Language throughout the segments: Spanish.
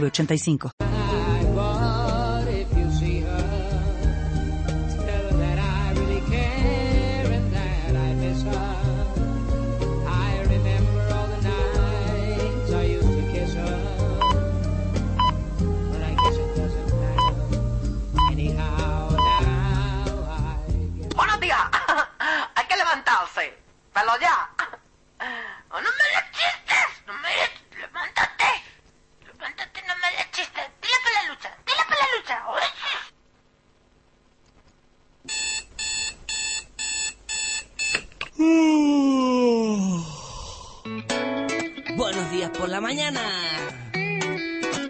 906985. Buenos días. Hay que levantarse. Pero ya. No me des chistes. No me des... Levántate. Levántate, no me des chistes. Dile para la lucha. Dile para la lucha. Oye. Buenos días por la mañana.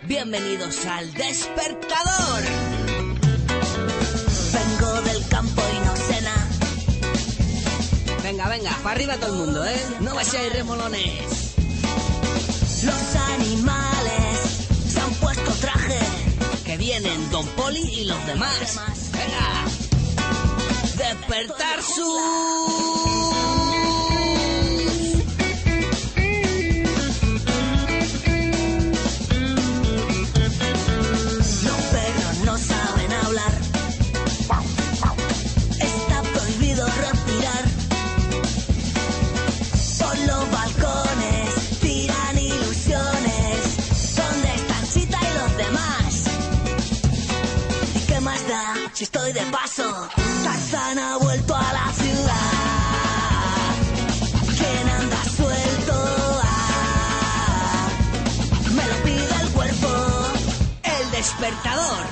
Bienvenidos al despertador. Vengo del campo y no cena. Venga, venga, para arriba todo el mundo, ¿eh? No vayáis remolones. Los animales se han puesto traje. Que vienen Don Poli y los demás. Venga. Despertar sus Los perros no saben hablar. Está prohibido respirar. Por los balcones tiran ilusiones. ¿Dónde están chicas y los demás? ¿Y qué más da si estoy de paso? Tarzán ha vuelto a la ciudad. ¿Quién anda suelto? Ah, me lo pide el cuerpo. El despertador.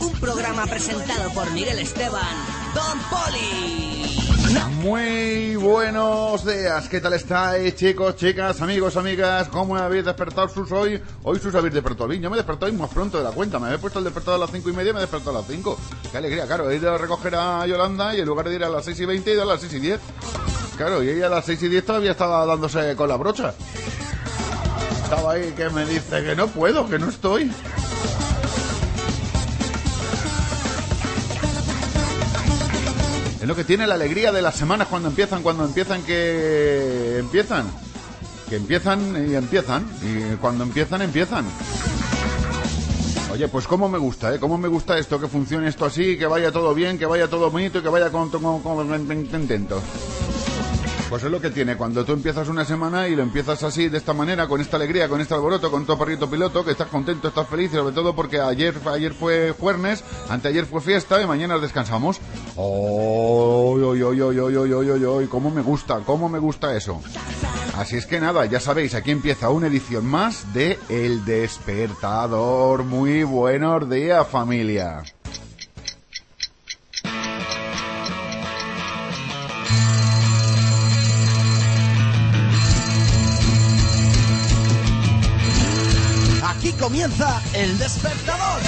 Un programa presentado por Miguel Esteban, Don Poli. Muy buenos días, ¿qué tal estáis chicos, chicas, amigos, amigas? ¿Cómo habéis despertado sus hoy? Hoy sus habéis despertado bien, yo me he despertado más pronto de la cuenta, me había puesto el despertador a las cinco y media me he despertado a las 5. Qué alegría, claro, he ido a recoger a Yolanda y en lugar de ir a las 6 y 20 he ido a las 6 y 10. Claro, y ella a las 6 y 10 todavía estaba dándose con la brocha. Estaba ahí que me dice que no puedo, que no estoy. Es lo que tiene la alegría de las semanas cuando empiezan, cuando empiezan que empiezan. Que empiezan y empiezan. Y cuando empiezan, empiezan. Oye, pues cómo me gusta, ¿eh? Cómo me gusta esto, que funcione esto así, que vaya todo bien, que vaya todo bonito y que vaya con, con. Pues es lo que tiene, cuando tú empiezas una semana y lo empiezas así, de esta manera, con esta alegría, con este alboroto, con tu perrito piloto, que estás contento, estás feliz, sobre todo porque ayer, ayer fue jueves, anteayer fue fiesta y mañana descansamos. ¡Oh! ¡Oy, oy, oy, oy, oy, oy, oy! cómo me gusta, cómo me gusta eso! Así es que nada, ya sabéis, aquí empieza una edición más de El Despertador. Muy buenos días, familia. Comienza el despertador.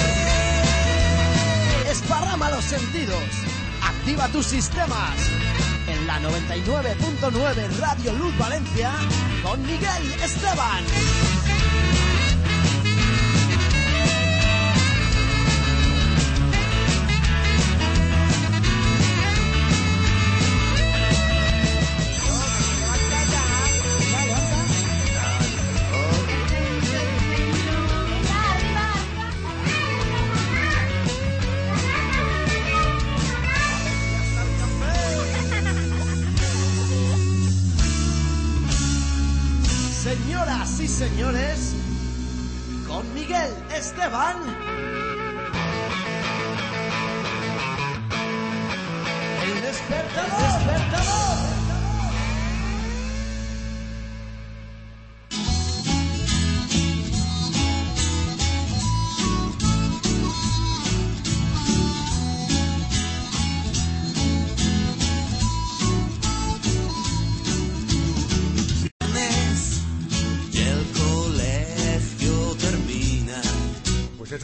Esparrama los sentidos. Activa tus sistemas. En la 99.9 Radio Luz Valencia con Miguel Esteban.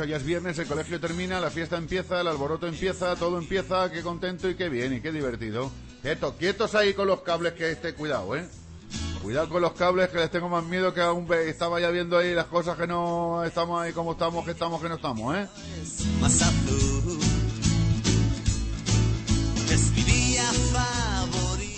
Ya es viernes, el colegio termina, la fiesta empieza, el alboroto empieza, todo empieza, qué contento y qué bien y qué divertido. Quietos, quietos ahí con los cables que esté cuidado, ¿eh? Cuidado con los cables que les tengo más miedo que aún estaba ya viendo ahí las cosas que no estamos ahí como estamos, que estamos, que no estamos, ¿eh?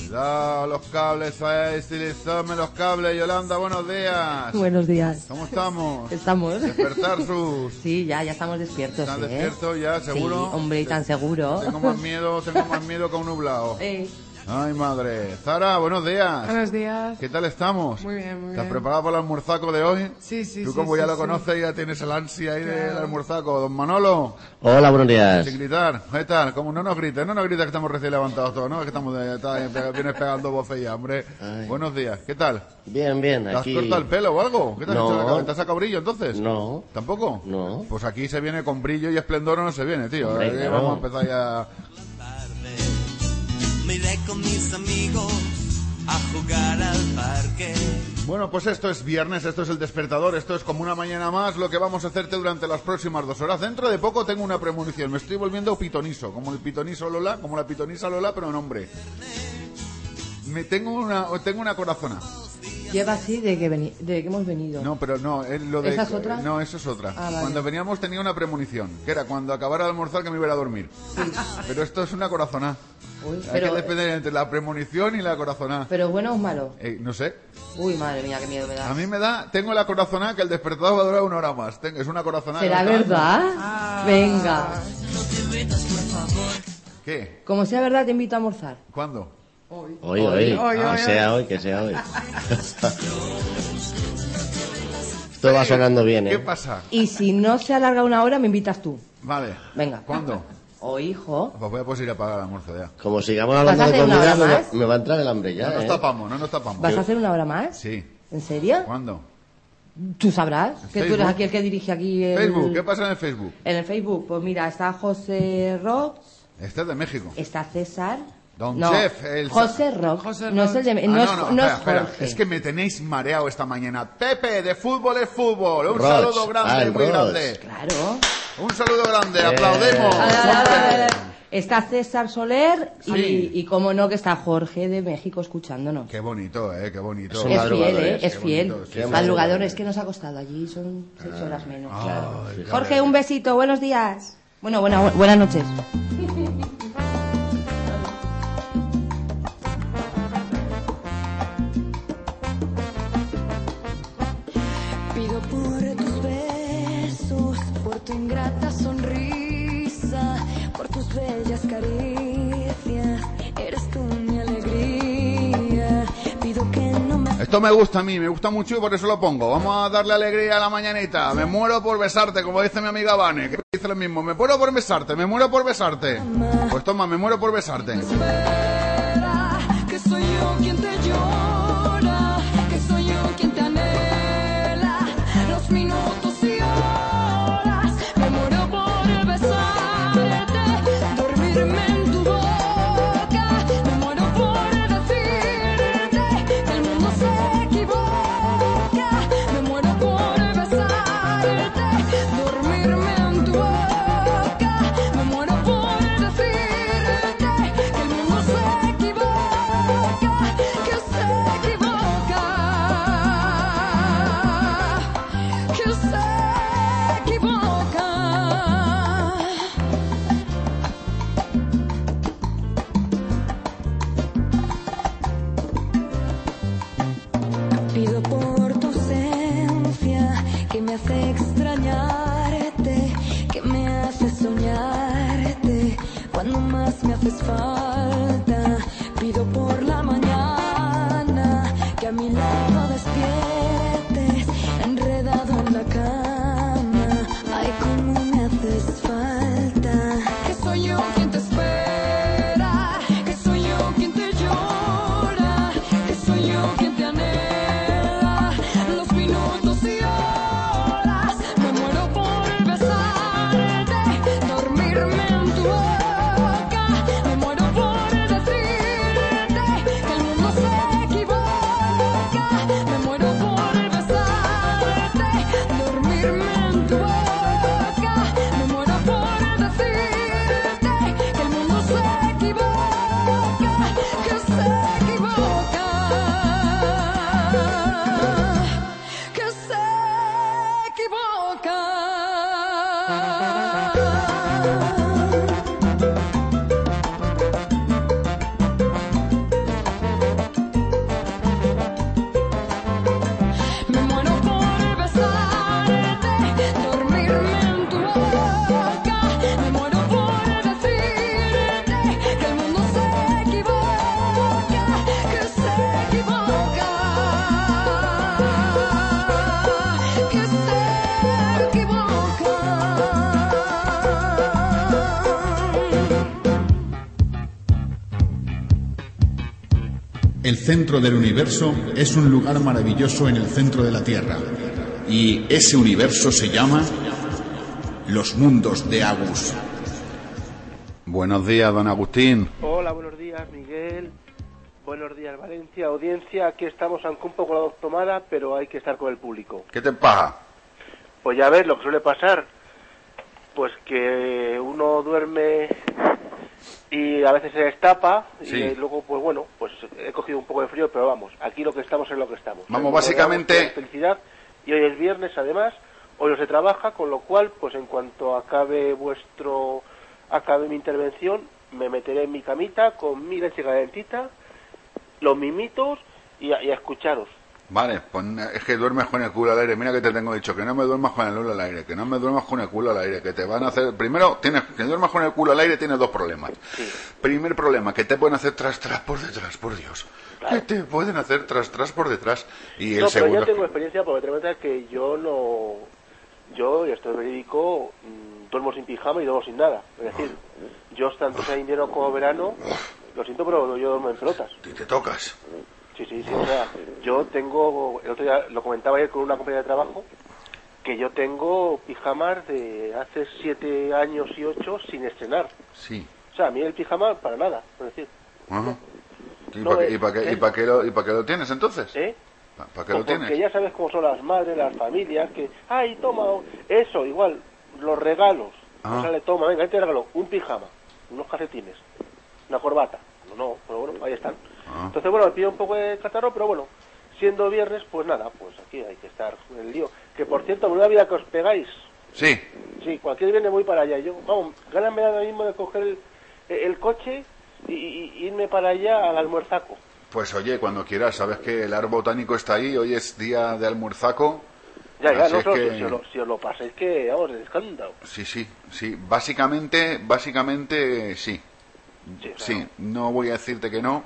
Cuidado los cables ahí, estilizadme los cables, Yolanda, buenos días. Buenos días. ¿Cómo estamos? Estamos. Despertar sus... Sí, ya, ya estamos despiertos. ¿Están ¿eh? despiertos ya, seguro? Sí, hombre, y tan seguro. Tengo más miedo, tengo más miedo que un nublado. Eh, Ay, madre. Zara, buenos días. Buenos días. ¿Qué tal estamos? Muy bien, muy ¿Estás bien. preparado para el almuerzaco de hoy? Sí, sí, Tú sí, como sí, ya lo sí. conoces, ya tienes el ansia ahí del almuerzaco. Don Manolo, Hola, buenos días. sin gritar. ¿Qué tal? Como no nos grites, no nos grites que estamos recién levantados todos, ¿no? Es que estamos de, está- vienes pegando voces ya, hombre. Ay. Buenos días. ¿Qué tal? Bien, bien, ¿Te has aquí. cortado el pelo o algo? ¿Qué te has No. hecho la cabeza? ¿Te has sacado brillo entonces? No. ¿Tampoco? No. Pues aquí se viene con brillo y esplendor o no se viene, tío. Hombre, claro. Vamos a empezar ya... Me iré con mis amigos a jugar al parque. Bueno, pues esto es viernes, esto es el despertador, esto es como una mañana más lo que vamos a hacerte durante las próximas dos horas. Dentro de poco tengo una premonición, me estoy volviendo pitoniso, como el pitoniso Lola, como la pitonisa Lola, pero en hombre. Me tengo una, tengo una corazona. lleva así de que, veni- de que hemos venido. No, pero no, es lo de... ¿Esa es otra? No, eso es otra. Ah, vale. Cuando veníamos tenía una premonición, que era cuando acabara de almorzar que me iba a dormir. Pero esto es una corazona. Uy, Hay pero, que depender entre la premonición y la corazona. pero bueno o malo. Eh, no sé, Uy, madre mía, qué miedo me da. a mí me da, tengo la corazona que el despertador va a durar una hora más. Tengo- es una corazona. ¿Será verdad? Venga. ¿Qué? Como sea verdad, te invito a almorzar. ¿Cuándo? Hoy, hoy. Hoy, que hoy, sea hoy, que sea hoy. Esto va sonando bien, ¿Qué ¿eh? pasa? Y si no se alarga una hora, me invitas tú. Vale. Venga. ¿Cuándo? O hijo. Pues voy a pues ir a pagar el almuerzo ya. Como sigamos hablando ¿Vas a de comida, me, me va a entrar el hambre ya, No nos ¿eh? tapamos, no nos tapamos. ¿Vas a hacer una hora más? Sí. ¿En serio? ¿Cuándo? Tú sabrás que tú eres Facebook. aquí el que dirige aquí el... Facebook, ¿qué pasa en el Facebook? En el Facebook, pues mira, está José Rox, Este es de México. está César. Don no, Chef, el- José Rox. José no es Rox. el de... Ah, no, es, no espera, es espera. Jorge. Es que me tenéis mareado esta mañana. Pepe, de fútbol es fútbol. Un Roch. saludo grande, Ah, muy Roch. grande. Claro. Un saludo grande, Eh. aplaudemos. A ver, a ver, a ver, a ver. hombre. Está César Soler y, Sí. y como no que está Jorge de México escuchándonos. Qué bonito, eh, qué bonito. Es Es fiel, ¿eh? es, Es qué fiel. bonito, sí, qué Madrugador, madrugador. es que nos ha costado allí, son seis horas menos. Ah, Jorge, un besito, buenos días. Bueno, buena- buenas noches. Ingrata sonrisa, por tus bellas caricias. Eres tú mi alegría. Pido que no me Esto me gusta a mí, me gusta mucho y por eso lo pongo. Vamos a darle alegría a la mañanita. Me muero por besarte, como dice mi amiga Vane, que dice lo mismo. Me muero por besarte, me muero por besarte. Pues toma, me muero por besarte. me hace extrañarte, que me hace soñarte, cuando más me haces falta. El centro del universo es un lugar maravilloso en el centro de la Tierra. Y ese universo se llama los mundos de Agus. Buenos días, don Agustín. Hola, buenos días, Miguel. Buenos días, Valencia. Audiencia, aquí estamos, aunque un poco la voz tomada, pero hay que estar con el público. ¿Qué te pasa? Pues ya ves lo que suele pasar. Pues que uno duerme y a veces se destapa Sí. y luego, pues bueno, he cogido un poco de frío, pero vamos, aquí lo que estamos es lo que estamos. Vamos, básicamente- Felicidad. Y hoy es viernes, además, hoy no se trabaja, con lo cual, pues en cuanto acabe vuestro, acabe mi intervención, me meteré en mi camita con mi leche calentita, los mimitos y a, y a escucharos. Vale, pues es que duermes con el culo al aire. Mira que te tengo dicho, que no me duermas con el culo al aire, que no me duermas con el culo al aire, que te van a hacer... Primero, tienes que duermas con el culo al aire tienes dos problemas. Primer problema, que te pueden hacer tras tras por detrás, por Dios. Que te pueden hacer tras tras por detrás. Y el pero segundo... ya tengo experiencia porque te cuenta que yo no... Yo, y esto es verídico, mm, duermo sin pijama y duermo sin nada. Es decir, yo tanto sea invierno como verano, lo siento, pero yo duermo en pelotas. Y te tocas. Sí, sí, sí. O sea, yo tengo, el otro día lo comentaba ayer con una compañera de trabajo, que yo tengo pijamas de hace siete años y ocho sin estrenar. Sí. O sea, a mí el pijama para nada, es decir, Ajá. ¿Y No, para qué, y pa' qué- y pa' qué lo, y pa' qué lo tienes entonces? ¿eh? ¿Para qué lo Porque tienes? ya sabes cómo son las madres, las familias, que, ay, toma, eso, igual, los regalos. O sea, le toma, venga, ahí te regalo un pijama, unos calcetines, una corbata. No, no, pero bueno, ahí están. Ah. Entonces, bueno, pido un poco de catarro, pero bueno, siendo viernes, pues nada, pues aquí hay que estar en el lío. Que por cierto, una vida que os pegáis, Sí. sí, cualquier viernes voy para allá. Yo, vamos, ganas me ahora mismo de coger el, el coche y, irme para allá al almuerzaco. Pues oye, cuando quieras, sabes que el árbol botánico está ahí, hoy es día de almuerzaco. Ya, ya, no es que- si, os lo, si os lo pasáis, que, vamos, de escándalo. Sí, sí, sí. Básicamente, básicamente, sí. Sí, no voy a decirte que no,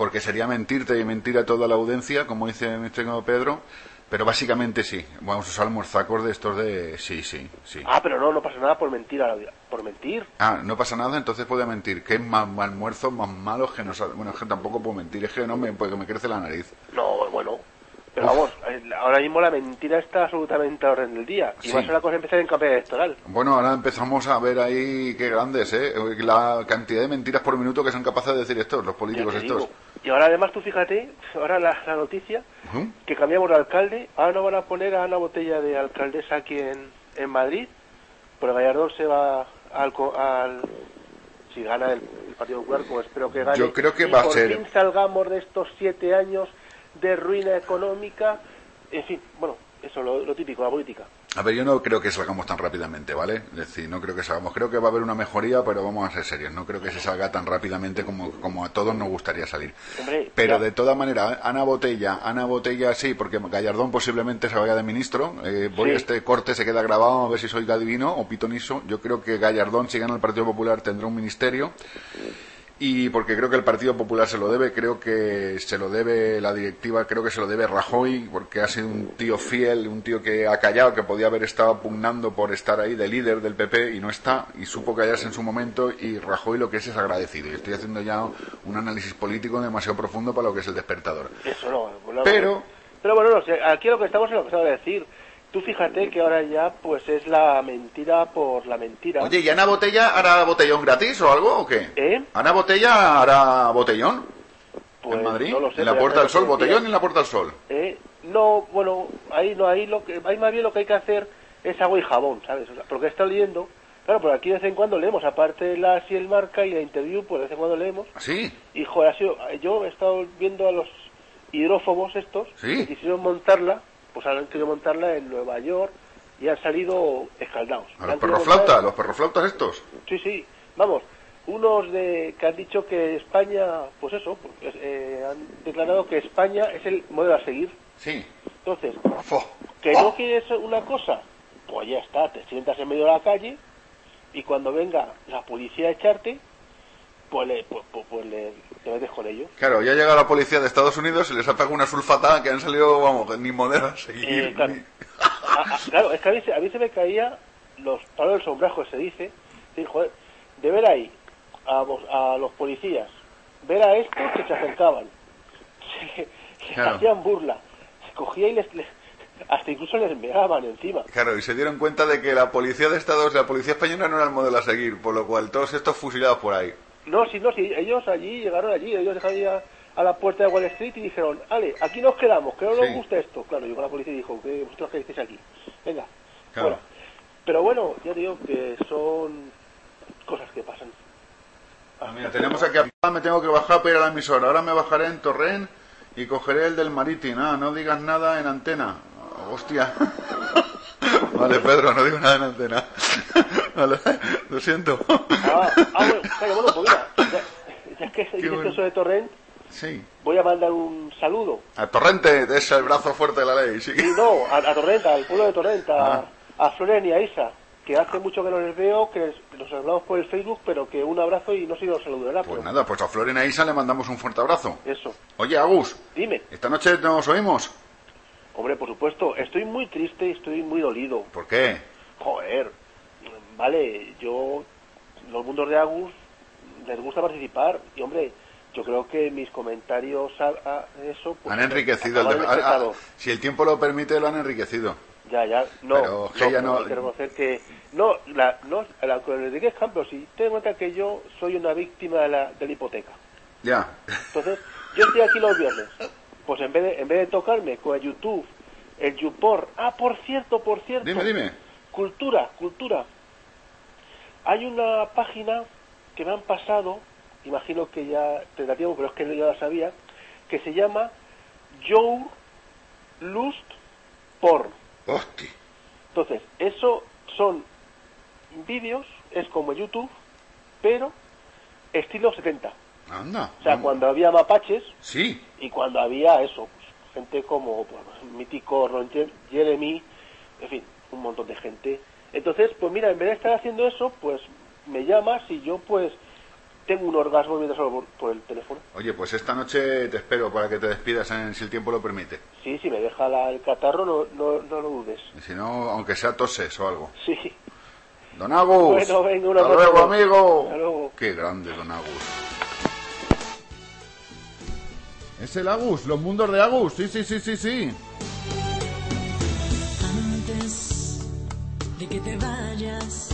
porque sería mentirte y mentir a toda la audiencia, como dice mi estimado Pedro, pero básicamente sí. Vamos a usar almuerzacos de estos de... Sí, sí, sí. Ah, pero no, no pasa nada por mentir a la. Por mentir. Ah, no pasa nada, entonces puedo mentir. Que es más almuerzos más malos que no Bueno, es que tampoco puedo mentir, es que no me, porque me crece la nariz. No, bueno. Pero vamos, eh, ahora mismo la mentira está absolutamente a orden del día. Y Sí. va a ser la cosa empezar en campaña electoral. Bueno, ahora empezamos a ver ahí qué grandes, ¿eh? La cantidad de mentiras por minuto que son capaces de decir estos, los políticos estos. digo. Y ahora además tú fíjate, ahora la, la noticia, Ujú. que cambiamos de alcalde, ahora nos van a poner a una botella de alcaldesa aquí en, en Madrid, pero Gallardón se va al, al si gana el, el Partido Popular, como espero que gane, Yo creo que y va a ser- fin salgamos de estos siete años de ruina económica, en fin, bueno, eso lo, lo típico, la política. A ver, yo no creo que salgamos tan rápidamente, ¿vale? Es decir, no creo que salgamos. Creo que va a haber una mejoría, pero vamos a ser serios. No creo que se salga tan rápidamente como, como a todos nos gustaría salir. Hombre, Pero ya. de todas maneras, Ana Botella, Ana Botella sí, porque Gallardón posiblemente se vaya de ministro. Eh, voy Sí. a este corte, se queda grabado, a ver si soy adivino o pitoniso. Yo creo que Gallardón, si gana el Partido Popular, tendrá un ministerio. Y porque creo que el Partido Popular se lo debe, creo que se lo debe la directiva, creo que se lo debe Rajoy, porque ha sido un tío fiel, un tío que ha callado, que podía haber estado pugnando por estar ahí de líder del PP y no está, y supo callarse en su momento, y Rajoy lo que es es agradecido. Y estoy haciendo ya un análisis político demasiado profundo para lo que es el despertador. Eso no, bueno, Pero- Pero bueno, aquí lo que estamos es lo que acabo de decir. Tú fíjate que ahora ya pues es la mentira por la mentira. Oye, ¿y Ana Botella hará botellón gratis o algo o qué? ¿Eh? ¿Ana Botella hará botellón Pues en Madrid? no lo sé, en la Puerta del Sol, botellón en la Puerta del Sol. ¿Eh? No, bueno, ahí no, ahí lo que, ahí más bien lo que hay que hacer es agua y jabón, ¿sabes? O sea, porque estado leyendo, claro, pero aquí de vez en cuando leemos, aparte de la si el marca y la interview, pues de vez en cuando leemos. Sí, Y joder, ha sido, yo he estado viendo a los hidrófobos estos Sí. que quisieron montarla, pues han querido montarla en Nueva York y han salido escaldados. A los perroflautas, los perroflautas estos. Sí, sí, vamos, unos de que han dicho que España, pues eso, pues, eh, han declarado que España es el modelo a seguir. Sí. Entonces, que no quieres una cosa, pues ya está, te sientas en medio de la calle y cuando venga la policía a echarte, pues, le, pues, pues- le, te metes con ellos. Claro, ya llega la policía de Estados Unidos y les ha pegado una sulfatada que han salido, vamos, ni modelo a seguir. Eh, claro. ni- A- a- claro, es que a mí, se- a mí se me caía los palos del sombrajo, se dice. Sí, joder, de ver ahí a, vos- a los policías, ver a estos que se acercaban, se, se Claro. hacían burla, se cogía y les, les- hasta incluso les meaban encima. Claro, y se dieron cuenta de que la policía de Estados, la policía española no era el modelo a seguir, por lo cual todos estos fusilados por ahí. No, sí, no, sí, ellos allí llegaron allí, ellos llegaron allí a, a la puerta de Wall Street y dijeron, Ale, aquí nos quedamos, que no nos Sí. gusta esto. Claro, llegó la policía y dijo, que vosotros que estáis aquí. Venga, Claro. fuera. Pero bueno, ya digo que son cosas que pasan. Ah, mira, tenemos aquí a... Me tengo que bajar para ir a la emisora. Ahora me bajaré en Torrent y cogeré el del Maritim. Ah, no digas nada en antena. Hostia. Vale, Pedro, no digo nada en antena. Vale, lo siento. Ah, ah, bueno, claro, bueno, pues mira, ya, ya que bueno. eso de Torrent, Sí. voy a mandar un saludo. A Torrente es el brazo fuerte de la ley. Sí. Y no, a, a Torrent, al pueblo de Torrent, a, Ah. a Floren y a Isa, que hace mucho que no les veo, que nos hablamos por el Facebook, pero que un abrazo y no sé si nos saludará. Pues pero nada, pues a Florena Isa le mandamos un fuerte abrazo. Eso, Oye, Agus, dime. esta noche nos oímos. Hombre, por supuesto, estoy muy triste y estoy muy dolido. ¿Por qué? Joder, vale, yo, los mundos de Agus les gusta participar y hombre, yo creo que mis comentarios a, a eso pues, Han enriquecido. el ah, pesado. si el tiempo lo permite, lo han enriquecido. Ya, ya, no, Pero no, ya no- hay que reconocer que no, la, no, la, con el Enrique Campos, si te das cuenta que yo soy una víctima de la, de la hipoteca. Ya. Entonces, yo estoy aquí los viernes. Pues en vez de, en vez de tocarme con el YouTube, el YouPorn, ah, por cierto, por cierto. Dime, dime. Cultura, cultura. Hay una página que me han pasado, imagino que ya te la tengo, pero es que no la sabía, que se llama Joe Lust Porn. Hostia. Entonces, eso son vídeos, es como YouTube, pero estilo 70. Anda. O sea, cuando había mapaches Sí. y cuando había eso, pues, gente como pues, mítico Ron Jer- Jeremy, en fin, un montón de gente. Entonces, pues mira, en vez de estar haciendo eso, pues me llamas y yo pues tengo un orgasmo mientras hablo por, el teléfono. Oye, pues esta noche te espero para que te despidas en, si el tiempo lo permite. Sí, si me deja la- el catarro, no, no, no lo dudes. Y si no, aunque sea toses o algo. Sí. Don Agus. Bueno, venga, un Hasta luego, amigo. Hasta luego. Qué grande, Don Agus. Es el Agus, los mundos de Agus. Sí, sí, sí, sí, sí. Antes de que te vayas,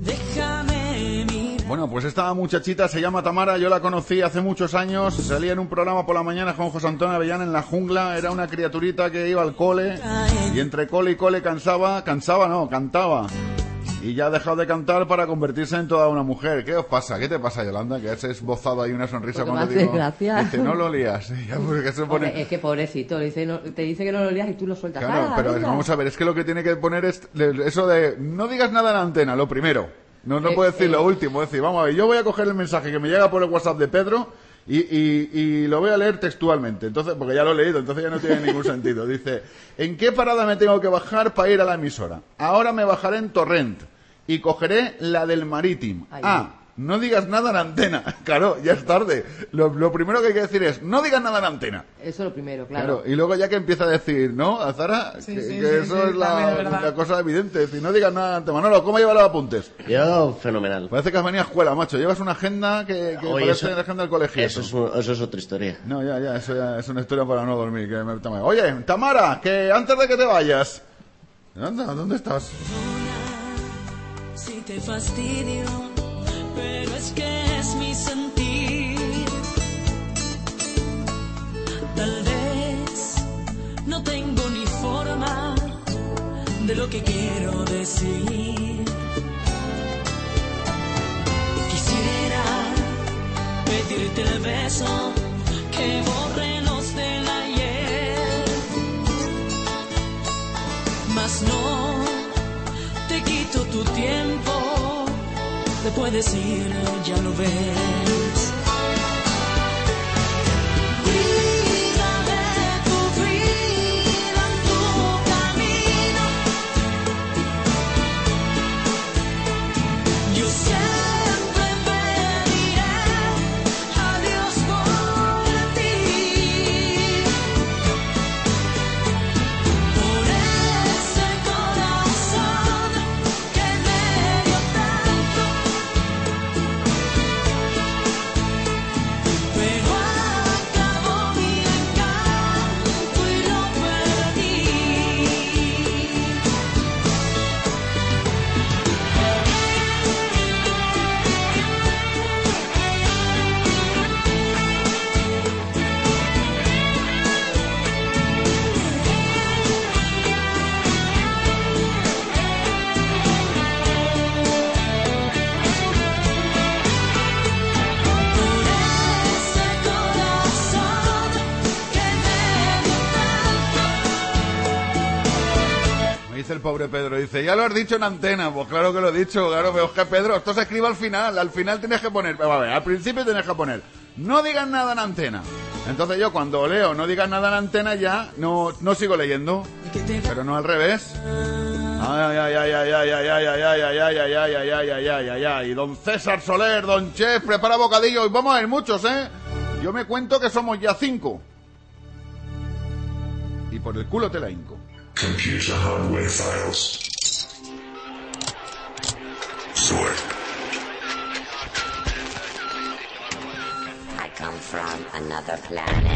déjame mirar. Bueno, pues esta muchachita se llama Tamara, yo la conocí hace muchos años, salía en un programa por la mañana con José Antonio Avellán en la jungla, era una criaturita que iba al cole y entre cole y cole cansaba, cansaba no, cantaba. Y ya ha dejado de cantar para convertirse en toda una mujer. ¿Qué os pasa? ¿Qué te pasa, Yolanda? Que has esbozado ahí una sonrisa Porque me cuando digo... gracia. Dice, no lo lías. Porque se pone... Hombre, es que pobrecito, dice, no- te dice que no lo lías y tú lo sueltas. Claro, ¡Ah, pero vamos a ver, es que lo que tiene que poner es eso de no digas nada en la antena, lo primero. No, no Eh, puede decir eh. lo último, es decir, vamos a ver, yo voy a coger el mensaje que me llega por el WhatsApp de Pedro y, y- y lo voy a leer textualmente, entonces porque ya lo he leído, entonces ya no tiene ningún sentido. Dice, ¿en qué parada me tengo que bajar para ir a la emisora? Ahora me bajaré en Torrent y cogeré la del Maritim. Ay. Ah, no digas nada en antena. Claro, ya es tarde. Lo, lo primero que hay que decir es, no digas nada en antena. Eso es lo primero, Claro. claro. y luego ya que empieza a decir, ¿no? Azara, Sí, que, sí, que sí, eso sí, es la, cosa evidente. Decir, no digas nada ante Manolo, ¿cómo lleva los apuntes? Yo, fenomenal. Parece que has venido a escuela, macho. Llevas una agenda que, que Oye, parece eso- la agenda del colegio. Eso es, un- eso es otra historia. No, ya, ya, eso ya es una historia para no dormir. Que me-. Oye, Tamara, que antes de que te vayas... Anda, ¿dónde estás? Si te fastidio, pero es que es mi sentir. Tal vez no tengo ni forma de lo que quiero decir. Quisiera pedirte el beso que borre los del ayer, mas no quito tu tiempo, te puedes ir, ya lo ves. Pedro, dice, ya lo has dicho en antena. Pues claro que lo he dicho, claro, pero es que Pedro, esto se escribe al final, al final tienes que poner, a ver, al principio tienes que poner, no digas nada en antena. Entonces yo cuando leo no digas nada en antena ya no, no sigo leyendo, pero no al revés. Ay, ay, ay, ay, ay, ay, ay, ay, ay, ay, ay, ay, ay, ay, ay, ay, ay, ay, ay. Don César Soler, don Chef, prepara bocadillo. Y vamos a ir muchos, ¿eh? Yo me cuento que somos ya cinco. Y por el culo te la hinco. Computer hardware files. Sort. I come from another planet.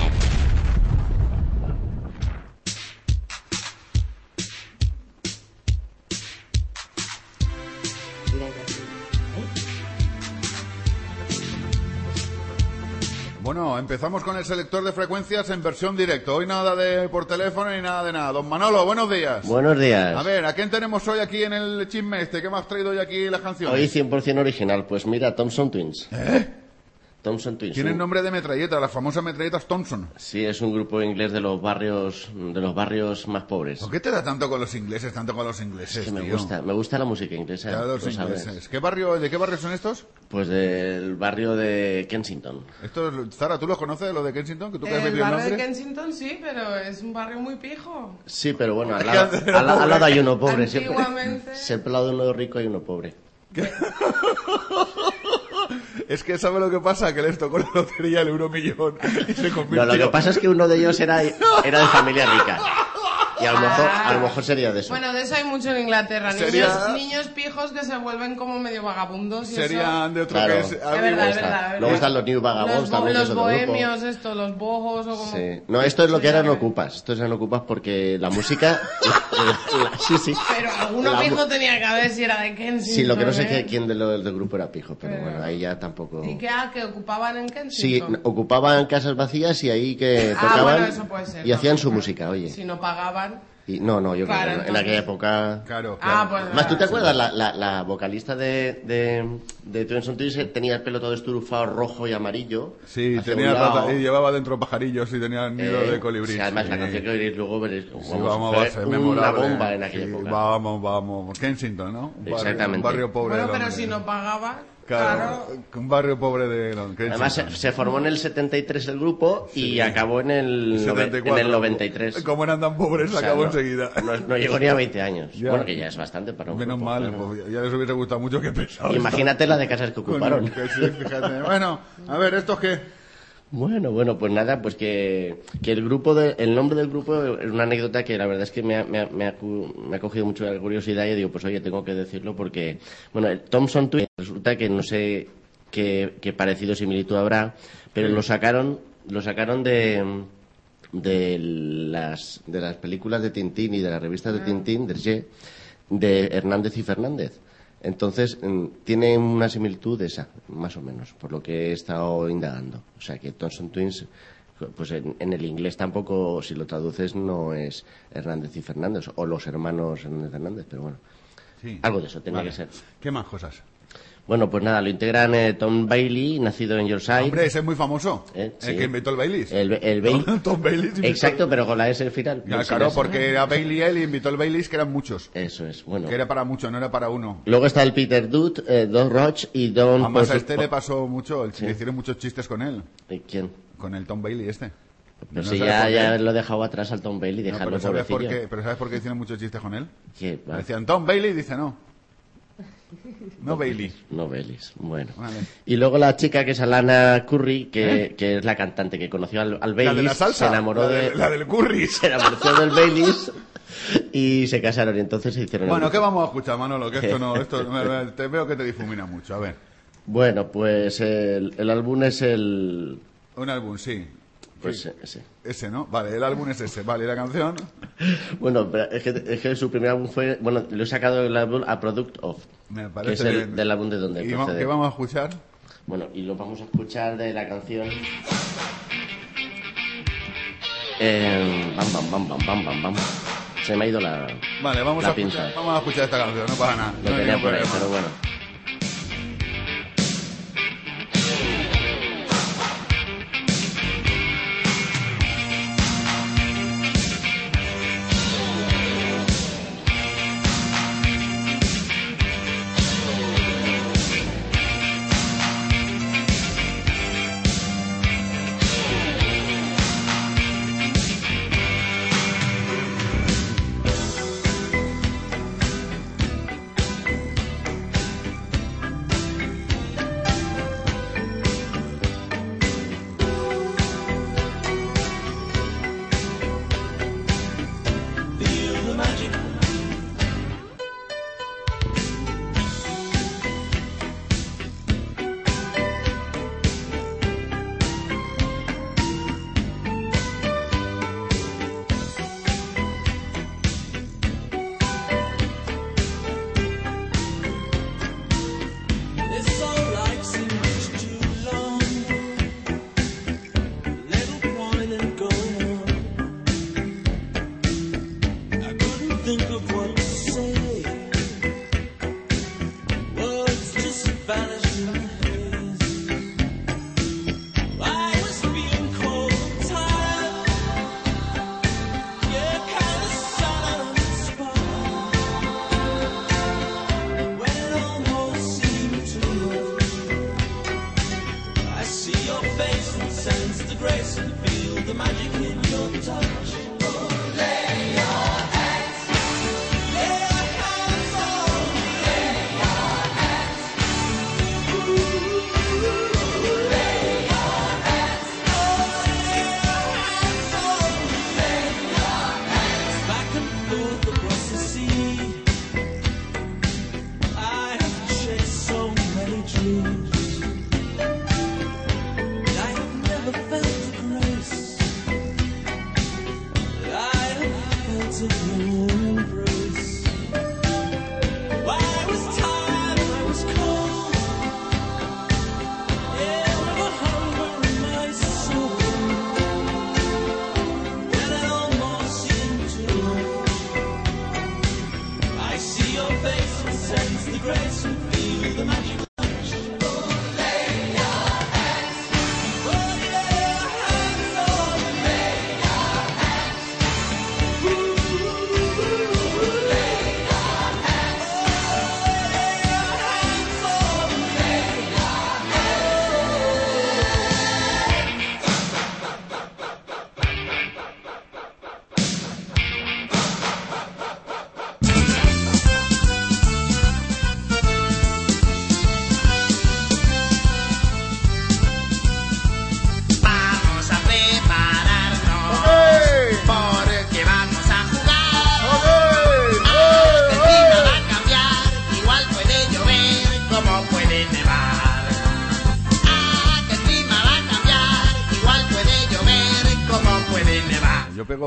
Bueno, empezamos con el selector de frecuencias en versión directo. Hoy nada de por teléfono ni nada de nada. Don Manolo, buenos días. Buenos días. A ver, ¿a quién tenemos hoy aquí en el chisme este? ¿Qué me has traído hoy aquí las canciones? Hoy 100% original. Pues mira, Thompson Twins. ¿Eh? Thompson Twins. Tiene un- nombre de metralleta, las famosas metralletas Thompson. Sí, es un grupo inglés de los barrios de los barrios más pobres. ¿Por qué te da tanto con los ingleses, tanto con los ingleses, Que me tío? gusta, me gusta la música inglesa. Ya, los sabes. ingleses. ¿Qué barrio, ¿De qué barrio son estos? Pues del barrio de Kensington. Estos, Zara, ¿tú los conoces, los de Kensington? ¿Que tú El barrio de? Kensington sí, pero es un barrio muy pijo. Sí, pero bueno, al lado, al, lado hay uno pobre. Siempre, Antiguamente. siempre al lado de uno rico hay uno pobre. Es que sabe lo que pasa, que les tocó la lotería el euro millón y se convirtió... No, lo que pasa es que uno de ellos era, era de familia rica. Y a lo mejor, a lo mejor sería de eso. Bueno, de eso hay mucho en Inglaterra. Niños, Sería- niños pijos que se vuelven como medio vagabundos. Y Serían de otro Claro. que es... Eso... Es verdad, es verdad, verdad. Luego están los New Vagabonds Los, también, los es otro grupo. bohemios, esto, los bojos o como... Sí. No, esto es lo que eran ocupas. Esto eran ocupas porque la música. sí, sí. Pero alguno La pijo tenía que haber si era de Kensington. Sí, lo que no sé ¿eh? quién de lo- del grupo era pijo, pero Pero- bueno, ahí ya tampoco. ¿Y qué, ah, que ocupaban en Sí, Kensington? ocupaban casas vacías y ahí que Ah, tocaban bueno, eso puede ser, y hacían también, su música, oye. Si no pagaban... Y, no, no, yo Claro, creo que no. en aquella época. Claro, Ah, pues... Más, ¿tú te acuerdas? La, la, la vocalista de, de, de Twins on Twins eh, tenía el pelo todo estrufado rojo y amarillo. Sí, tenía rata- y llevaba dentro pajarillos y tenía nido Eh, de colibrí. sí, además, la Sí. canción que oiréis luego veréis. Sí, vamos, vamos, fue va a ser una memorable. bomba en aquella Sí, época. Vamos, vamos. Kensington, ¿no? Un barrio- Exactamente. Un barrio pobre Bueno, pero si no pagaban, Claro, claro... un barrio pobre de Londres. Además, se, se formó en el 73 el grupo y acabó en el, nove- 74. en el 93. Como eran tan pobres, O sea, acabó no- enseguida. No, no llegó ni a 20 años. Ya. Bueno, que ya es bastante para un Menos grupo, mal, claro. pues, ya les hubiese gustado mucho que pesado. Imagínate la de casas que ocuparon. Que sí, fíjate. Bueno, a ver, ¿estos qué? Bueno, bueno, pues nada, pues que, que el grupo, de, el nombre del grupo es una anécdota que la verdad es que me ha, me ha, me ha cu- me ha cogido mucho la curiosidad y digo, pues oye, tengo que decirlo porque, bueno, el Thompson Twins resulta que no sé qué, qué parecido o similitud habrá, pero lo sacaron, lo sacaron de, de las, de las películas de Tintín y de las revistas de Tintín, de Hergé, de Hernández y Fernández. Entonces, mm, tiene una similitud esa, más o menos, por lo que he estado indagando. O sea, que Thompson Twins, pues en, en el inglés tampoco, si lo traduces, no es Hernández y Fernández, o los hermanos Hernández y Fernández, pero bueno. Sí. Algo de eso tenía Vale. que ser. ¿Qué más cosas? Bueno, pues nada, lo integran eh, Tom Bailey, nacido en Yorkshire. Hombre, ese es muy famoso. Eh, El que inventó el Baileys. El, el Bailey. Tom inventó- Exacto, pero con la S al final. Ya, No claro, porque era Bailey él y invitó el Baileys, que eran muchos. Eso es, bueno. Que era para muchos, no era para uno. Luego está el Peter Dutt, eh, Don Roach y Don... Además a este le pasó mucho, el- Sí. le hicieron muchos chistes con él. ¿Eh, ¿Quién? Con el Tom Bailey este. Pero No si ya, ya lo he dejado atrás al Tom Bailey, No, dejarlo pero, ¿sabes por qué? pero ¿sabes por qué hicieron muchos chistes con él? Decían Tom Bailey y dice no. No Bailey. No Baileys, bueno. Vale. Y luego la chica que es Alana Curry, que, que es la cantante que conoció al, al ¿Eh? La Baileys. de la salsa. Se enamoró la, de, de- la del curry. se enamoró del Baileys y se casaron y entonces se hicieron Bueno. ¿qué vamos a escuchar, Manolo? Que esto no, esto me- me- te veo que te difumina mucho. A ver, Bueno, pues el, el álbum es el... un álbum, sí. Pues Sí. ese. Ese, ¿no? Vale, el álbum es ese. Vale, ¿y la canción? Bueno, pero es que, es que su primer álbum fue... Bueno, lo he sacado el álbum A Product of, Me que parece es el, del álbum de donde ¿Y procede. qué vamos a escuchar? Bueno, y lo vamos a escuchar de la canción... Eh, bam, bam, bam, bam, bam, bam, bam. Se me ha ido la, Vale, vamos, la a pinza. escuchar, vamos a escuchar esta canción, no pasa nada. Lo no tenía por ahí, pero bueno.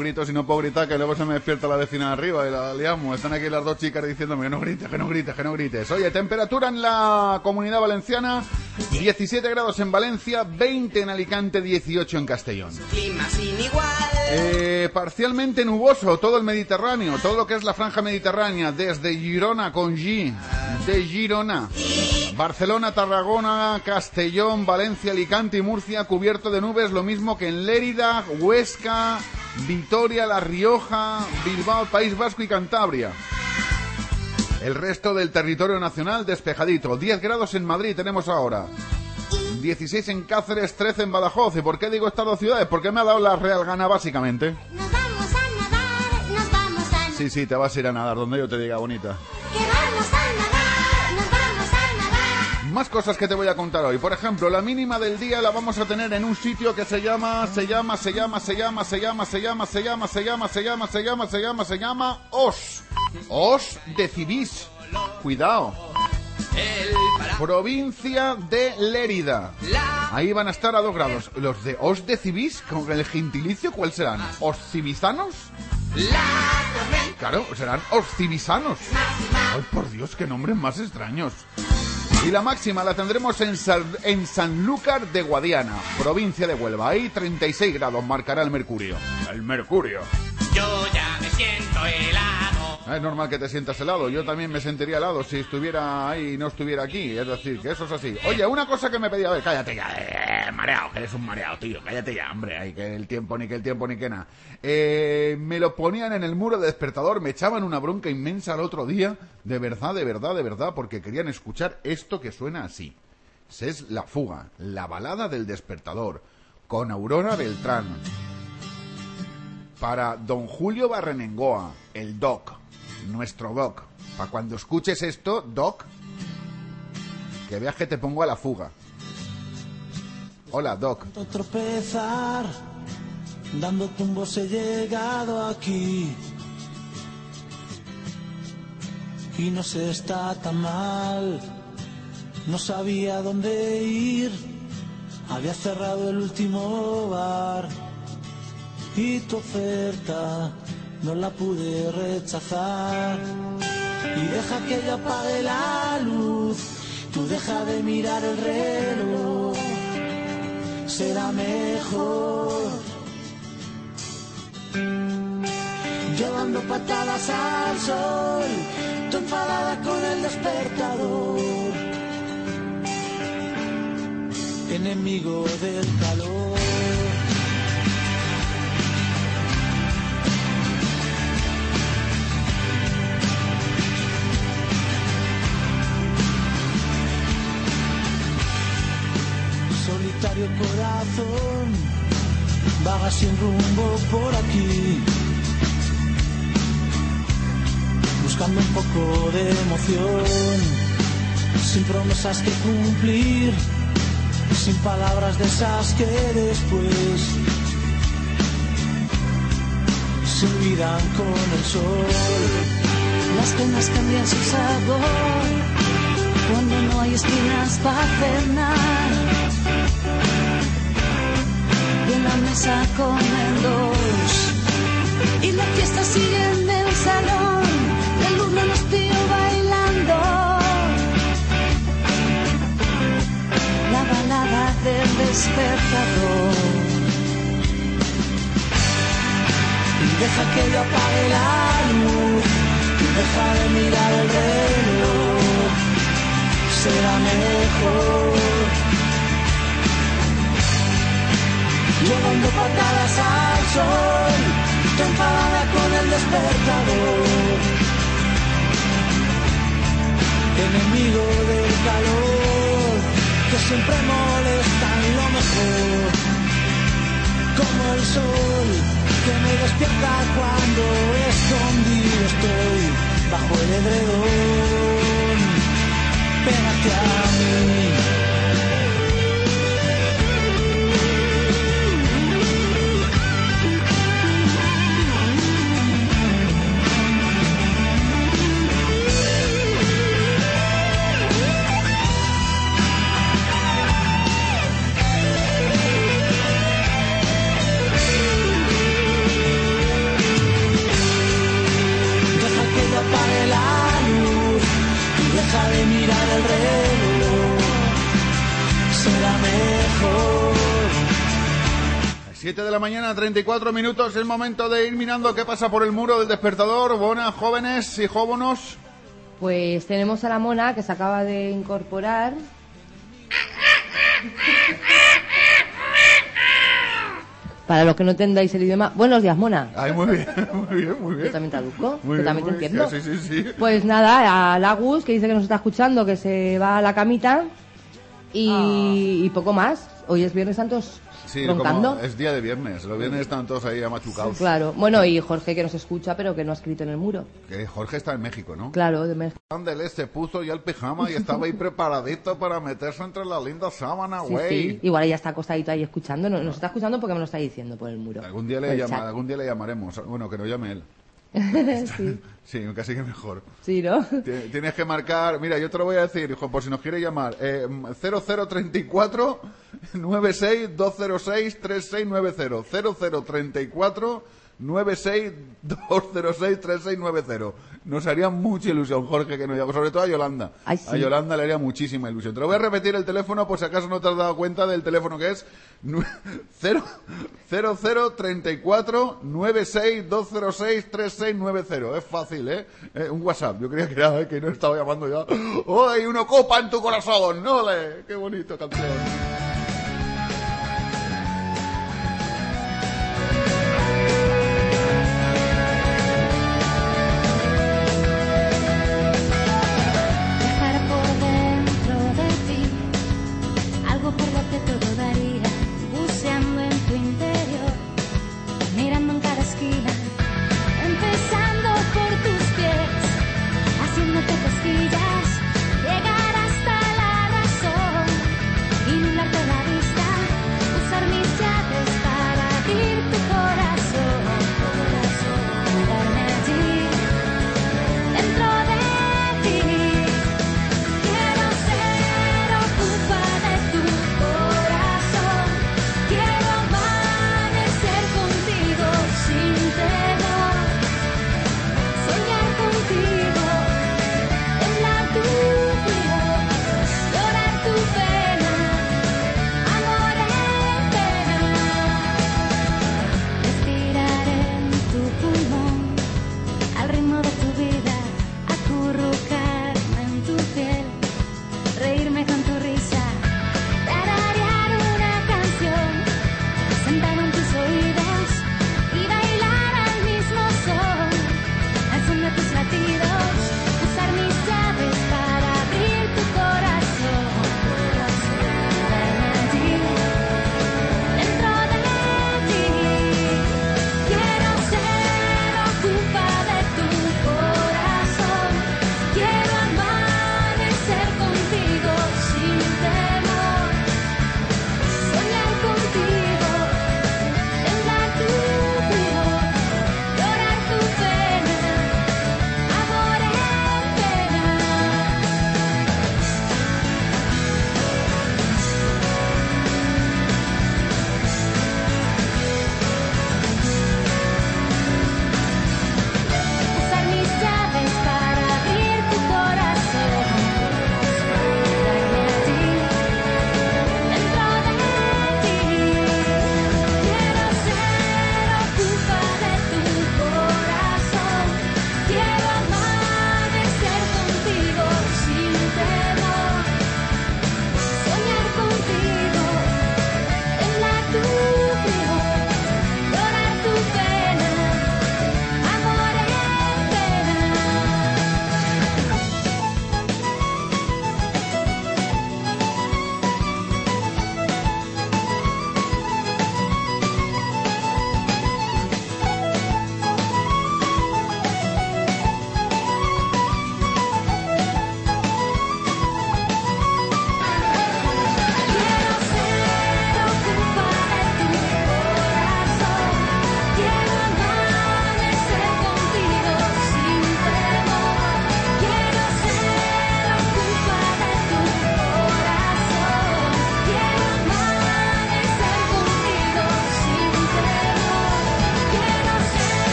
Gritos y no puedo gritar, que luego se me despierta la vecina de arriba y la liamos. Están aquí las dos chicas diciéndome que no grites, que no grites, que no grites. Oye, temperatura en la comunidad valenciana, 17 grados en Valencia, 20 en Alicante, 18 en Castellón. Clima sin igual. Eh, parcialmente nuboso todo el Mediterráneo, todo lo que es la franja mediterránea, desde Girona con G, de Girona. Barcelona, Tarragona, Castellón, Valencia, Alicante y Murcia cubierto de nubes, lo mismo que en Lérida, Huesca, Vitoria, La Rioja, Bilbao, País Vasco y Cantabria. El resto del territorio nacional despejadito. 10 grados en Madrid tenemos ahora. 16 en Cáceres, 13 en Badajoz. ¿Y por qué digo estas dos ciudades? Porque me ha dado la real gana básicamente. Nos vamos a nadar, nos vamos a Sí, sí, te vas a ir a nadar donde yo te diga, bonita. que vamos a nadar, Más cosas que te voy a contar hoy. Por ejemplo, la mínima del día la vamos a tener en un sitio que se llama, se llama, se llama, se llama, se llama, se llama, se llama, se llama, se llama, se llama, se llama, se llama Os. Os de Cibís. Cuidado. Provincia de Lérida. Ahí van a estar a dos grados. Los de Os de Cibís, con el gentilicio, ¿cuál serán? ¿Os civizanos? Claro, serán Os civisanos. Ay, por Dios, qué nombres más extraños. Y la máxima la tendremos en, Sal- en Sanlúcar de Guadiana, provincia de Huelva. Ahí 36 grados marcará el mercurio. El mercurio. Yo ya me siento helado. Ah, Es normal que te sientas helado. Yo también me sentiría helado si estuviera ahí y no estuviera aquí. Es decir, que eso es así. Oye, una cosa que me pedía... A ver, cállate ya. eh, mareado, que eres un mareado, tío. Cállate ya, hombre. Ay, que el tiempo, ni que el tiempo, ni que nada. Eh, me lo ponían en el muro de despertador. Me echaban una bronca inmensa el otro día. De verdad, de verdad, de verdad. Porque querían escuchar esto que suena así. Es La Fuga, la balada del despertador. Con Aurora Beltrán para don Julio Barrenengoa, el Doc, nuestro Doc. Para cuando escuches esto, Doc, que veas que te pongo a la fuga. Hola, Doc. Tropezar, dando tumbos he llegado aquí. Y no se está tan mal, no sabía dónde ir. Había cerrado el último bar y tu oferta no la pude rechazar. Y deja que yo apague la luz, tú deja de mirar el reloj será mejor. Yo dando patadas al sol, tú enfadada con el despertador. Enemigo del calor. Solitario corazón vaga sin rumbo por aquí, buscando un poco de emoción, sin promesas que cumplir, sin palabras de esas que después se olvidan con el sol. Las penas cambian su sabor cuando no hay espinas para cenar. La mesa comen dos. Y la fiesta sigue en el salón. La luna nos bailando. La balada del despertador. Deja que yo apague la luz, deja de mirar el reloj, será mejor. Yo dando patadas al sol, tú enfadada con el despertador. Enemigo del calor, que siempre molestan lo mejor como el sol que me despierta cuando escondido estoy bajo el edredón. Pégate a mí. 7 de la mañana, 34 minutos, es momento de ir mirando qué pasa por el muro del despertador. Buenas jóvenes y jóvenes. Pues tenemos a la mona que se acaba de incorporar. Para los que no entendáis el idioma. Buenos días, mona. Ay, muy bien, muy bien, muy bien. Yo también traduzco, Muy bien, también te bien. entiendo. Sí, sí, sí. Pues nada, a Lagus, que dice que nos está escuchando, que se va a la camita. Y, y poco más. Hoy es Viernes Santos Sí, roncando. como es día de viernes. Los viernes están todos ahí amachucados. Claro. Bueno, y Jorge que nos escucha, pero que no ha escrito en el muro. Que Jorge está en México, ¿no? Claro, de México. Ándale, se puso ya el pijama y estaba ahí preparadito para meterse entre la linda sábana, güey. sí. Igual ella está acostadito ahí escuchando. No- Nos está escuchando porque me lo está diciendo por el muro. Algún día, Por le el llama- chat. algún día le llamaremos. Bueno, que nos llame él. sí. Sí, casi que mejor. Sí, ¿no? Ti- Tienes que marcar, mira, yo te lo voy a decir, hijo, por si nos quiere llamar, eh, 0034 96 206 3690 0034 96 206 3690 Nos haría mucha ilusión, Jorge, que nos llame, sobre todo a Yolanda. Ay, sí. A Yolanda le haría muchísima ilusión. Te lo voy a repetir el teléfono por si acaso no te has dado cuenta del teléfono que es 0034 96 206 3690 Es fácil, ¿eh? Eh, Un WhatsApp. Yo creía que era que no estaba llamando ya. ¡Oh, hay una copa en tu corazón! ¡Ole! ¡Qué bonito canción!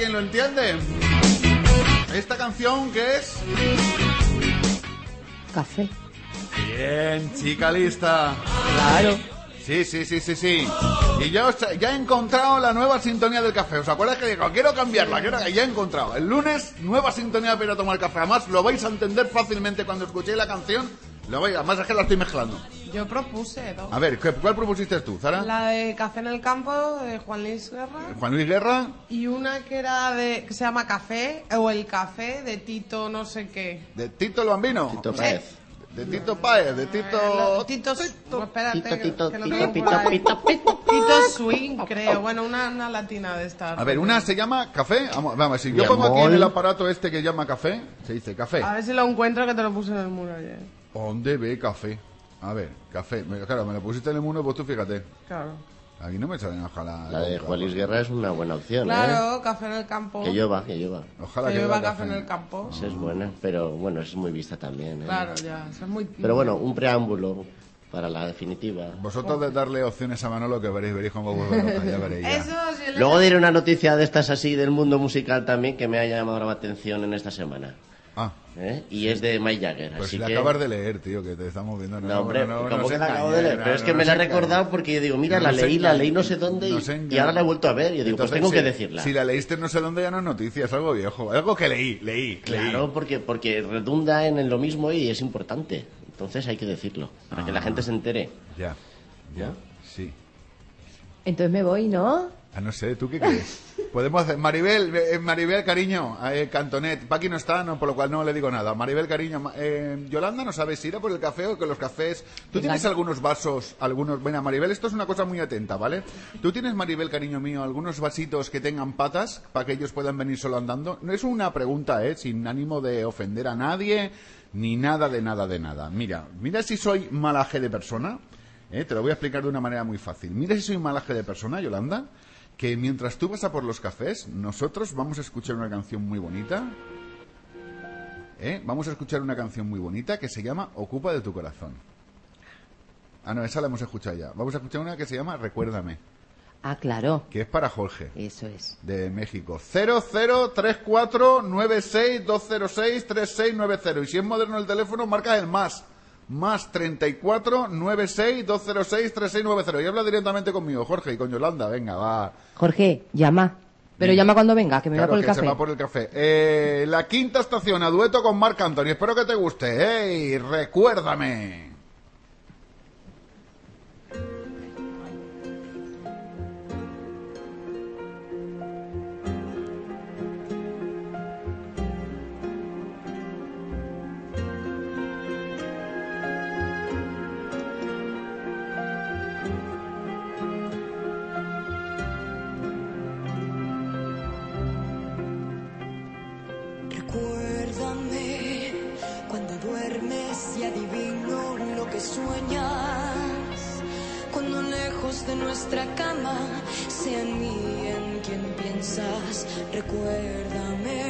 Alguien lo entiende. ¿Esta canción qué es? Café. Bien, chica lista. Claro. Sí, sí, sí, sí, sí. Y ya, os- ya he encontrado la nueva sintonía del café. ¿Os acuerdas que digo, quiero cambiarla? Quiero... Ya he encontrado. El lunes, nueva sintonía para ir a tomar café. Además, lo vais a entender fácilmente cuando escuchéis la canción. Lo vais, además es que la estoy mezclando. Yo propuse, ¿no? A ver, ¿qué- ¿cuál propusiste tú, Zara? La de Café en el Campo de Juan Luis Guerra. Juan Luis Guerra. Y una que era de. que se llama Café, o El Café de Tito no sé qué. De Tito el Bambino. Tito Páez. De Tito Páez, de Tito... Tito. espérate, Tito, Tito, Swing, creo. Bueno, una, una latina de estas. A ver, una se llama café. Vamos, vamos si yo pongo aquí en el aparato este que llama café, se dice café. A ver si lo encuentro que te lo puse en el muro ayer. ¿Dónde ve café? A ver, café. Me- Claro, me lo pusiste en el mundo, pues tú fíjate. Claro. Aquí no me salen, ojalá. La de Juan Luis Guerra es una buena opción, Claro, Café en el Campo. ¿eh? Que llueva, que llueva. Ojalá Que que llueva café en el campo. Esa es buena, pero bueno, es muy vista también, ¿eh? Claro, ya. Eso es muy. Pero bueno, un preámbulo para la definitiva. Vosotros de darle opciones a Manolo que veréis, veréis cómo vuelve ya veréis. ya. Eso le- Luego diré una noticia de estas así del mundo musical también que me ha llamado la atención en esta semana. Ah, ¿eh? Y es de Mike Jagger. pues así la que... acabas de leer, tío, que te estamos viendo. No, hombre, no, como no que la acabo de leer, no, pero es que no me la he recordado porque yo digo, mira, No la leí, la leí no sé dónde y, ahora la he vuelto a ver y yo digo, pues tengo si- que decirla. Si la leíste no sé dónde ya no es noticia, es algo viejo. Algo que leí, leí, Claro, porque, porque redunda en, lo mismo y es importante. Entonces hay que decirlo, para que la Ah. gente se entere. Ya, ya, sí. Entonces me voy, ¿no? Ah, no sé, ¿tú qué crees? Podemos hacer... Maribel, eh, Maribel, cariño, eh, Cantonet. Paqui no está, no, por lo cual no le digo nada. Maribel, cariño. eh, Yolanda, ¿no sabes si ir a por el café o que los cafés... ¿Tú Venga. tienes algunos vasos, algunos... Venga, Maribel, esto es una cosa muy atenta, ¿vale? ¿Tú tienes, Maribel, cariño mío, algunos vasitos que tengan patas para que ellos puedan venir solo andando? No es una pregunta, ¿eh? Sin ánimo de ofender a nadie, ni nada de nada de nada. Mira, mira si soy malaje de persona. ¿eh? Te lo voy a explicar de una manera muy fácil. Mira si soy malaje de persona, Yolanda, que mientras tú vas a por los cafés, nosotros vamos a escuchar una canción muy bonita. ¿eh? Vamos a escuchar una canción muy bonita que se llama Ocupa de tu corazón. Ah, no, esa la hemos escuchado ya. Vamos a escuchar una que se llama Recuérdame, Ah, claro. que es para Jorge, Eso es. de México. 00349620636990. Y si es moderno el teléfono, marca el más. Más 34 96 206 3690. Y habla directamente conmigo, Jorge, y con Yolanda. Venga, va. Jorge, llama. Pero llama cuando venga, que me Claro, voy a por el café. se va por el café. Eh, la quinta estación, a dueto con Marc Anthony. Espero que te guste. ¡Ey! Recuérdame. Recuérdame sueñas. Cuando lejos de nuestra cama sea en mí en quien piensas. Recuérdame.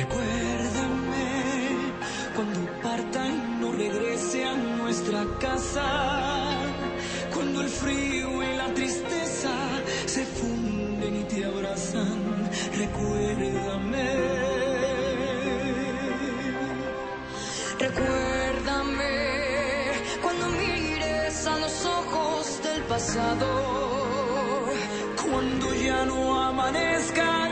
Recuérdame cuando parta y no regrese a nuestra casa. Cuando el frío y la tristeza Recuérdame cuando mires a los ojos del pasado. Cuando ya no amanezcan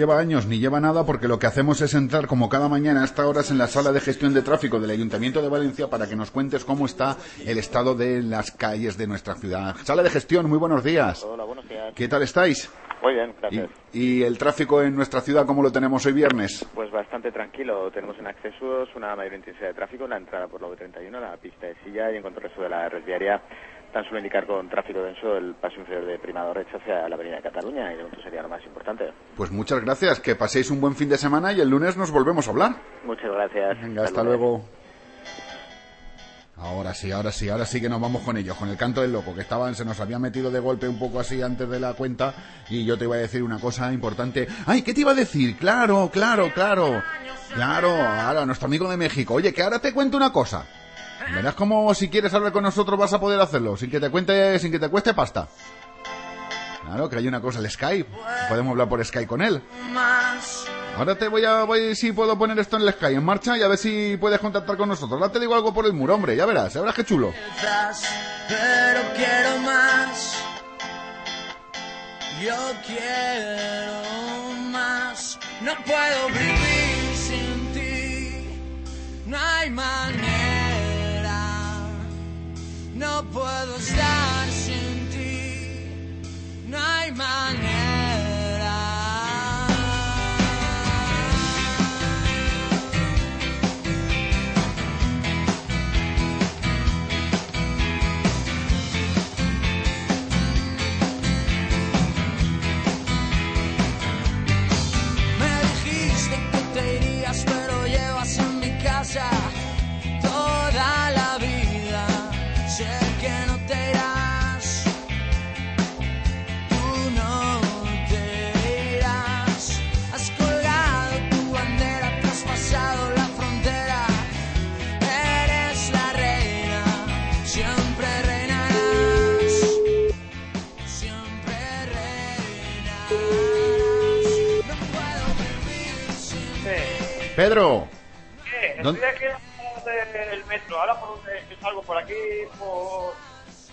lleva años ni lleva nada porque lo que hacemos es entrar como cada mañana a estas horas en la sala de gestión de tráfico del Ayuntamiento de Valencia para que nos cuentes cómo está el estado de las calles de nuestra ciudad. Sala de gestión, muy buenos días. Hola, buenos días. ¿Qué tal estáis? Muy bien, gracias. ¿Y el tráfico en nuestra ciudad cómo lo tenemos hoy viernes? Pues bastante tranquilo. Tenemos en accesos una mayor intensidad de tráfico, la entrada por la V31, la pista de silla y en cuanto al resto de la red viaria, tan solo indicar con tráfico denso el paso inferior de Primado Recha hacia la Avenida de Cataluña y de momento sería lo más importante. Pues muchas gracias, que paséis un buen fin de semana y el lunes nos volvemos a hablar. Muchas gracias. Venga, hasta luego. Ahora sí, ahora sí, ahora sí que nos vamos con ellos, con el canto del loco, que estaban, se nos había metido de golpe un poco así antes de la cuenta y yo te iba a decir una cosa importante. ¡Ay, qué te iba a decir! Claro, claro, claro. Claro, ahora nuestro amigo de México. Oye, que ahora te cuento una cosa. Verás como si quieres hablar con nosotros vas a poder hacerlo, sin que te cuente, sin que te cueste pasta. Claro, que hay una cosa, el Skype. Podemos hablar por Skype con él. Ahora te voy a voy si puedo poner esto en el Skype en marcha y a ver si puedes contactar con nosotros. Ahora te digo algo por el muro, hombre, ya verás, ya verás qué chulo. Pero quiero más. Yo quiero más. No puedo vivir sin ti. No hay manera. No puedo estar sin ti. No hay manera. Pedro, ¿Qué? ¿Dónde- Estoy aquí del metro. Ahora por salgo por aquí, por,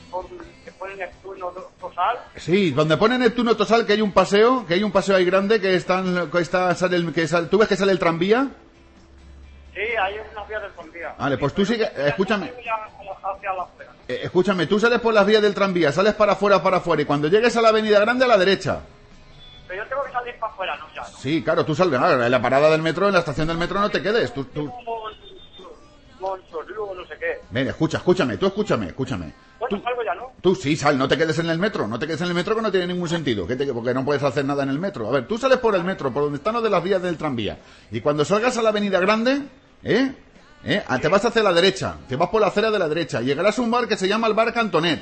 por que ponen Neptuno Tosal. sí, donde pone Neptuno Tosal que hay un paseo, que hay un paseo ahí grande que están que está sale el, que sale- tú ves que sale el tranvía. Sí, hay unas vías del tranvía. Vale, pues tú sigue, eh, escúchame, eh, escúchame, tú sales por las vías del tranvía, sales para afuera, para afuera y cuando llegues a la Avenida Grande a la derecha. Pero yo tengo que salir para afuera, ¿no? Sí, claro, tú sales, ah, en la parada del metro, en la estación del metro no te quedes, tú, tú- no sé qué. Ven, escucha, escúchame, tú escúchame, escúchame. Bueno, salgo ya, ¿no? Tú sí, sal, no te quedes en el metro, no te quedes en el metro que no tiene ningún sentido, que te- porque no puedes hacer nada en el metro. A ver, tú sales por el metro, por donde están los de las vías del tranvía, y cuando salgas a la avenida grande, ¿eh? ¿Eh? Ah, Te vas hacia la derecha, te vas por la acera de la derecha, llegarás a un bar que se llama el Bar Cantonet.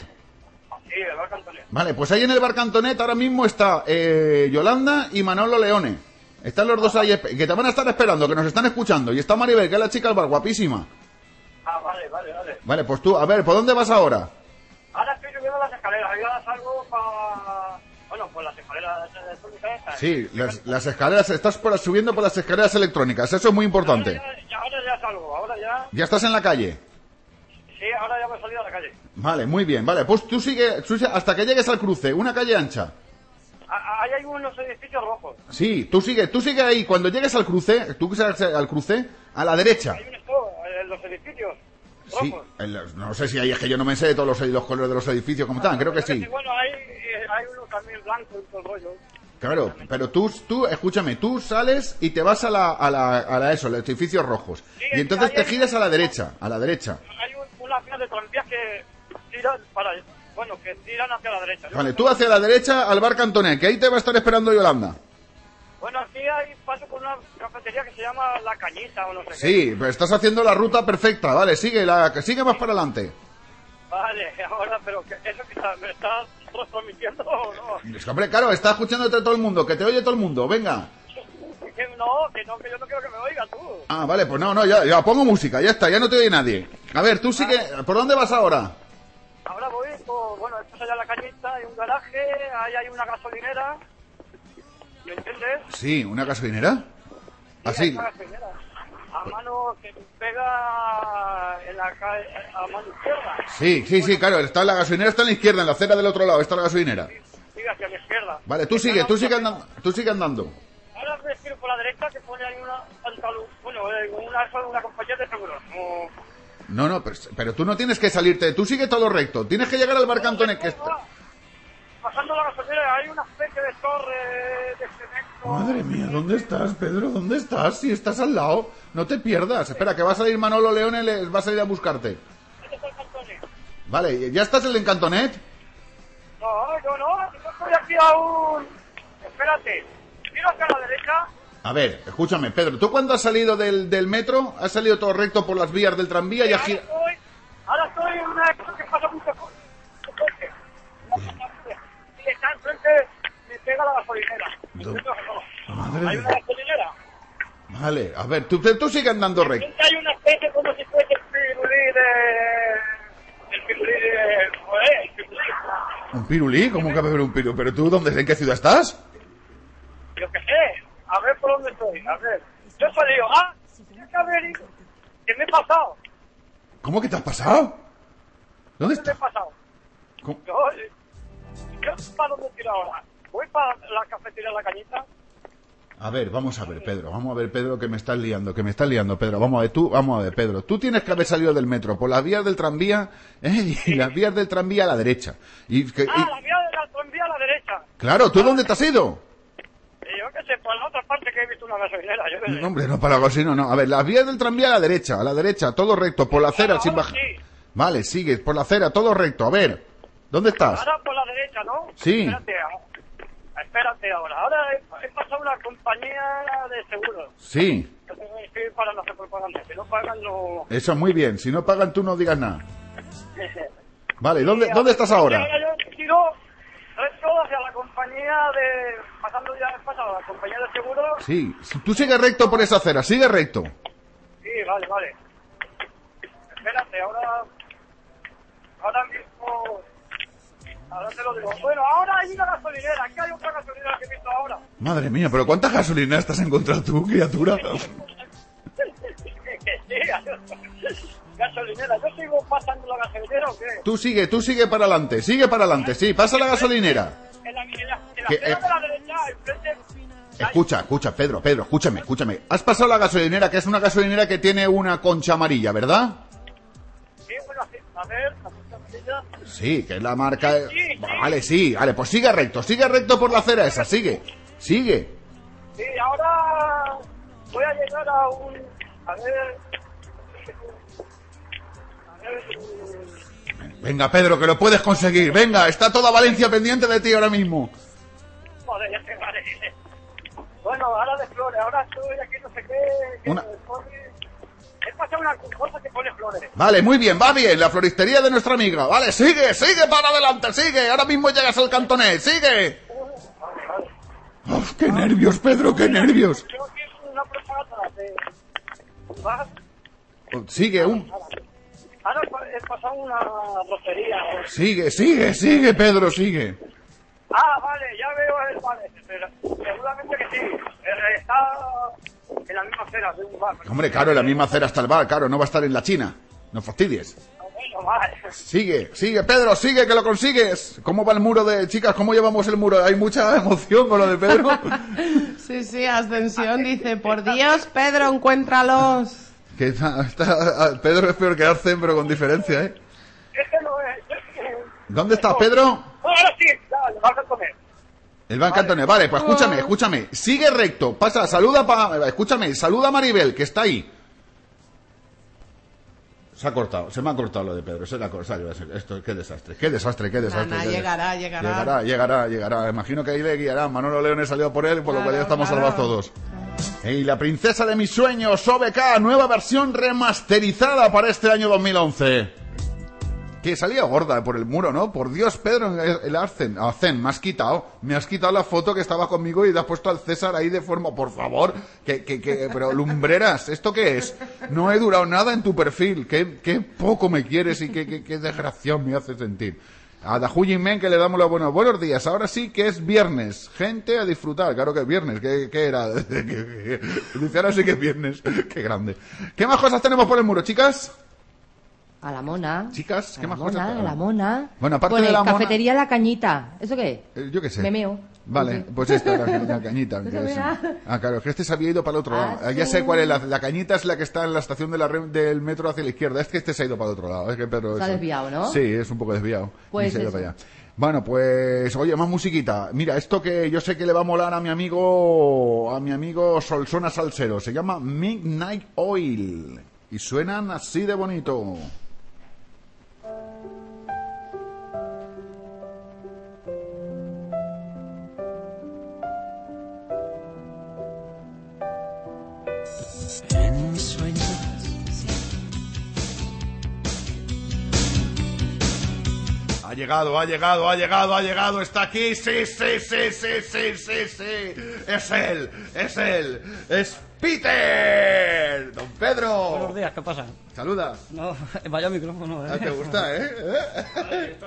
Sí, el Bar Cantonet. Vale, pues ahí en el Bar Cantonet ahora mismo está eh, Yolanda y Manolo Leone. Están los dos ahí, que te van a estar esperando, que nos están escuchando. Y está Maribel, que es la chica del bar, guapísima. Ah, vale, vale, vale. Vale, pues tú, a ver, ¿por dónde vas ahora? Ahora estoy subiendo las escaleras, ahora salgo para... Bueno, pues las escaleras electrónicas. Sí, las, las escaleras, estás por, subiendo por las escaleras electrónicas, eso es muy importante. Ya, ahora ya salgo, ahora ya... Ya estás en la calle. Sí, ahora ya me he salido a la calle. Vale, muy bien, vale, pues tú sigue, hasta que llegues al cruce, una calle ancha. Ah, Ahí hay unos edificios rojos. Sí, tú sigue, tú sigue ahí, cuando llegues al cruce, tú que sales al cruce, a la derecha. Hay un esto, en los edificios Sí, rojos. no sé si hay, es que yo no me sé de todos los, los colores de los edificios como están, creo que sí. Bueno, hay, eh, hay unos también blancos y todo el rollo. Claro, pero tú, tú, escúchame, tú sales y te vas a la, a la, a la eso, los edificios rojos. Y entonces te giras a la derecha, a la derecha. Hay un, unas vías de tranvías que tiran para... Bueno, que tiran hacia la derecha. Vale, tú hacia la derecha al bar Cantonet, que ahí te va a estar esperando Yolanda. Bueno, aquí hay paso por una cafetería que se llama La Cañita o no sé qué. Sí, pero estás haciendo la ruta perfecta, vale, sigue, la, sigue más para adelante. Vale, ahora, pero que ¿eso que está, me estás transmitiendo o no? Es que, hombre, claro, está escuchándote todo el mundo, que te oye todo el mundo, venga. Que no, que no, que yo no quiero que me oiga tú. Ah, vale, pues no, no, ya, ya pongo música, ya está, ya no te oye nadie. A ver, tú sigue, ¿por dónde vas ahora? Ahora voy, por, bueno, esto es allá La Cañita, hay un garaje, ahí hay una gasolinera. ¿Me entiendes? Sí, ¿una gasolinera? Así, una gasolinera. A mano que pega en la calle, a mano izquierda. sí, sí, sí, claro, está la gasolinera está en la izquierda, en la acera del otro lado, está la gasolinera. Sigue hacia la izquierda. Vale, tú sigue, tú sigue andando, tú sigue andando. Ahora me giro por la derecha que pone ahí una pantalón, bueno, eh, una, una compañía de seguros. como- No, no, pero, pero tú no tienes que salirte, tú sigue todo recto, tienes que llegar al bar Cantonet que está... Pasando la gasolinera hay una especie de torre de cemento. Madre mía, ¿dónde estás, Pedro? ¿Dónde estás? Si estás al lado, no te pierdas. Espera, que va a salir Manolo Leone, les va a salir a buscarte. Vale, ¿ya estás en el Cantonet? No, yo no, yo estoy aquí aún. Espérate, giro hacia la derecha. A ver, escúchame, Pedro, ¿tú cuando has salido del, del metro, has salido todo recto por las vías del tranvía y has Ahora gira- estoy, ahora estoy en una cosa que pasa mucho co- coche. Y está enfrente, me pega la gasolinera. Madre Hay una gasolinera. Vale, a ver, tú, tú sigue andando recto. Hay una especie como si fuese el pirulí de... El pirulí de... Joder, el pirulí. ¿Un pirulí? ¿Cómo que va a haber un pirulí? ¿Pero tú dónde, en qué ciudad estás? Yo qué sé, a ver por dónde estoy, a ver. Yo he salido, ah. ¿Qué me he pasado? ¿Cómo que te has pasado? ¿Dónde ¿Qué me he estás? pasado? ¿Cómo? Yo, eh, ¿qué, ¿Para dónde tiro ahora? ¿Voy para la cafetería La Cañita? A ver, vamos a ver, Pedro, vamos a ver, Pedro, que me estás liando, que me estás liando, Pedro. Vamos a ver, tú, vamos a ver, Pedro. Tú tienes que haber salido del metro por las vías del tranvía, ¿eh? y las vías del tranvía a la derecha. Y, que- y- Ah, la vía de la tranvía a la derecha. claro, ¿tú dónde te has ido? Yo sé, por la otra parte que he visto una gasolinera. Yo. No, hombre, no para así, no. A ver, las vías del tranvía a la derecha, a la derecha, todo recto, por la acera, sin bajar. Vale, sigues, por la acera, todo recto. A ver, ¿dónde estás? Ahora por la derecha, ¿no? Sí. Espérate, espérate ahora. Ahora he, he pasado una compañía de seguros. Sí, para hacer propaganda. Si no pagan, no... eso muy bien. Si no pagan, tú no digas nada. Vale, ¿dónde, ¿dónde estás ahora? Ahora yo tiro recto hacia la compañía de... Pasando ya pasado a la compañía de seguros. Sí, tú sigues recto por esa acera, sigue recto. Sí, vale, vale. Espérate, ahora... Ahora mismo... Ahora te lo digo. Bueno, ahora hay una gasolinera. Aquí hay otra gasolinera que he visto ahora. Madre mía, pero ¿cuántas gasolineras te has encontrado tú, criatura? sí, gasolinera. ¿Yo sigo pasando la gasolinera o qué? Tú sigue, tú sigue para adelante, sigue para adelante, sí, pasa la gasolinera. En la, en la, en la Que, acera eh, de la derecha, enfrente... Escucha, escucha, Pedro, Pedro, escúchame, escúchame. Has pasado la gasolinera, que es una gasolinera que tiene una concha amarilla, ¿verdad? Sí, bueno, a ver, la amarilla. Sí, que es la marca... Sí, sí. Vale, sí, vale, pues sigue recto, sigue recto por la acera esa, sigue, sigue. Sí, ahora voy a llegar a un... A ver... Venga, Pedro, que lo puedes conseguir. Venga, está toda Valencia pendiente de ti ahora mismo. Joder, ya te vale. Bueno, ahora de flores, ahora estoy aquí no sé qué. que Una- He pasado una cosa que pone flores. Vale, muy bien, va bien, la floristería de nuestra amiga. Vale, sigue, sigue para adelante, sigue. Ahora mismo llegas al cantonés, sigue. Uf, qué nervios, Pedro, qué nervios. Que es una de... ¿Va? Sigue, un... Ahora he pasado una rocería. Sigue, sigue, sigue, Pedro, sigue. Ah, vale, ya veo el vale. Pero seguramente que sí. Eh, Está en la misma acera de un bar. Hombre, claro, en la misma acera está el bar, claro, no va a estar en la China. No fastidies. Bueno, vale. Sigue, sigue, Pedro, sigue, que lo consigues. ¿Cómo va el muro de... Chicas, cómo llevamos el muro? Hay mucha emoción con lo de Pedro. Sí, sí, Ascensión dice, por Dios, Pedro, encuéntralos. Que está- está- Pedro es peor que Arcen, pero con diferencia, ¿eh? Es que no es... es que- ¿Dónde está Pedro? Ahora sí, ya, le vas a comer. El Banco Antonio. Vale, pues escúchame, escúchame. Sigue recto. Pasa, saluda pa... Escúchame, saluda a Maribel, que está ahí. Se ha cortado, se me ha cortado lo de Pedro. Se ha cortado. Esto, qué desastre, qué desastre, qué desastre. Qué de- llegará, llegará. Llegará, llegará, llegará. Imagino que ahí le guiará. Manolo León salido por él, por lo cual ya estamos claro. salvados todos. Y la princesa de mis sueños, OBK, nueva versión remasterizada para este año 2011. Que salía gorda por el muro, ¿no? Por Dios, Pedro, el Arcen. Arcen, me has quitado. Me has quitado la foto que estaba conmigo y te has puesto al César ahí de forma. Por favor, que, que, que, pero lumbreras, ¿esto qué es? No he durado nada en tu perfil. Qué, qué poco me quieres y qué, qué, qué desgraciación me hace sentir. A Dahuyin Men que le damos los buenos buenos días. Ahora sí que es viernes. Gente a disfrutar. Claro que es viernes. ¿Qué, qué era? Dice ahora sí que es viernes. Qué grande. ¿Qué más cosas tenemos por el muro, chicas? A la mona. Chicas, ¿qué más mona, cosas? a la mona. Bueno, aparte Pone de la mona- cafetería La Cañita. ¿Eso qué? Eh, yo qué sé. Memeo. Vale, pues esta, la, la cañita. es- Ah, claro, que este se había ido para el otro Ah, lado. Ah, Ya sí. sé cuál es. La, la cañita es la que está en la estación de la del metro hacia la izquierda. Es que este se ha ido para el otro lado. Es que Pedro... Eso- desviado, ¿no? Sí, es un poco desviado. Pues Y se ha ido eso. para allá. Bueno, pues, oye, más musiquita. Mira, esto que yo sé que le va a molar a mi amigo, a mi amigo Solsona Salsero. Se llama Midnight Oil. Y suenan así de bonito. En mis sueños Ha llegado, ha llegado, ha llegado, ha llegado, está aquí, sí, sí, sí, sí, sí, sí, sí, es él, es él, es Peter, don Pedro. Buenos días, ¿qué pasa? Saluda. No, vaya micrófono. ¿eh? Ah, ¿Te gusta, eh? ¿Eh?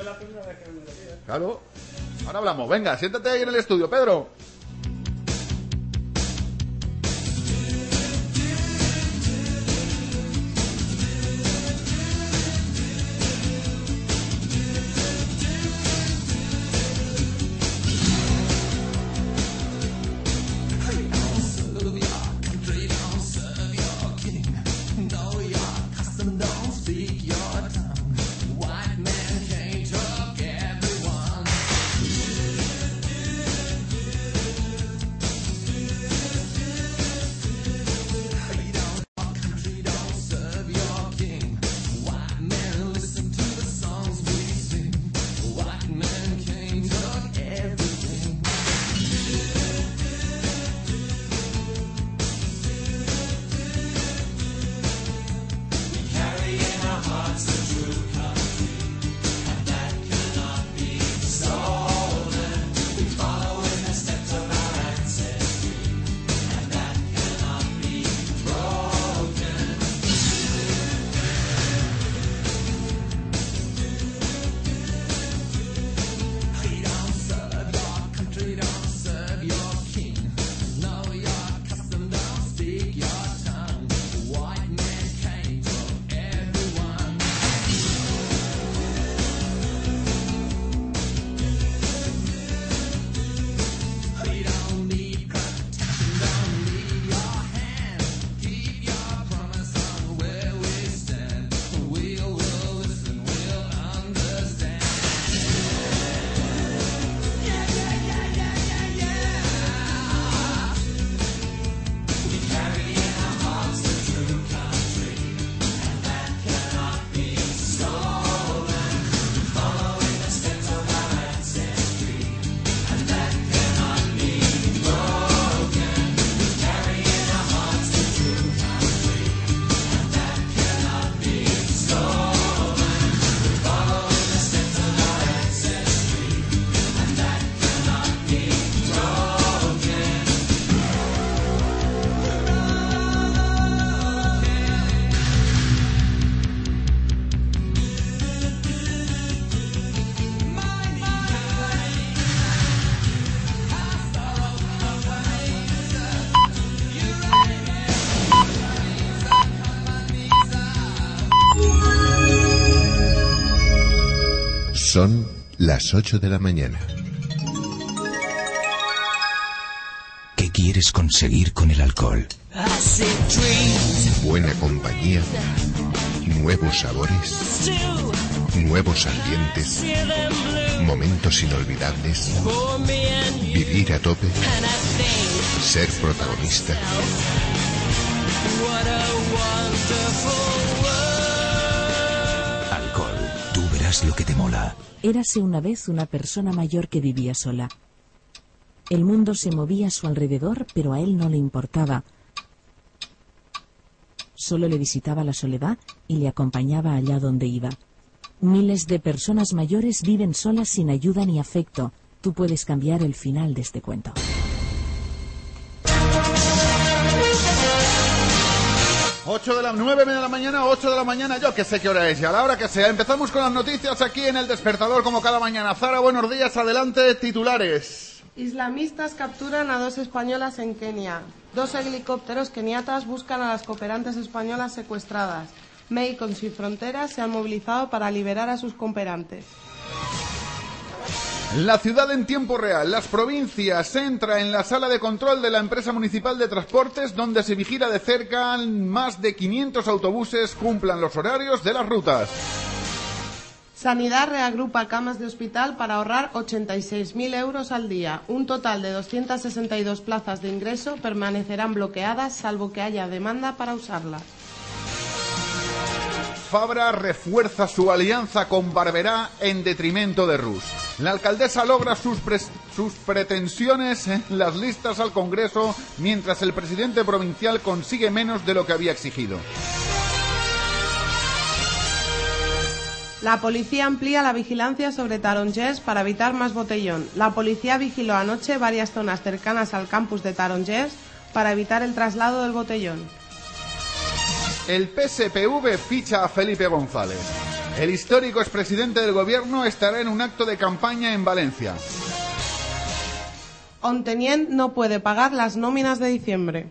Claro. Ahora hablamos, venga, siéntate ahí en el estudio, Pedro. Son las 8 de la mañana. ¿Qué quieres conseguir con el alcohol? Buena compañía, nuevos sabores, nuevos ambientes, momentos inolvidables, vivir a tope, ser protagonista. Alcohol. Verás lo que te mola. Érase una vez una persona mayor que vivía sola. El mundo se movía a su alrededor, pero a él no le importaba. Solo le visitaba la soledad y le acompañaba allá donde iba. Miles de personas mayores viven solas sin ayuda ni afecto. Tú puedes cambiar el final de este cuento. Ocho de la 9 de la mañana, 8 de la mañana, yo que sé qué hora es y a la hora que sea. Empezamos con las noticias aquí en el despertador como cada mañana. Zara, buenos días, adelante, titulares. Islamistas capturan a dos españolas en Kenia. Dos helicópteros keniatas buscan a las cooperantes españolas secuestradas. Médicos Sin Fronteras se han movilizado para liberar a sus cooperantes. La ciudad en tiempo real, las provincias, entra en la sala de control de la empresa municipal de transportes donde se vigila de cerca más de 500 autobuses cumplan los horarios de las rutas. Sanidad reagrupa camas de hospital para ahorrar 86.000 euros al día. Un total de 262 plazas de ingreso permanecerán bloqueadas salvo que haya demanda para usarlas. Fabra refuerza su alianza con Barberá en detrimento de Rus. La alcaldesa logra sus, pretensiones en las listas al Congreso mientras el presidente provincial consigue menos de lo que había exigido. La policía amplía la vigilancia sobre Tarongers para evitar más botellón. La policía vigiló anoche varias zonas cercanas al campus de Tarongers para evitar el traslado del botellón. El PSPV ficha a Felipe González. El histórico expresidente del gobierno estará en un acto de campaña en Valencia. Ontenien no puede pagar las nóminas de diciembre.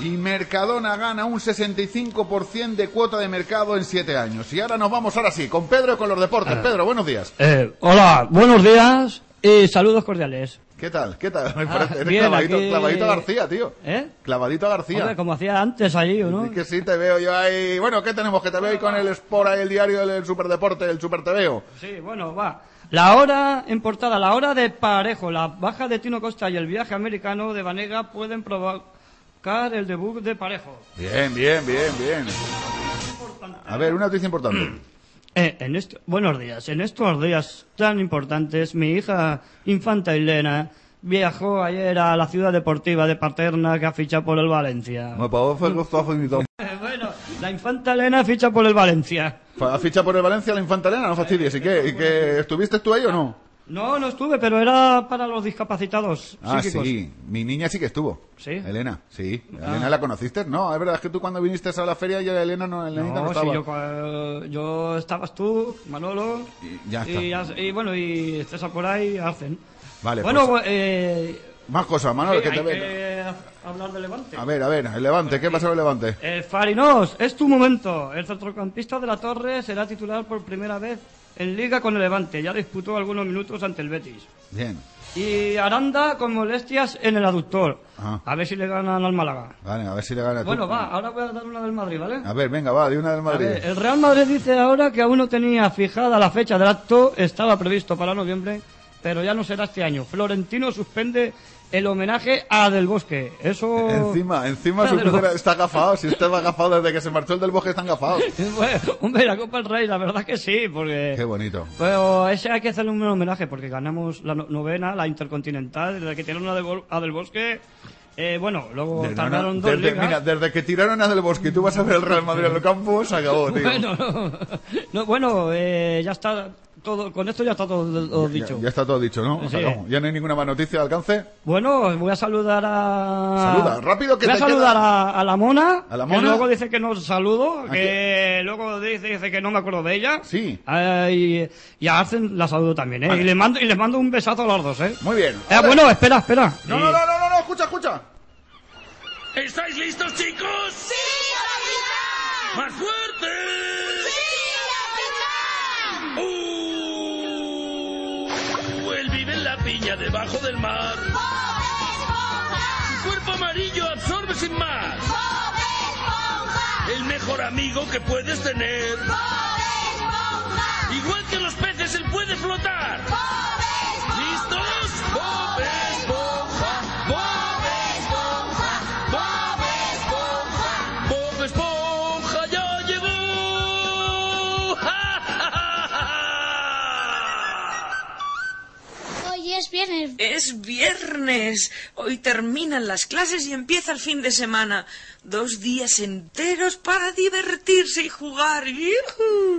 Y Mercadona gana un 65% de cuota de mercado en siete años. Y ahora nos vamos, ahora sí, con Pedro y con los deportes. Ah. Pedro, buenos días. Eh, hola, buenos días y saludos cordiales. ¿Qué tal? ¿Qué tal? Me Ah, parece- eres bien, clavadito, aquí- clavadito García, tío. ¿Eh? Clavadito García. Hombre, como hacía antes allí, ¿o no? Que sí, te veo yo ahí. Bueno, ¿qué tenemos? Que te veo ahí con el Sport, ahí, el diario, el, el Superdeporte, el Super TVO. Sí, bueno, va. La hora en portada, la hora de parejo, la baja de Tino Costa y el viaje americano de Vanega pueden provocar el debut de parejo. Bien, bien, bien, bien. A ver, una noticia importante. Eh, en esto, buenos días. En estos días tan importantes, mi hija infanta Elena viajó ayer a la ciudad deportiva de Paterna que ha fichado por el Valencia. Me parece que está finito. Bueno, la infanta Elena ficha por el Valencia. ¿Ha fichado por el Valencia la Infanta Elena? No fastidies. ¿Y qué? ¿Y qué? ¿Estuviste tú ahí o no? No, no estuve, pero era para los discapacitados Ah, psíquicos. sí. Mi niña sí que estuvo. ¿Sí? Elena, sí. Ah. ¿Elena la conociste? No, es verdad es que tú cuando viniste a la feria ya Elena no, Elenita no, No, estaba. si yo, yo estabas tú, Manolo, ya está. y, y bueno, y César por ahí hacen. Vale, bueno, pues- eh, Más cosas, Manuel, sí, que te hay ve. que hablar de Levante. A ver, a ver, el Levante, ¿qué pasa con el Levante? Eh, Farinos, es tu momento. El centrocampista de la Torre será titular por primera vez en Liga con el Levante. Ya disputó algunos minutos ante el Betis. Bien. Y Aranda con molestias en el aductor. A ver si le ganan al Málaga. Vale, a ver si le gana tú. Bueno, va, ahora voy a dar una del Madrid, ¿vale? A ver, venga, va, de una del Madrid. ver, el Real Madrid dice ahora que aún no tenía fijada la fecha del acto, estaba previsto para noviembre, pero ya no será este año. Florentino suspende el homenaje a Del Bosque. Eso... Encima, encima su está agafado. Si usted va agafado desde que se marchó el del bosque, está agafado. Bueno, hombre, la Copa del Rey, la verdad que sí, porque... Qué bonito. Pero ese hay que hacerle un homenaje porque ganamos la no- novena, la intercontinental, desde que tiraron a Del, Bo- a Del Bosque. eh, bueno, luego Desde, tardaron dos desde- ligas. mira, desde que tiraron a del bosque y tú vas a ver el Real Madrid en el campo, se acabó, tío. Bueno, no, bueno eh, ya está todo, con esto ya está todo, todo Ya- dicho. Ya, está todo dicho, ¿no? Sí. Ya no hay ninguna más noticia de alcance. Bueno, voy a saludar a. Saluda, rápido, que voy a saludar queda- a, a la mona. ¿A la Que mona? luego dice que no saludo. ¿A Que luego dice, dice que no me acuerdo de ella. Sí. Ah, y, y a Arcen la saludo también, ¿eh? Y, le mando, y les mando un besazo a los dos, ¿eh? Muy bien. Eh, bueno, espera, espera. No, Y- no, no, no, no, no, escucha, escucha. ¿Estáis listos, chicos? ¡Sí, ¡Más fuerte! Allá debajo del mar. Tu cuerpo amarillo absorbe sin más. El mejor amigo que puedes tener. Igual que los peces, él puede flotar. ¿Listos? Bob es viernes. Es viernes. Hoy terminan las clases y empieza el fin de semana. Dos días enteros para divertirse y jugar.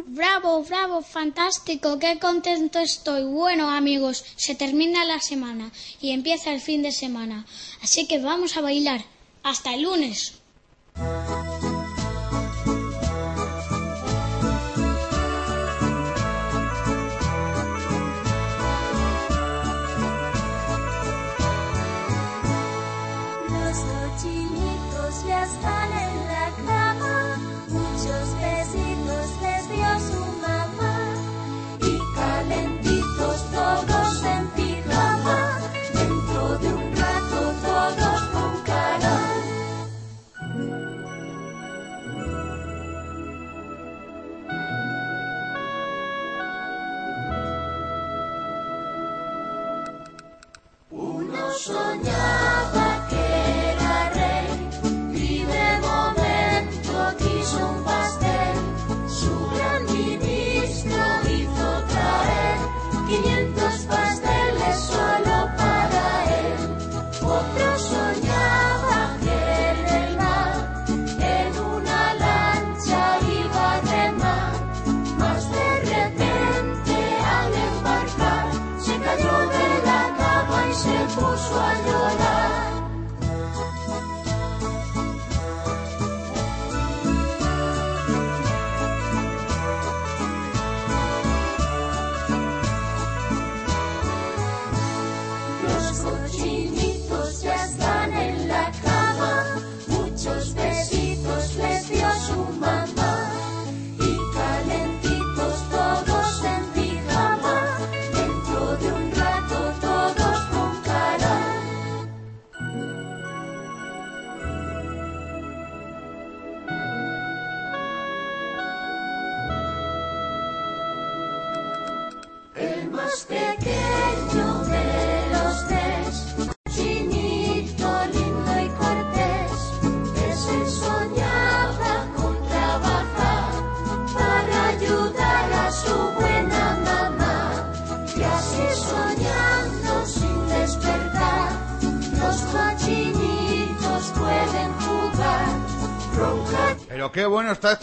Bravo, bravo, fantástico, qué contento estoy. Bueno, amigos, se termina la semana y empieza el fin de semana. Así que vamos a bailar. Hasta el lunes. Uno soñaba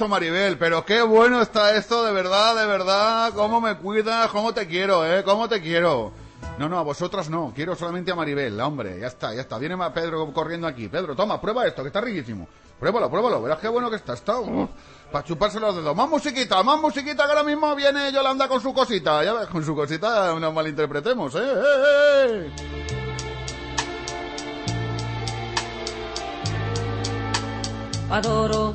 Maribel. Pero qué bueno está esto, de verdad, de verdad. Cómo me cuidas, cómo te quiero, eh. Cómo te quiero. No, no, a vosotras no. Quiero solamente a Maribel, hombre. Ya está, ya está. Viene Pedro corriendo aquí. Pedro, toma, prueba esto, que está riquísimo. Pruébalo, pruébalo. Verás qué bueno que está. Está para chuparse los dedos. Más musiquita, más musiquita que ahora mismo viene Yolanda con su cosita. Ya ves, con su cosita no nos malinterpretemos, eh. eh, eh. Adoro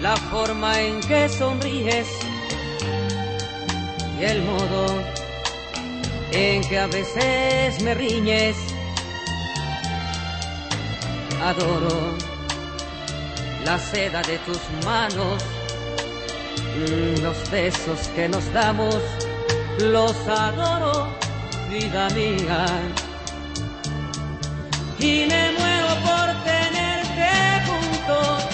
la forma en que sonríes y el modo en que a veces me riñes. Adoro la seda de tus manos, los besos que nos damos, los adoro, vida mía. Y me muero por tenerte junto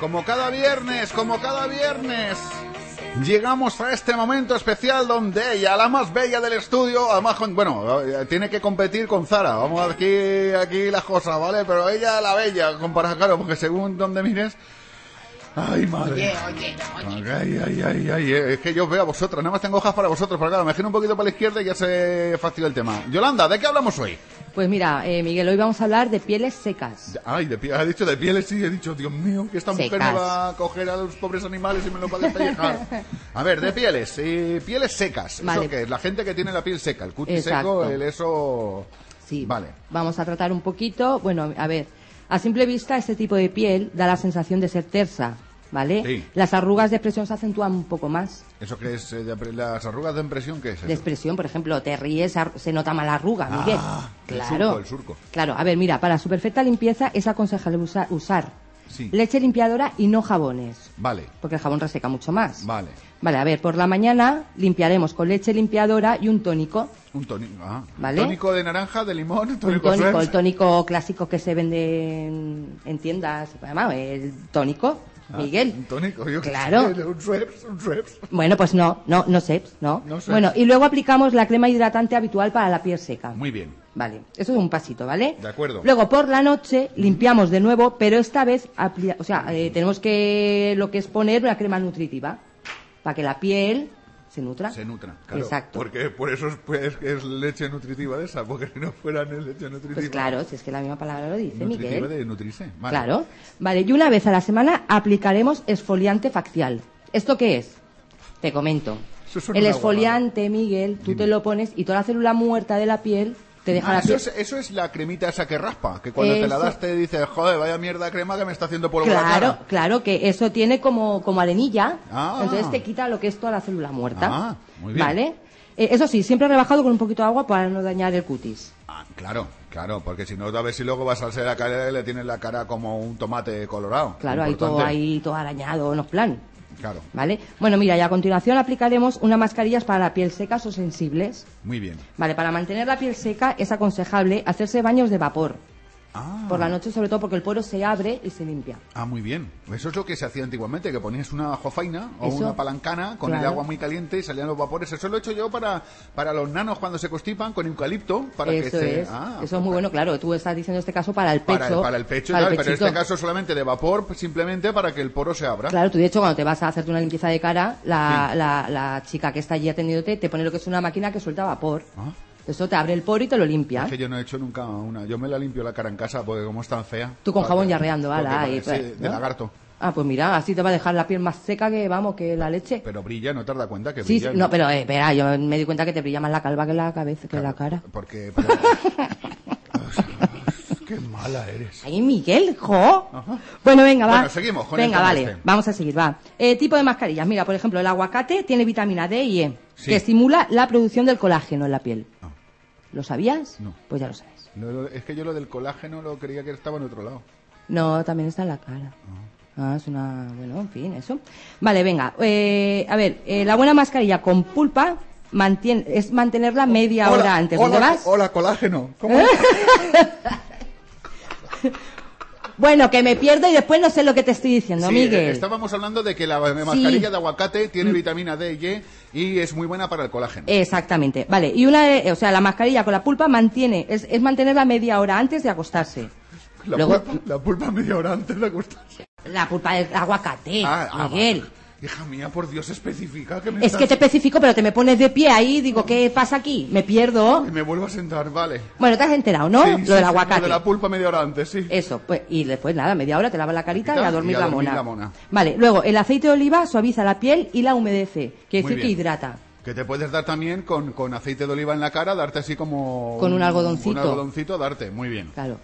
como cada viernes, como cada viernes, llegamos a este momento especial donde ella, la más bella del estudio, además, con- bueno, eh, tiene que competir con Zara. Vamos aquí, aquí las cosas, ¿vale? Pero ella, la bella, comparada, claro, porque según donde mires. Ay, madre. Oye, oye, Ay, ay, ay, ay, eh, es que yo veo a vosotros, nada más tengo hojas para vosotros, pero claro, me giro un poquito para la izquierda y ya se fastidia el tema. Yolanda, ¿de qué hablamos hoy? Pues mira, eh, Miguel, hoy vamos a hablar de pieles secas. Ay, de pie, ha dicho de pieles, sí, he dicho, Dios mío, que esta mujer me va a coger a los pobres animales y me los va a despellejar. A ver, de pieles, eh, pieles secas. Vale. ¿Eso qué es? La gente que tiene la piel seca, el cutis Exacto. seco, el eso... Sí. Vale. Vamos a tratar un poquito, bueno, a ver, a simple vista este tipo de piel da la sensación de ser tersa, ¿vale? Sí. Las arrugas de expresión se acentúan un poco más. ¿Eso qué es? eh, de- las arrugas de impresión, ¿qué es De eso? expresión, por ejemplo, te ríes, se nota la arruga, Miguel. Ah, el claro. surco, el surco. Claro, a ver, mira, para su perfecta limpieza es aconsejable usa- usar Sí. leche limpiadora y no jabones, Vale, porque el jabón reseca mucho más. vale. Vale, a ver, por la mañana limpiaremos con leche limpiadora y un tónico. Un tónico, ah. Vale. Tónico de naranja, de limón, Un tónico, tónico, Schweppes. el tónico clásico que se vende en, en tiendas, además, el tónico, Ah, Miguel. Un tónico, yo Claro. sé, un Schweppes, un Schweppes. Bueno, pues no, no, no seps, ¿no? Bueno, y luego aplicamos la crema hidratante habitual para la piel seca. Muy bien, Vale, eso es un pasito, ¿vale? de acuerdo. Luego por la noche limpiamos de nuevo, pero esta vez, o sea, eh, tenemos que lo que es poner una crema nutritiva para que la piel se nutra. Se nutra, claro. Exacto. Porque por eso es, pues, es leche nutritiva de esa, porque si no fuera es leche nutritiva. Pues claro, si es que la misma palabra lo dice, Nutritiva Miguel. de nutrirse. Vale. Claro. Vale, y una vez a la semana aplicaremos esfoliante facial. ¿Esto qué es? Te comento. Suena El esfoliante, Miguel, tú te lo pones y toda la célula muerta de la piel te deja Ah, la eso, es, eso es la cremita esa que raspa, que cuando te la das te dices, joder, vaya mierda de crema que me está haciendo polvo la Claro, cara. claro, que eso tiene como, como arenilla. Ah. Entonces te quita lo que es toda la célula muerta. Ah, muy bien. ¿Vale? Eh, eso sí, siempre rebajado con un poquito de agua para no dañar el cutis. Ah, claro, claro, porque si no, a ver si luego vas a ser la cara y le tienes la cara como un tomate colorado. Claro, ahí todo, ahí todo arañado, no es plan. Claro, ¿Vale? Bueno, mira, y a continuación aplicaremos unas mascarillas para la piel secas o sensibles. muy bien. Vale, para mantener la piel seca es aconsejable hacerse baños de vapor. Ah. Por la noche, sobre todo porque el poro se abre y se limpia. Ah, muy bien. Eso es lo que se hacía antiguamente, que ponías una jofaina o Eso. una palancana con el agua muy caliente y salían los vapores. Eso lo he hecho yo para, para los nanos cuando se constipan con eucalipto. Para Eso que se... es. Ah, Eso es muy bueno, claro. Tú estás diciendo este caso para el pecho. para, el, para el pecho para el pero en este caso solamente de vapor, pues, simplemente para que el poro se abra. Claro, tú de hecho cuando te vas a hacerte una limpieza de cara, la, la, la chica que está allí atendiéndote te pone lo que es una máquina que suelta vapor. Ah. Eso te abre el poro y te lo limpia. Es que yo no he hecho nunca una. Yo me la limpio la cara en casa porque como es tan fea. Tú con jabón yarreando, ala, parece pues, de ¿no? lagarto. Ah, pues mira, así te va a dejar la piel más seca que, vamos, que la leche. Pero brilla, ¿no te dado cuenta que Sí, sí, brilla? no, pero eh, espera, yo me di cuenta que te brilla más la calva que la cabeza, que la cara. Porque... pero- Qué mala eres. Ay, Miguel, jo. Bueno, venga, va. Bueno, seguimos con Venga, vale, este. vamos a seguir, va. Eh, tipo de mascarillas. Mira, por ejemplo, el aguacate tiene vitamina D y E, Sí. que estimula la producción del colágeno en la piel. ¿Lo sabías? No. Pues ya lo sabes. Lo- lo- es que yo lo del colágeno lo creía que estaba en otro lado. No, también está en la cara. Ah, es una... Bueno, en fin, eso. Vale, venga. eh, a ver, eh, la buena mascarilla con pulpa es mantenerla media hora antes. ¿Dónde hola, vas? hola, colágeno. ¿Cómo? Bueno, que me pierdo y después no sé lo que te estoy diciendo, Sí, Miguel. eh, estábamos hablando de que la mascarilla de aguacate tiene vitamina D y E y es muy buena para el colágeno. Exactamente, vale. Y una, de- o sea, la mascarilla con la pulpa mantiene, es, es mantenerla media hora antes de acostarse. La, Luego- pulpa, la pulpa media hora antes de acostarse. La pulpa del aguacate, Ah, ah, Miguel. Hija mía, por Dios, especifica que me Es que te especifico, pero te me pones de pie ahí, digo, ¿qué pasa aquí? Me pierdo. Y me vuelvo a sentar, vale. Bueno, te has enterado, ¿no? Sí, Lo sí, del aguacate. Lo de la pulpa media hora antes, sí. Eso, pues, y después nada, media hora te lavas la carita y a dormir, Y a la, mona. la mona. Vale, luego el aceite de oliva suaviza la piel y la humedece. Quiere decir que hidrata. Que te puedes dar también con, con aceite de oliva en la cara, darte así como... Con un algodoncito. Un algodoncito, darte, muy bien. Claro.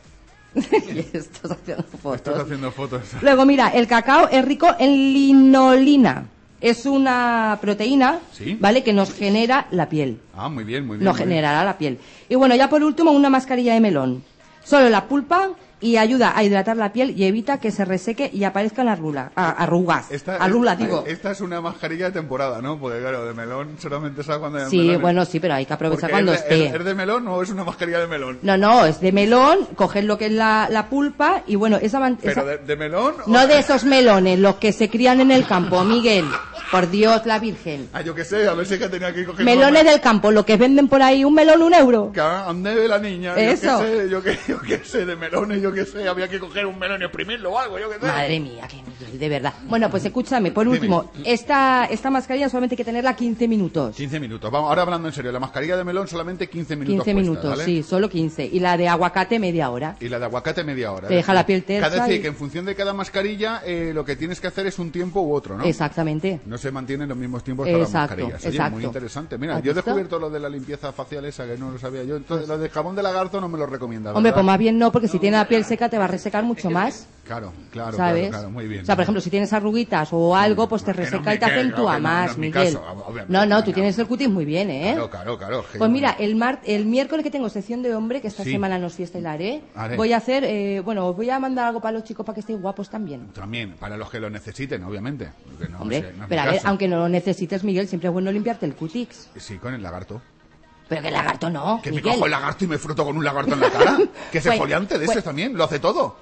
y estás haciendo fotos. Estás haciendo fotos. Luego, mira, el cacao es rico en linolina. Es una proteína, Sí. ¿vale? Que nos genera la piel. Ah, muy bien, muy bien. Nos muy bien. generará la piel. Y bueno, ya por último, una mascarilla de melón. Solo la pulpa y ayuda a hidratar la piel y evita que se reseque y aparezcan arrula- a- arrugas. Esta, Arrugas, digo. Esta es una mascarilla de temporada, ¿no? Porque claro, de melón solamente sabe cuando hay Sí, melones. bueno, sí, pero hay que aprovechar Porque cuando es de, esté. ¿es, es de melón o es una mascarilla de melón? No, no, es de melón, coger lo que es la, la pulpa y bueno, esa, man- esa- ¿Pero de, de melón? o- No de esos melones, los que se crían en el campo, Miguel. Por Dios, la Virgen. Ah, yo qué sé, a ver si es que tenía que coger... Melones del campo, lo que venden por ahí, un melón, un euro. Que ande ve la niña, Eso. yo qué sé, yo qué, yo qué sé, de melones, yo qué sé, había que coger un melón y exprimirlo o algo, yo qué sé. Madre mía, que de verdad. Bueno, pues escúchame, por último, esta, esta mascarilla solamente hay que tenerla 15 minutos. 15 minutos, vamos, ahora hablando en serio, la mascarilla de melón solamente 15 minutos 15 puesta, minutos, ¿vale? sí, solo 15. Y la de aguacate, media hora. Y la de aguacate media hora. Te deja la piel tersa Cada decir y- que en función de cada mascarilla eh, lo que tienes que hacer es un tiempo u otro, ¿no? Exactamente. No se mantienen los mismos tiempos para las mascarillas. Oye, exacto. muy interesante. Mira, ¿Has yo he descubierto lo de la limpieza facial esa que no lo sabía yo. Entonces, lo de jabón de lagarto no me lo recomienda. Hombre, pues más bien no, porque si tiene la piel seca te va a resecar mucho más. Claro, claro, ¿Sabes? claro, claro, muy bien. O sea, por ejemplo, si tienes arruguitas o algo, pues te reseca y te Miguel, acentúa no, no, más, no Miguel. no, no, tú tienes el cutis muy bien, ¿eh? Claro, claro, claro. Pues mira, el, mar el miércoles que tengo sección de hombre, que esta Sí. semana nos fiesta y la haré, Haré. voy a hacer, eh, bueno, os voy a mandar algo para los chicos para que estén guapos también. También, para los que lo necesiten, obviamente. porque no Hombre, sé, no es mi pero a ver, aunque no lo necesites, Miguel, siempre es bueno limpiarte el cutix. Sí, con el lagarto. Pero que lagarto no, Que me cojo el lagarto y me froto con un lagarto en la cara. que es Pues- foliante de pues- ese también, lo hace todo.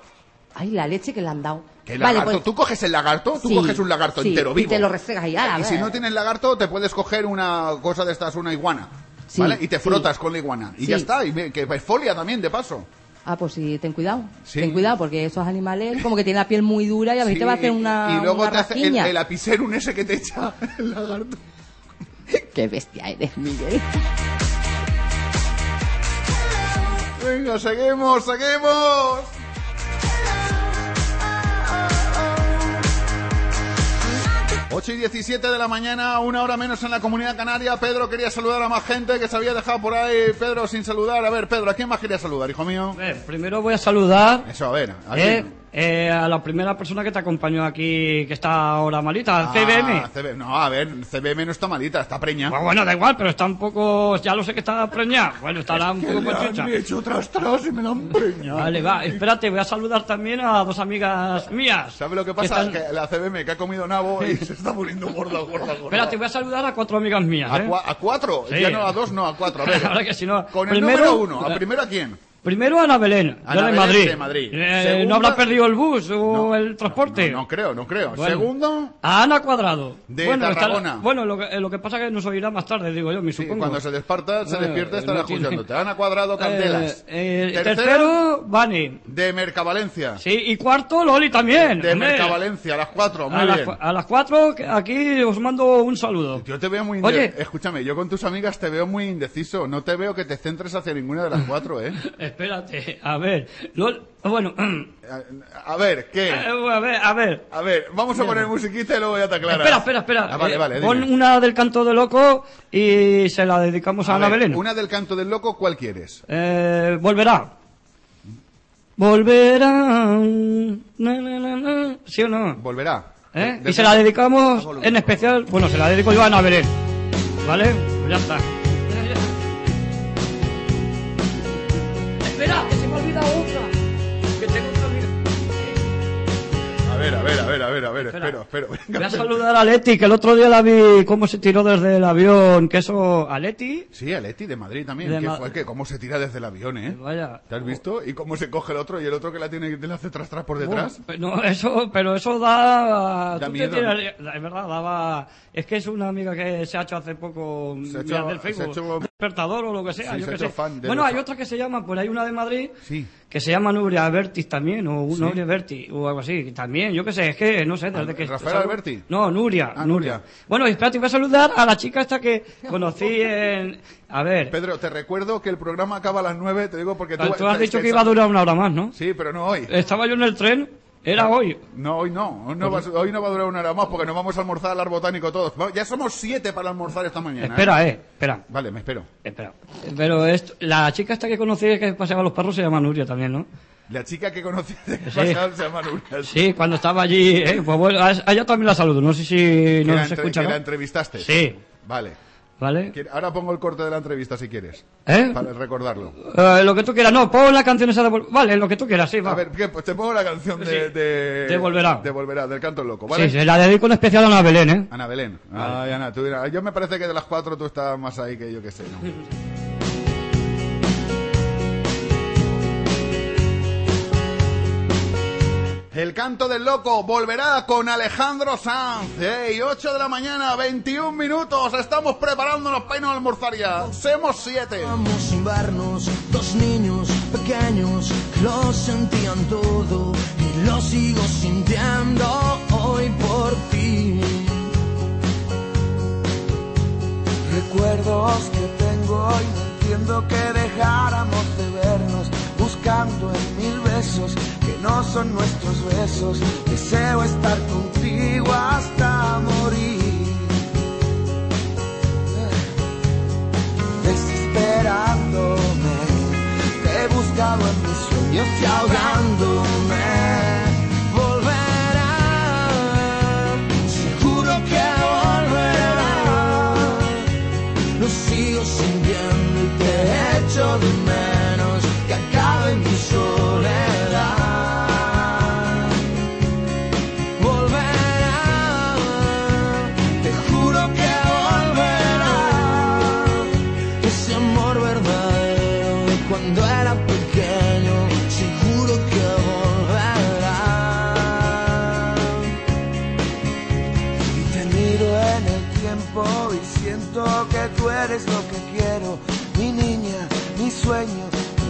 Ay, la leche que le han dado. Que el Vale, lagarto, pues- tú coges el lagarto, tú Sí, coges un lagarto sí, entero y vivo. te lo restregas ahí, ala, Y si no tienes lagarto, te puedes coger una cosa de estas, una iguana. Sí, ¿Vale? Y te frotas con la iguana. Y ya está. Y que folia también, de paso. Ah, pues sí, ten cuidado. Sí. Ten cuidado, porque esos animales como que tienen la piel muy dura y a veces Sí, te va a hacer una y luego una te hace el, el apiserum ese que te echa el lagarto. Qué bestia eres, Miguel. Venga, seguimos, seguimos. Ocho y 17 de la mañana, una hora menos en la comunidad canaria. Pedro quería saludar a más gente que se había dejado por ahí. Pedro sin saludar. A ver, Pedro, ¿a quién más quería saludar, hijo mío? primero voy a saludar Eso, a ver. ¿a quién? eh, a la primera persona que te acompañó aquí, que está ahora malita, CBM. Ah, CB No, a ver, CBM no está malita, está preña. Pues bueno, da igual, pero está un poco. Ya lo sé que está preñada. Bueno, estará un poco han pachucha. hecho tras tras y me la han preñado. Vale, va, espérate, voy a saludar también a dos amigas mías. ¿Sabes lo que pasa? están- Que la CBM que ha comido nabo y se está poniendo gorda, gorda, gorda. Espérate, voy a saludar a cuatro amigas mías. ¿A, ¿eh? cua- a cuatro? Sí. Ya no a dos, no, a cuatro. A ver. Ahora que si no. Con el Primero- número uno. ¿A primero a quién? Primero Ana Belén, Ana de Belén Madrid. de Madrid. Eh, Segunda- ¿No habrá perdido el bus o el transporte? No, no creo, no creo. Bueno. Segundo, A Ana Cuadrado. De bueno, Tarragona. estará- bueno, lo que, eh, lo que pasa es que nos oirá más tarde, digo yo, me sí, supongo. cuando se despierta, se Eh, despierta, estará no tiene- escuchándote. Ana Cuadrado, Candelas. Eh, eh, Tercero, tercero, Vani. de Mercavalencia. Sí, y cuarto, Loli también. De hombre. Mercavalencia, a las cuatro, muy A las, bien. cua- a las cuatro, aquí os mando un saludo. Yo te veo muy Oye. indeciso. Escúchame, yo con tus amigas te veo muy indeciso. No te veo que te centres hacia ninguna de las cuatro, ¿eh? Espérate, a ver. Bueno, A ver, ¿qué? a ver, a ver. A ver, vamos a poner musiquita y luego ya te aclaras. Espera, espera, espera. Ah, vale, Eh, pon una del canto de loco y se la dedicamos a, A Ana ver, Belén. Una del canto del loco, ¿cuál quieres? Eh, volverá. Volverá. Na, na, na, na. ¿Sí o no? Volverá. ¿Eh? Y se la dedicamos en especial. Bueno, se la dedico yo a Ana Belén. ¿Vale? Pues ya está. A ver, a ver, a ver, espero, espero. Voy a saludar a Leti, que el otro día la vi cómo se tiró desde el avión. Que eso, a Leti. Sí, a Leti de Madrid también. De que Ma- fue que cómo se tira desde el avión, ¿eh? Vaya. ¿Te has visto? Y cómo se coge el otro y el otro que la tiene que le hace tras tras por detrás. No, eso, pero eso da. Da miedo, Es verdad, daba. Es que es una amiga que se ha hecho hace poco. Se ha hecho- del se ha Facebook. hecho- despertador o lo que sea, Sí, yo se hecho sé. fan de Bueno, los- hay otra que se llama, pues hay una de Madrid, Sí. Que se llama Nuria Bertis también, o Sí. Nuria Berti, o algo así, también, yo qué sé, es que, no sé, desde que... ¿Rafael Alberti? No, Nuria, Ah, Nuria. Bueno, y espérate, voy a saludar a la chica esta que conocí en... A ver, Pedro, te recuerdo que el programa acaba a las 9, te digo porque tú... tú has dicho que iba a durar una hora más, ¿no? Sí, pero no hoy. Estaba yo en el tren, era hoy. No, hoy no. Hoy no, va, hoy no va a durar una hora más porque nos vamos a almorzar al ar botánico todos. Ya somos siete para almorzar esta mañana. Espera, eh, espera. Vale, me espero. Espera. Pero esto, la chica esta que conocí que paseaba los perros se llama Nuria también, ¿no? La chica que conocí de Sí. pasado se llama Nuria. Sí, cuando estaba allí, eh, pues bueno, a ella también la saludo, no sé si Que no se escucha, que ¿no? la entrevistaste. Sí. Vale. ¿Vale? Ahora pongo el corte de la entrevista si quieres. ¿Eh? Para recordarlo. Eh, lo que tú quieras, no, pon la canción esa de... Vale, lo que tú quieras, sí, va. A ver, ¿qué? Pues te pongo la canción de... Sí. De, De Volverá. De Volverá, del canto loco, ¿vale? Sí, se la dedico en especial a Ana Belén, ¿eh? Ana Belén. Ay, Ana, tú dirás, yo me parece que de las cuatro tú estás más ahí que yo que sé, ¿no? El canto del loco volverá con Alejandro Sanz. Ey, 8 de la mañana, 21 minutos. Estamos preparándonos para irnos a almorzar ya. Somos 7. Vamos sin vernos, dos niños pequeños que lo sentían todo y lo sigo sintiendo hoy por ti. Recuerdos que tengo y no entiendo que dejáramos de vernos buscando en mil besos no son nuestros besos. Deseo estar contigo hasta morir. desesperándome. Te he buscado en mis sueños y ahogándome. Volverá, seguro que volverá. Lo sigo sintiendo y te echo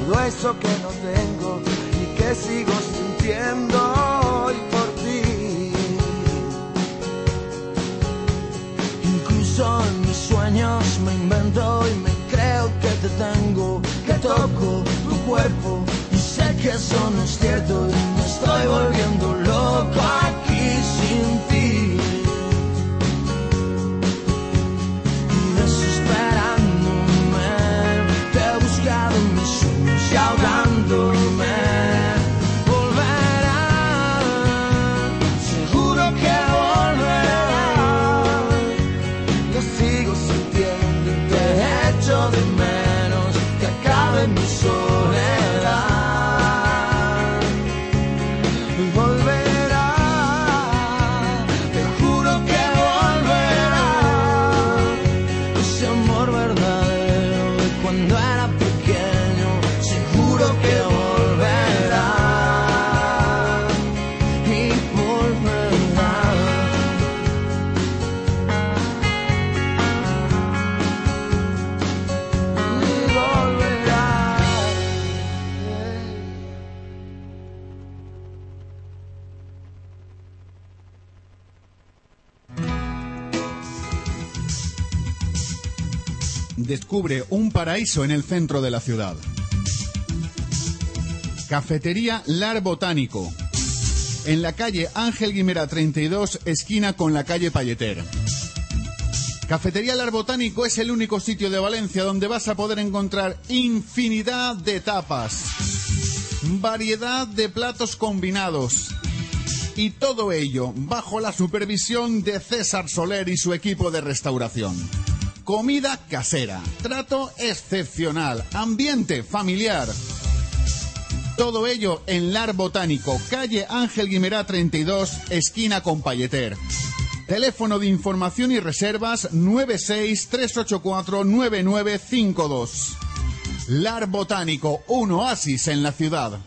todo eso que no tengo y que sigo sintiendo hoy por ti. Incluso en mis sueños me invento y me creo que te tengo, que toco tu cuerpo y sé que eso no es cierto y me estoy volviendo loco aquí sin ti. Sueños y Descubre un paraíso en el centro de la ciudad. Cafetería Lar Botánico. En la calle Ángel Guimera 32, esquina con la calle Palleter. Cafetería Lar Botánico es el único sitio de Valencia donde vas a poder encontrar infinidad de tapas, variedad de platos combinados y todo ello bajo la supervisión de César Soler y su equipo de restauración. Comida casera, trato excepcional, ambiente familiar. Todo ello en Lar Botánico, calle Ángel Guimerá 32, esquina con Palleter. Teléfono de información y reservas 963849952. Lar Botánico, un oasis en la ciudad.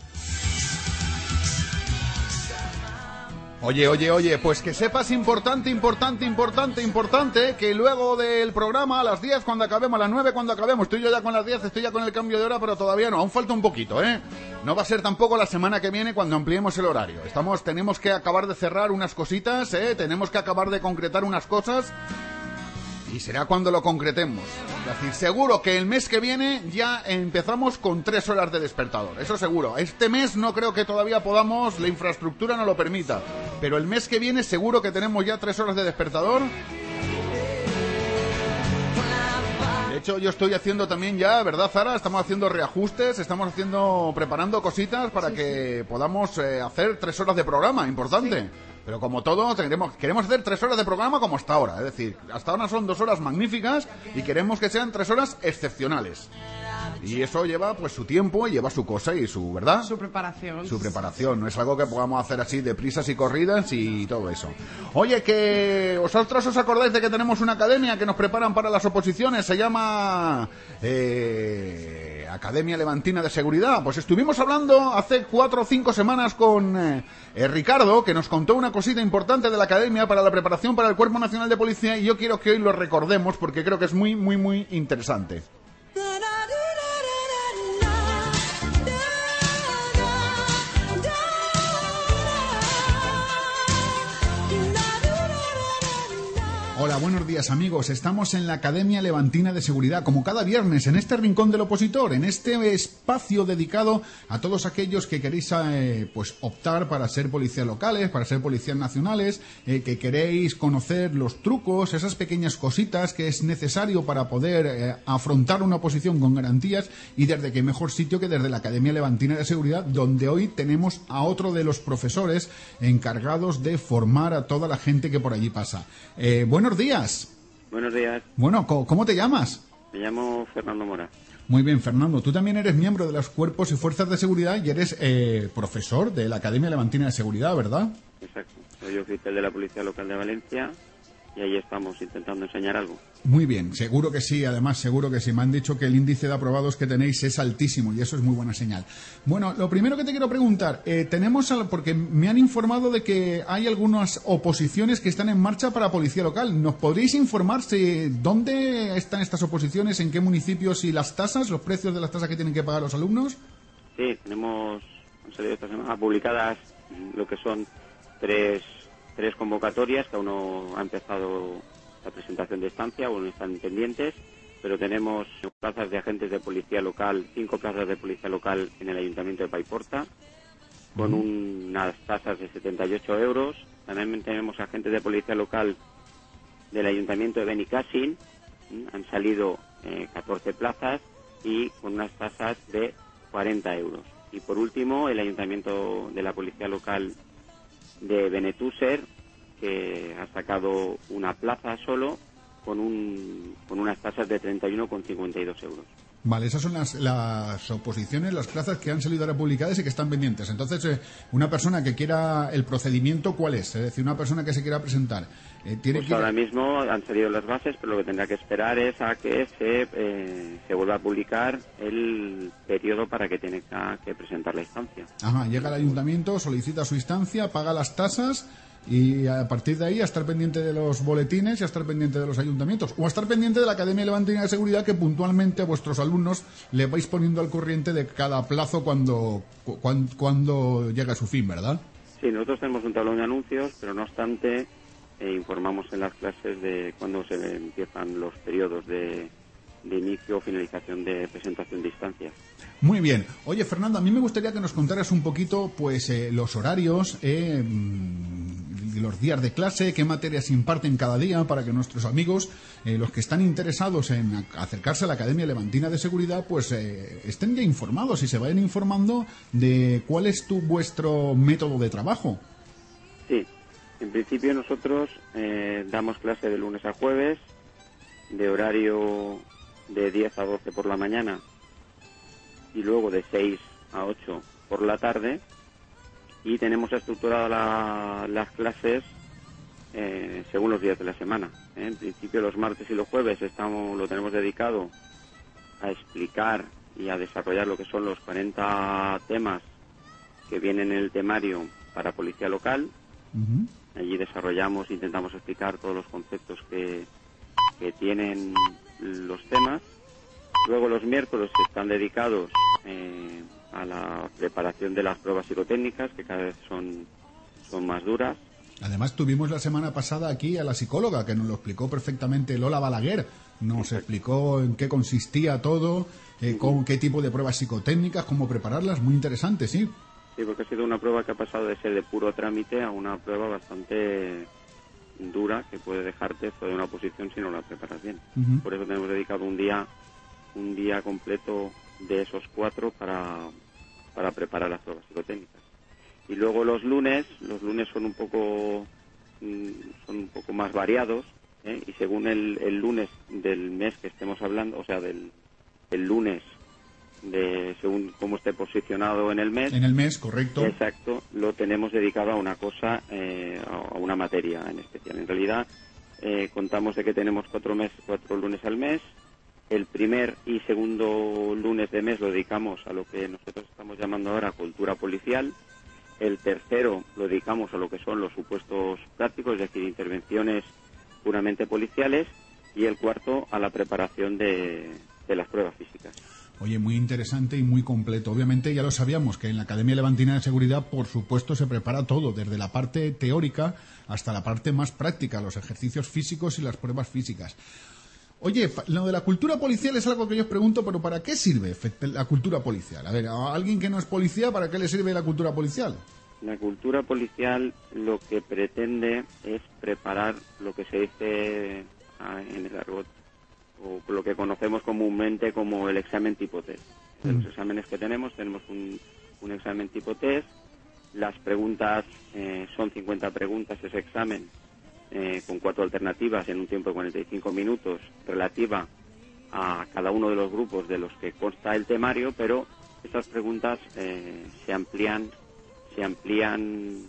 Oye, oye, oye, pues que sepas importante, importante, importante, importante, que luego del programa a las 10 cuando acabemos, a las 9 cuando acabemos, estoy yo ya con las 10, estoy ya con el cambio de hora, pero todavía no, aún falta un poquito, ¿eh? No va a ser tampoco la semana que viene cuando ampliemos el horario. Estamos, tenemos que acabar de cerrar unas cositas, ¿eh? Tenemos que acabar de concretar unas cosas y será cuando lo concretemos. Es decir, seguro que el mes que viene ya empezamos con tres horas de despertador. Eso seguro. Este mes no creo que todavía podamos, la infraestructura no lo permita. Pero el mes que viene seguro que tenemos ya tres horas de despertador. De hecho, yo estoy haciendo también ya, ¿verdad, Zara? Estamos haciendo reajustes, estamos haciendo, preparando cositas para que podamos eh, hacer tres horas de programa, importante. Pero como todo, queremos, queremos hacer tres horas de programa como hasta ahora. Es decir, hasta ahora son dos horas magníficas y queremos que sean tres horas excepcionales. Y eso lleva pues su tiempo y lleva su cosa y su, ¿verdad? Su preparación. Su preparación. No es algo que podamos hacer así de prisas y corridas y todo eso. Oye, que vosotros os acordáis de que tenemos una academia que nos preparan para las oposiciones. Se llama eh, Academia Levantina de Seguridad. Pues estuvimos hablando hace cuatro o cinco semanas con eh, eh, Ricardo, que nos contó una cosita importante de la academia para la preparación para el Cuerpo Nacional de Policía y yo quiero que hoy lo recordemos porque creo que es muy, muy, muy interesante. Días amigos. Estamos en la Academia Levantina de Seguridad, como cada viernes, en este rincón del opositor, en este espacio dedicado a todos aquellos que queréis eh, pues optar para ser policías locales, para ser policías nacionales, eh, que queréis conocer los trucos, esas pequeñas cositas que es necesario para poder eh, afrontar una oposición con garantías y desde qué mejor sitio que desde la Academia Levantina de Seguridad, donde hoy tenemos a otro de los profesores encargados de formar a toda la gente que por allí pasa. Eh, buenos días. Buenos días, Bueno, ¿co- ¿cómo te llamas? me llamo Fernando Mora. Muy bien, Fernando. Tú también eres miembro de los cuerpos y fuerzas de seguridad y eres eh, profesor de la Academia Levantina de Seguridad, ¿verdad? Exacto. Soy oficial de la Policía Local de Valencia y ahí estamos intentando enseñar algo. Muy bien, seguro que sí, además seguro que sí. Me han dicho que el índice de aprobados que tenéis es altísimo y eso es muy buena señal. Bueno, lo primero que te quiero preguntar, eh, tenemos, al- porque me han informado de que hay algunas oposiciones que están en marcha para policía local. ¿Nos podríais informar si, dónde están estas oposiciones, en qué municipios y las tasas, los precios de las tasas que tienen que pagar los alumnos? Sí, tenemos, han salido esta semana publicadas lo que son tres, tres convocatorias, cada uno ha empezado la presentación de estancia, uno están pendientes, pero tenemos plazas de agentes de policía local, cinco plazas de policía local en el Ayuntamiento de Paiporta, con unas tasas de 78 euros. También tenemos agentes de policía local del Ayuntamiento de Benicassin, han salido eh, 14 plazas y con unas tasas de 40 euros. Y por último, el Ayuntamiento de la Policía Local de Benetúser, que ha sacado una plaza solo con, un, con unas tasas de 31,52 euros. Vale, esas son las, las oposiciones, las plazas que han salido ahora publicadas y que están pendientes. Entonces, eh, una persona que quiera el procedimiento, ¿cuál es? Es decir, una persona que se quiera presentar, eh, tiene Pues que ahora mismo han salido las bases, pero lo que tendrá que esperar es a que se, eh, se vuelva a publicar el periodo para que tenga que presentar la instancia. Ajá, llega al ayuntamiento, solicita su instancia, paga las tasas y a partir de ahí a estar pendiente de los boletines y a estar pendiente de los ayuntamientos o a estar pendiente de la Academia Levantina de Seguridad que puntualmente a vuestros alumnos le vais poniendo al corriente de cada plazo cuando, cu- cuan- cuando llega a su fin, ¿verdad? Sí, nosotros tenemos un tablón de anuncios, pero no obstante eh, informamos en las clases de cuándo se empiezan los periodos de, de inicio o finalización de presentación de instancias. Muy bien. Oye, Fernando, a mí me gustaría que nos contaras un poquito, pues, eh, los horarios, eh, mm, los días de clase, qué materias imparten cada día para que nuestros amigos, eh, los que están interesados en ac- acercarse a la Academia Levantina de Seguridad, pues, eh, estén ya informados y se vayan informando de cuál es tu vuestro método de trabajo. Sí, en principio nosotros eh, damos clase de lunes a jueves, de horario de 10 a 12 por la mañana y luego de 6 a 8 por la tarde y tenemos estructuradas la- las clases eh, según los días de la semana. ¿eh? En principio los martes y los jueves estamos, lo tenemos dedicado a explicar y a desarrollar lo que son los 40 temas que vienen en el temario para policía local Allí desarrollamos, intentamos explicar todos los conceptos que, que tienen los temas. Luego los miércoles están dedicados eh, a la preparación de las pruebas psicotécnicas, que cada vez son, son más duras. Además, tuvimos la semana pasada aquí a la psicóloga que nos lo explicó perfectamente Lola Balaguer. Nos explicó en qué consistía todo, eh, con qué tipo de pruebas psicotécnicas, cómo prepararlas. Muy interesante, sí. Sí, porque ha sido una prueba que ha pasado de ser de puro trámite a una prueba bastante dura que puede dejarte fuera de una posición si no la preparas bien. Por eso tenemos dedicado un día, un día completo de esos cuatro para, para preparar las pruebas psicotécnicas. Y luego los lunes, los lunes son un poco, mm, son un poco más variados, ¿eh? y según el, el lunes del mes que estemos hablando, o sea, del el lunes de según cómo esté posicionado en el mes, En el mes, correcto. Exacto, lo tenemos dedicado a una cosa, eh, a una materia en especial. En realidad, eh, contamos de que tenemos cuatro, mes, cuatro lunes al mes. El primer y segundo lunes de mes lo dedicamos a lo que nosotros estamos llamando ahora cultura policial. El tercero lo dedicamos a lo que son los supuestos prácticos, es decir, intervenciones puramente policiales. Y el cuarto a la preparación de, de las pruebas físicas. Oye, muy interesante y muy completo. Obviamente ya lo sabíamos que en la Academia Levantina de Seguridad, por supuesto, se prepara todo, desde la parte teórica hasta la parte más práctica, los ejercicios físicos y las pruebas físicas. Oye, lo de la cultura policial es algo que yo os pregunto, pero ¿para qué sirve la cultura policial? A ver, a alguien que no es policía, ¿para qué le sirve la cultura policial? La cultura policial lo que pretende es preparar lo que se dice ah, en el argot o lo que conocemos comúnmente como el examen tipo test. De los exámenes que tenemos, tenemos un, un examen tipo test. Las preguntas eh, son 50 preguntas ese examen eh, con cuatro alternativas en un tiempo de 45 minutos relativa a cada uno de los grupos de los que consta el temario, pero estas preguntas eh, se amplían se amplían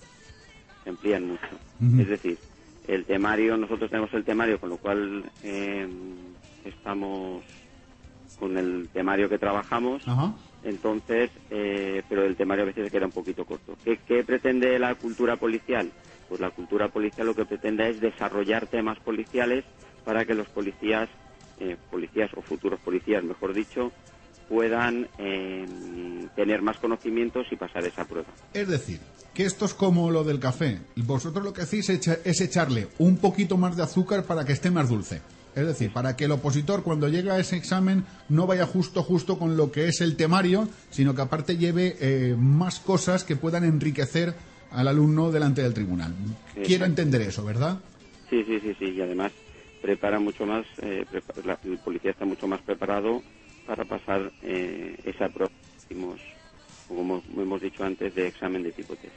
se amplían mucho. Es decir, el temario, nosotros tenemos el temario, con lo cual eh, estamos con el temario que trabajamos. Ajá. Entonces, eh, pero el temario a veces se queda un poquito corto. ¿Qué, qué pretende la cultura policial? Pues la cultura policial lo que pretende es desarrollar temas policiales para que los policías, eh, policías o futuros policías, mejor dicho, puedan eh, tener más conocimientos y pasar esa prueba. Es decir, que esto es como lo del café. Vosotros lo que hacéis es echarle un poquito más de azúcar para que esté más dulce. Es decir, para que el opositor cuando llega a ese examen no vaya justo justo con lo que es el temario, sino que aparte lleve eh, más cosas que puedan enriquecer al alumno delante del tribunal. Quiero entender eso, ¿verdad? Sí, sí, sí, sí. Y además prepara mucho más, eh, prepa- la- el policía está mucho más preparado para pasar eh, esa prueba, como hemos dicho antes, de examen de tipo test.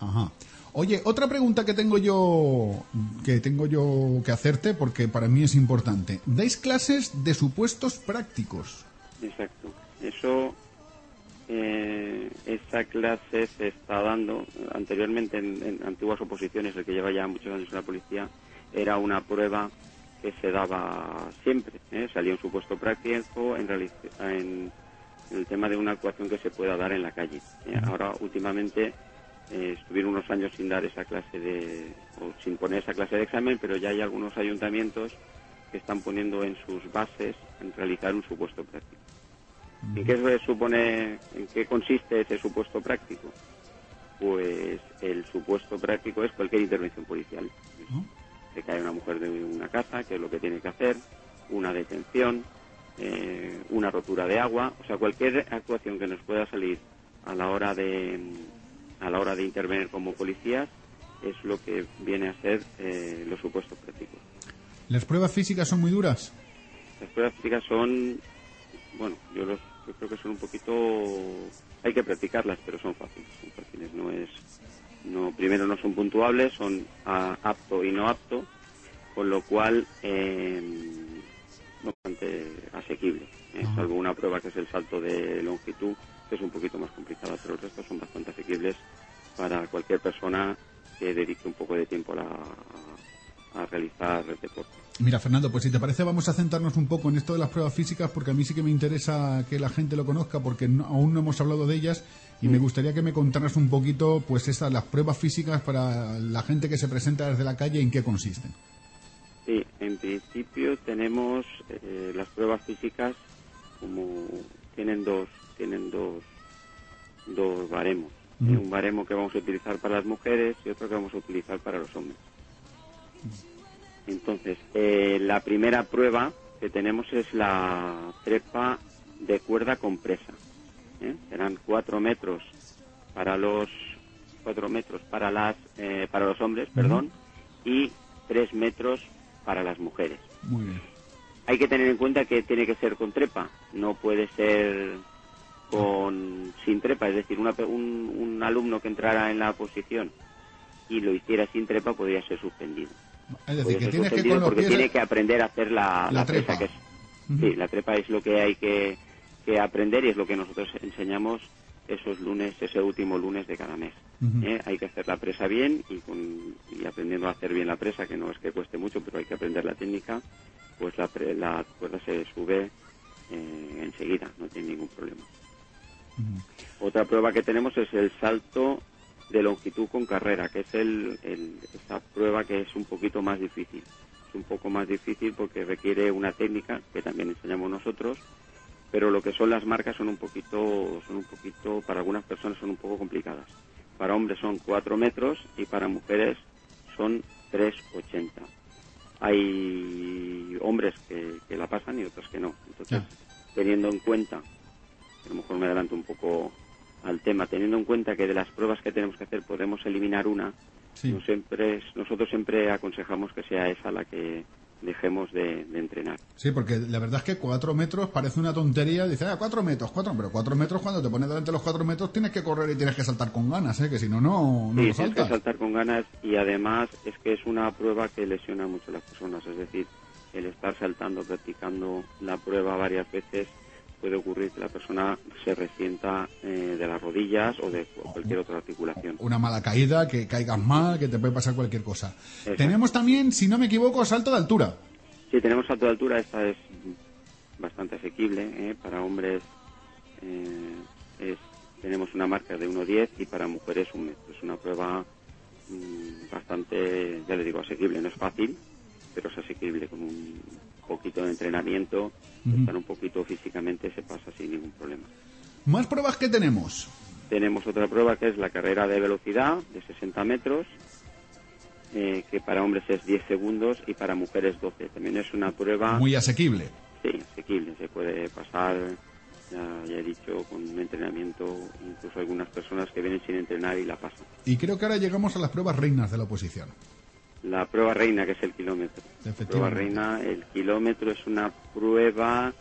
Ajá. Oye, otra pregunta que tengo yo que tengo yo que hacerte porque para mí es importante. ¿Dais clases de supuestos prácticos? Exacto. Eso, eh, esa clase se está dando anteriormente en, antiguas oposiciones, el que lleva ya muchos años en la policía, era una prueba que se daba siempre. ¿eh? Salía un supuesto práctico en, en el tema de una actuación que se pueda dar en la calle. ¿eh? Ahora, últimamente, eh, estuvieron unos años sin dar esa clase de, o sin poner esa clase de examen, pero ya hay algunos ayuntamientos que están poniendo en sus bases en realizar un supuesto práctico. ¿En qué se supone, en qué consiste ese supuesto práctico? Pues el supuesto práctico es cualquier intervención policial. Se cae una mujer de una casa, que es lo que tiene que hacer, una detención, eh, una rotura de agua, o sea, cualquier actuación que nos pueda salir a la hora de a la hora de intervenir como policías es lo que viene a ser eh, los supuestos prácticos. ¿Las pruebas físicas son muy duras? Las pruebas físicas son, bueno, yo, los, yo creo que son un poquito, hay que practicarlas, pero son fáciles, son fáciles, no es, no, primero no son puntuables, son ah, apto y no apto, con lo cual, eh, bastante asequible, ¿eh? salvo una prueba que es el salto de longitud, es un poquito más complicada, pero el resto son bastante asequibles para cualquier persona que dedique un poco de tiempo a, la- a realizar el deporte. Mira, Fernando, pues si te parece vamos a centrarnos un poco en esto de las pruebas físicas porque a mí sí que me interesa que la gente lo conozca porque no- aún no hemos hablado de ellas Y me gustaría que me contaras un poquito, pues, estas, las pruebas físicas para la gente que se presenta desde la calle, ¿en qué consisten? Sí, en principio tenemos eh, las pruebas físicas como tienen dos tienen dos dos baremos. Un baremo que vamos a utilizar para las mujeres y otro que vamos a utilizar para los hombres. Entonces, eh, la primera prueba que tenemos es la trepa de cuerda compresa. ¿eh? Serán cuatro metros para los cuatro metros para las eh, para los hombres, perdón, y tres metros para las mujeres. Muy bien. Hay que tener en cuenta que tiene que ser con trepa, no puede ser con sin trepa, es decir, una un, un alumno que entrara en la posición y lo hiciera sin trepa podría ser suspendido. Es decir, Podría que ser que porque tiene que aprender a hacer la, La la presa, que es sí, la trepa es lo que hay que, que aprender y es lo que nosotros enseñamos esos lunes, ese último lunes de cada mes. ¿eh? Hay que hacer la presa bien y, con, y aprendiendo a hacer bien la presa, que no es que cueste mucho, pero hay que aprender la técnica, pues la, pre- la cuerda se sube eh, enseguida, no tiene ningún problema. Otra prueba que tenemos es el salto de longitud con carrera, que es el, el- esa prueba que es un poquito más difícil. Es un poco más difícil porque requiere una técnica que también enseñamos nosotros, pero lo que son las marcas son un poquito, son un poquito, para algunas personas son un poco complicadas. Para hombres son 4 metros y para mujeres son 3,80. Hay hombres que, que la pasan y otros que no. Entonces, teniendo en cuenta, a lo mejor me adelanto un poco al tema, teniendo en cuenta que de las pruebas que tenemos que hacer podemos eliminar una, Sí. siempre nosotros siempre aconsejamos que sea esa la que dejemos de, de entrenar. Sí, porque la verdad es que cuatro metros parece una tontería. Dice, ah, cuatro metros, cuatro, pero cuatro metros cuando te pones delante de los cuatro metros tienes que correr y tienes que saltar con ganas, ¿eh? Que si no, no, no Sí, lo tienes que saltas. saltar con ganas y además es que es una prueba que lesiona mucho a las personas, es decir, el estar saltando, practicando la prueba varias veces puede ocurrir que la persona se resienta eh, de las rodillas o de cualquier otra articulación. Una mala caída, que caigas mal, que te puede pasar cualquier cosa. Exacto. Tenemos también, si no me equivoco, salto de altura. Sí, tenemos salto de altura, esta es bastante asequible, ¿eh? para hombres eh, es, tenemos una marca de 1,10 y para mujeres un metro. Es una prueba mm, bastante, ya le digo, asequible, no es fácil, pero es asequible con un poquito de entrenamiento, estar un poquito físicamente se pasa sin ningún problema. Más pruebas que tenemos. Tenemos otra prueba que es la carrera de velocidad de 60 metros, eh, que para hombres es 10 segundos y para mujeres 12. También es una prueba Muy asequible. sí, asequible, se puede pasar, ya, ya he dicho, con un entrenamiento, incluso algunas personas que vienen sin entrenar y la pasan. Y creo que ahora llegamos a las pruebas reinas de la oposición. La prueba reina, que es el kilómetro. La prueba reina, el kilómetro es una prueba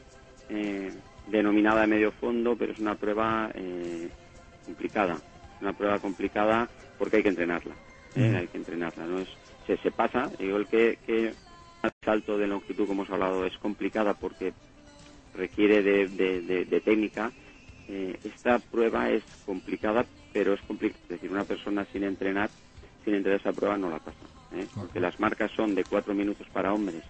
eh, denominada de medio fondo, pero es una prueba eh, complicada. Una prueba complicada porque hay que entrenarla. ¿eh? Ujú. Hay que entrenarla. No es, se, se pasa, igual que, que el salto de longitud, como hemos hablado, es complicada porque requiere de, de- de- de técnica. Eh, esta prueba es complicada, pero es complicada. Es decir, una persona sin entrenar, sin entrenar esa prueba no la pasa. ¿Eh? Porque las marcas son de 4 minutos para hombres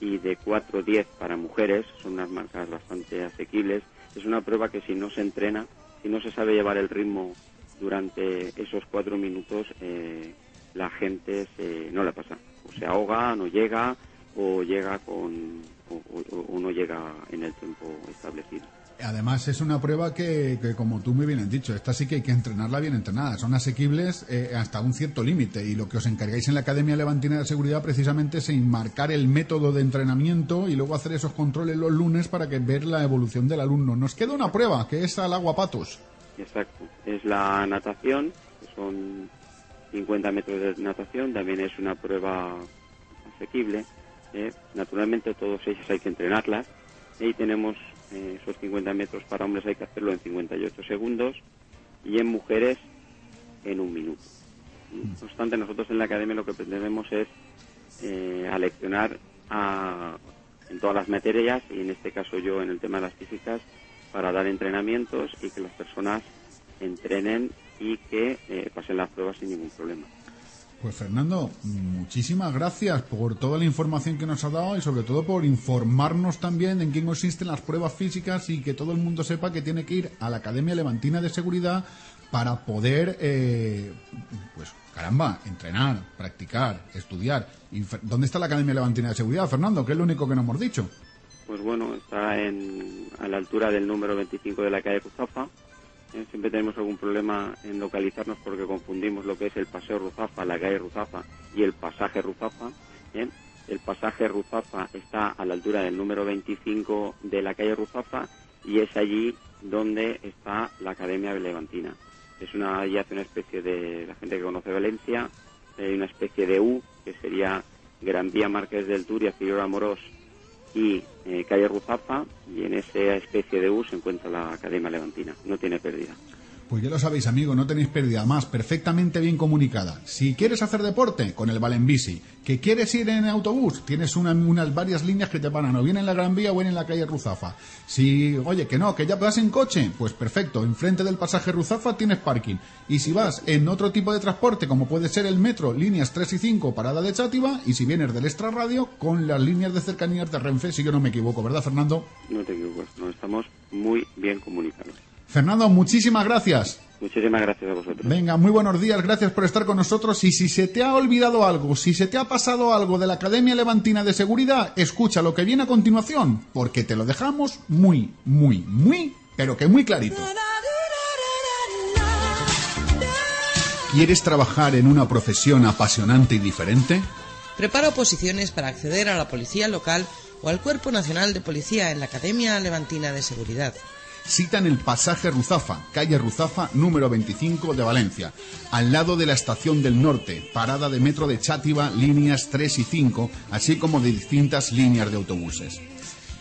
y de 4.10 para mujeres, son unas marcas bastante asequibles. Es una prueba que si no se entrena, si no se sabe llevar el ritmo durante esos 4 minutos, eh, la gente se, no la pasa. O se ahoga, no llega, o llega con, o, o- o no llega en el tiempo establecido. Además, es una prueba que, que, como tú muy bien has dicho, esta sí que hay que entrenarla bien entrenada. Son asequibles eh, hasta un cierto límite. Y lo que os encargáis en la Academia Levantina de Seguridad precisamente es enmarcar el método de entrenamiento y luego hacer esos controles los lunes para que ver la evolución del alumno. Nos queda una prueba, que es al agua patos. Exacto. Es la natación, que son 50 metros de natación, también es una prueba asequible. ¿eh? Naturalmente, todos ellos hay que entrenarlas. Y tenemos eh, esos 50 metros para hombres, hay que hacerlo en 58 segundos y en mujeres en un minuto. No obstante, nosotros en la academia lo que pretendemos es eh, aleccionar a- en todas las materias y en este caso yo en el tema de las físicas para dar entrenamientos y que las personas entrenen y que eh, pasen las pruebas sin ningún problema. Pues Fernando, muchísimas gracias por toda la información que nos ha dado y sobre todo por informarnos también en qué consisten las pruebas físicas y que todo el mundo sepa que tiene que ir a la Academia Levantina de Seguridad para poder, eh, pues caramba, entrenar, practicar, estudiar. ¿Y Fer- dónde está la Academia Levantina de Seguridad, Fernando? Que es lo único que no hemos dicho. Pues bueno, está en, a la altura del número 25 de la calle Ruzafa. Siempre tenemos algún problema en localizarnos porque confundimos lo que es el paseo Ruzafa, la calle Ruzafa y el pasaje Ruzafa. El pasaje Ruzafa está a la altura del número 25 de la calle Ruzafa y es allí donde está la Academia Levantina. Es una, allí hace una especie de, la gente que conoce Valencia, hay una especie de U, que sería Gran Vía Márquez del Turia, Figueroa Morós y eh, calle Ruzafa y en esa especie de U se encuentra la Academia Levantina. No tiene pérdida. Pues ya lo sabéis, amigo, no tenéis pérdida más, perfectamente bien comunicada. Si quieres hacer deporte, con el Valenbici. Que quieres ir en autobús, tienes una- unas varias líneas que te paran, o bien en la Gran Vía o bien en la calle Ruzafa. Si, oye, que no, que ya vas en coche, pues perfecto, enfrente del pasaje Ruzafa tienes parking. Y si vas en otro tipo de transporte, como puede ser el metro, líneas 3 y 5, parada de Chátiva, y si vienes del Extra Radio, con las líneas de cercanías de Renfe, si yo no me equivoco, ¿verdad, Fernando? No te equivocas, no estamos muy bien comunicados. Fernando, muchísimas gracias. Muchísimas gracias a vosotros. Venga, muy buenos días, gracias por estar con nosotros. Y si se te ha olvidado algo, si se te ha pasado algo de la Academia Levantina de Seguridad, escucha lo que viene a continuación, porque te lo dejamos muy, muy, muy, pero que muy clarito. ¿Quieres trabajar en una profesión apasionante y diferente? Prepara oposiciones para acceder a la policía local o al Cuerpo Nacional de Policía en la Academia Levantina de Seguridad. Cita en el pasaje Ruzafa, calle Ruzafa número 25 de Valencia, al lado de la estación del norte, parada de metro de Chátiva, líneas 3 y 5, así como de distintas líneas de autobuses.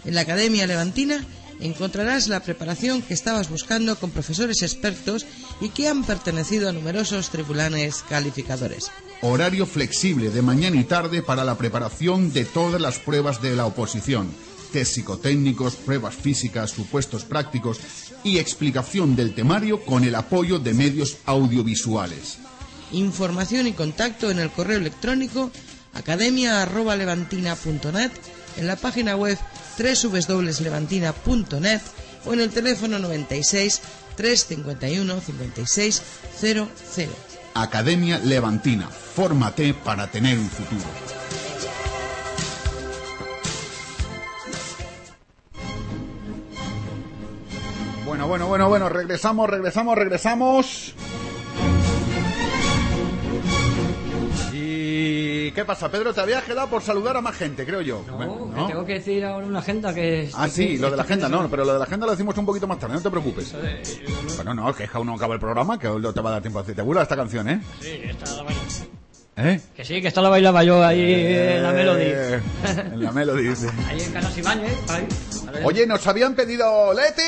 En la Academia Levantina encontrarás la preparación que estabas buscando con profesores expertos y que han pertenecido a numerosos tribunales calificadores. Horario flexible de mañana y tarde para la preparación de todas las pruebas de la oposición. Test psicotécnicos, pruebas físicas, supuestos prácticos y explicación del temario con el apoyo de medios audiovisuales. Información y contacto en el correo electrónico academia.levantina.net, en la página web www.levantina.net o en el teléfono 96 351 56 00. Academia Levantina. Fórmate para tener un futuro. Bueno, bueno, bueno, bueno, regresamos, regresamos, regresamos. ¿Y qué pasa, Pedro? Te habías quedado por saludar a más gente, creo yo. Bueno, Que tengo que decir ahora una agenda que... Ah, sí, lo de la agenda, no, pero lo de la agenda lo decimos un poquito más tarde, no te preocupes. Bueno, no, que aún no acaba el programa, que no te va a dar tiempo a decir. ¿Te gusta esta canción, eh? Sí, esta la baila- ¿Eh? Que sí, que esta la bailaba yo ahí en la Melody. Eh, En la Melody. Ahí en Canas Ibáñez, ahí. Oye, nos habían pedido Leti,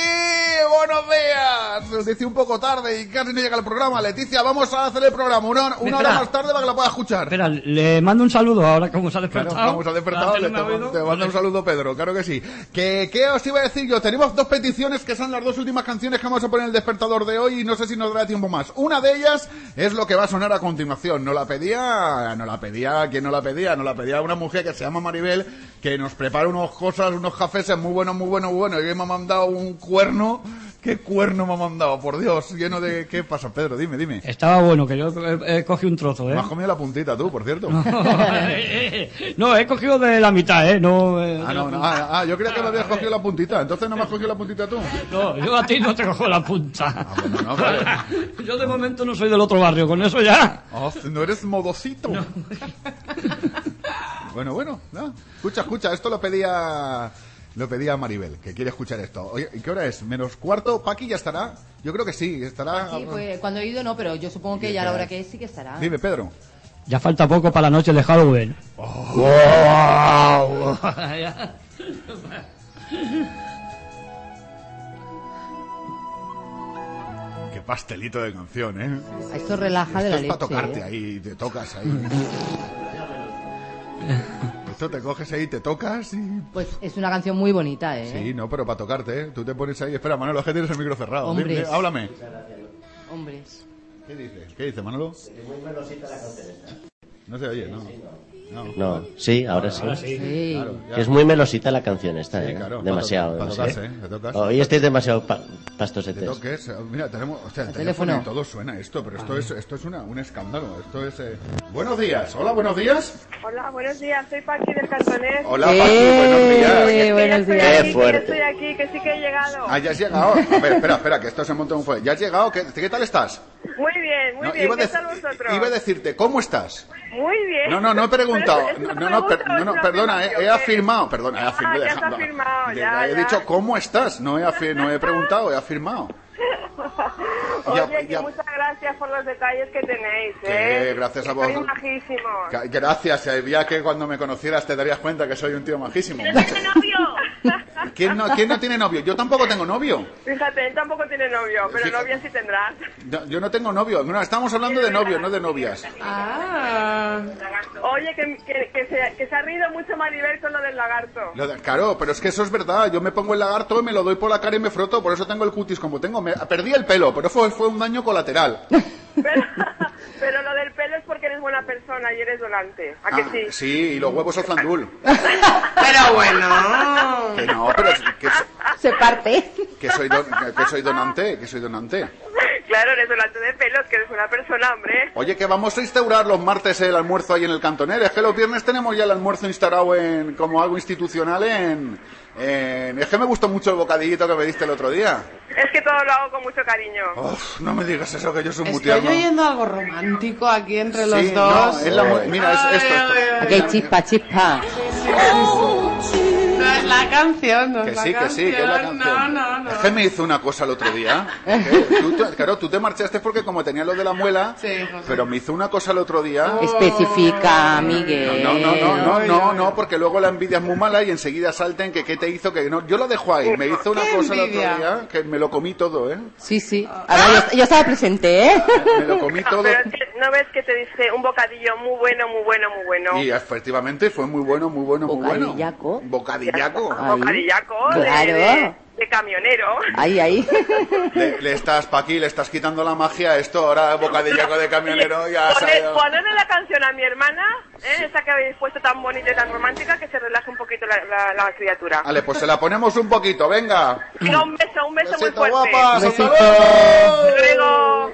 buenos días. Nos dice un poco tarde y casi no llega el programa. Leticia, vamos a hacer el programa una, una hora más tarde para que la pueda escuchar. Espera, le mando un saludo ahora como se ha Claro, despertado. le- no me ha te, oído. te mando un saludo Pedro, claro que sí. ¿Qué, ¿Qué os iba a decir yo? Tenemos dos peticiones que son las dos últimas canciones que vamos a poner en el despertador de hoy y no sé si nos dará tiempo más. Una de ellas es lo que va a sonar a continuación. No la pedía, no la pedía, ¿quién no la pedía? No la pedía una mujer que se llama Maribel que nos prepara unas cosas, unos cafés muy buenos, muy buenos, muy buenos. Y me ha mandado un cuerno. ¿Qué cuerno me ha mandado? Por Dios, lleno de... ¿Qué pasa, Pedro? Dime, dime. Estaba bueno, que yo eh, eh, cogí un trozo, ¿eh? Me has comido la puntita tú, por cierto. no, he cogido de la mitad, ¿eh? No, eh, Ah, no, no, ah, ah, yo creía que me habías cogido la puntita. Entonces no me has cogido la puntita tú. No, yo a ti no te cojo la punta. no, vale. yo de momento no soy del otro barrio, con eso ya. Oh, no eres modosito. bueno, bueno, no. Escucha, escucha, esto lo pedía lo pedía Maribel, que quiere escuchar esto. Oye, ¿y qué hora es? ¿Menos cuarto? ¿Paqui ya estará? Yo creo que sí, estará. Sí, pues cuando he ido no, pero yo supongo que ya a la hora que es sí que estará. Dime, Pedro. Ya falta poco para la noche de Halloween. Wow. Ya. Qué pastelito de canción, ¿eh? Esto relaja de la es leche. para tocarte ¿eh? ahí, te tocas ahí. Esto te coges ahí, te tocas y... Pues es una canción muy bonita, ¿eh? Sí, no, pero para tocarte, ¿eh? Tú te pones ahí... Espera, Manolo, es que tienes el micro cerrado. Dime, Hombres. dime, háblame. Hombres. ¿Qué dice? ¿Qué dice, Manolo? Muy melosita la canción esta. No se oye, ¿no? No. No, sí, ahora sí. Ahora sí. Sí. Claro. Que es muy melosita la canción esta, Sí, ¿eh? claro, demasiado. para to- demasiado. para tocarse, ¿eh? Tocarse. Hoy estáis demasiado pa- Te pastosetes. toques. eh, Mira, tenemos. O sea, el El teléfono, teléfono. y todo suena esto, pero esto es, esto es una, un escándalo. Esto es. eh, Buenos días. Hola, buenos días. Hola, buenos días, soy Paqui del Cantonés. Hola, Paqui, buenos días. Que buenos estoy días. aquí, Qué que ya fuerte. estoy aquí, que sí que he llegado. Ah, ya has llegado. A ver, espera, espera, que esto se monta un fuego. ¿Ya has llegado? ¿Qué, qué tal estás? Muy bien, muy No, bien. iba a ¿Qué tal vosotros? Iba a decirte, ¿cómo estás? Muy bien. No, no, no he preguntado. No, no, per- no, no, perdona, he, he afirmado. Perdona, he Ah, afirmado. ya has afirmado, ya, he ya. dicho, ¿cómo estás? No he, afi- no he preguntado, he afirmado. Oye, Ya, que ya. muchas gracias por los detalles que tenéis, Que ¿eh? gracias a Que vos. majísimos. Ca- Gracias, sabía que cuando me conocieras te darías cuenta que soy un tío majísimo. ¿Quién no, ¿Quién no tiene novio? Yo tampoco tengo novio. Fíjate, él tampoco tiene novio, pero Fíjate. novia sí tendrás. Yo, yo no tengo novio. No, estamos hablando de novios, no de novias. Ah. Oye, que, que, que se, que se ha rido mucho Maribel con lo del lagarto. Lo de- claro, pero es que eso es verdad. Yo me pongo el lagarto y me lo doy por la cara y me froto. Por eso tengo el cutis como tengo. Me, perdí el pelo, pero fue, fue un daño colateral. Pero lo del pelo porque eres buena persona y eres donante. ¿A que Ah, sí? sí, y los huevos al flandul. Pero bueno. Que no, pero es- que, so- Se parte. que soy don- que- que soy donante, que soy donante. Claro, eres donante de pelos, que eres una persona, hombre. Oye, que vamos a instaurar los martes el almuerzo ahí en el cantoner. Es que los viernes tenemos ya el almuerzo instalado en, como algo institucional en, en- Es que me gustó mucho el bocadillito que me diste el otro día. Es que todo lo hago con mucho cariño. Uf, no me digas eso, que yo soy muy Estoy tierno. oyendo algo romántico aquí entre Sí, los no, dos. es la mira, es esto, esto. Aquí hay chispa, chispa. No es la canción, no Que es la sí, que sí, que es la canción. canción. No, no, no. Es que me hizo una cosa el otro día. tú- tú- claro, tú te marchaste porque como tenía lo de la muela, pero me hizo una cosa el otro día. Especifica, Miguel. No, no, no, no, no, no, porque luego la envidia es muy mala y enseguida salten que qué te hizo que no. Yo lo dejo ahí. Me hizo una ¿Qué cosa el otro día que me lo comí todo, ¿eh? Sí, sí. Ahora, yo, yo estaba presente, ¿eh? Me lo comí todo. Pero es que no ves que te dice un bocadillo muy bueno, muy bueno, muy bueno. Y efectivamente fue muy bueno, muy bueno, muy bueno. Bocadillaco. Bocadillaco. Bocadillaco de, Claro. de- de camionero. Ahí, ahí. Le, le estás, Paqui, le estás quitando la magia a esto, ahora bocadillaco de camionero, ya. Ponedle la canción a mi hermana, ¿eh? esa que habéis puesto tan bonita y tan romántica, que se relaje un poquito la, la- la criatura. Vale, pues se la ponemos un poquito, venga. Un beso, un beso muy Besito, fuerte. guapas, Besito. Hasta luego.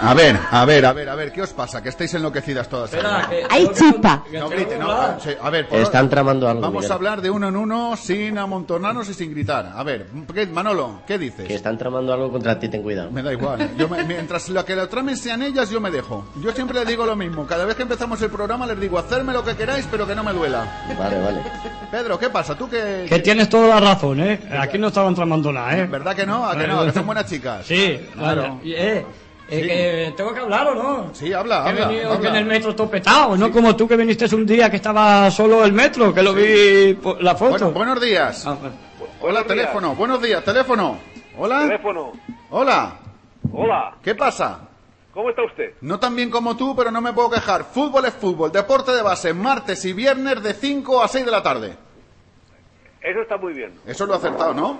A ver, a ver, a ver, a ver, ¿qué os pasa? Que estáis enloquecidas todas. Espera, que- ¡Ay, chispa! No grite, no. sí, A ver, por- Están tramando algo. vamos Miguel. a hablar de uno en uno sin amontonarnos y sin gritar. A ver, ¿qué- Manolo, ¿qué dices? Que están tramando algo contra ti, ten cuidado. Me da igual. Yo me- mientras lo que lo tramen sean ellas, yo me dejo. Yo siempre les digo lo mismo. Cada vez que empezamos el programa les digo, hacerme lo que queráis, pero que no me duela. Vale, vale. Pedro, ¿qué pasa? ¿Tú qué...? Que tienes toda la razón, ¿eh? Aquí no estaban tramando nada, ¿eh? ¿Verdad que no? ¿A que no? ¿A que son buenas chicas? Sí, Claro. claro. Eh, Sí. que tengo que hablar o no. Sí, habla, Que he habla, venido habla. en el metro todo petado, no como tú que viniste un día que estaba solo el metro, que lo vi por la foto. Bueno, buenos días. Ah, Hola, teléfono. Buenos días, teléfono. Hola. Teléfono. Hola. Hola, ¿Qué pasa? ¿cómo está usted? No tan bien como tú, pero no me puedo quejar. Fútbol es fútbol. Deporte de base, martes y viernes de 5 a 6 de la tarde. Eso está muy bien. Eso lo he acertado, ¿no?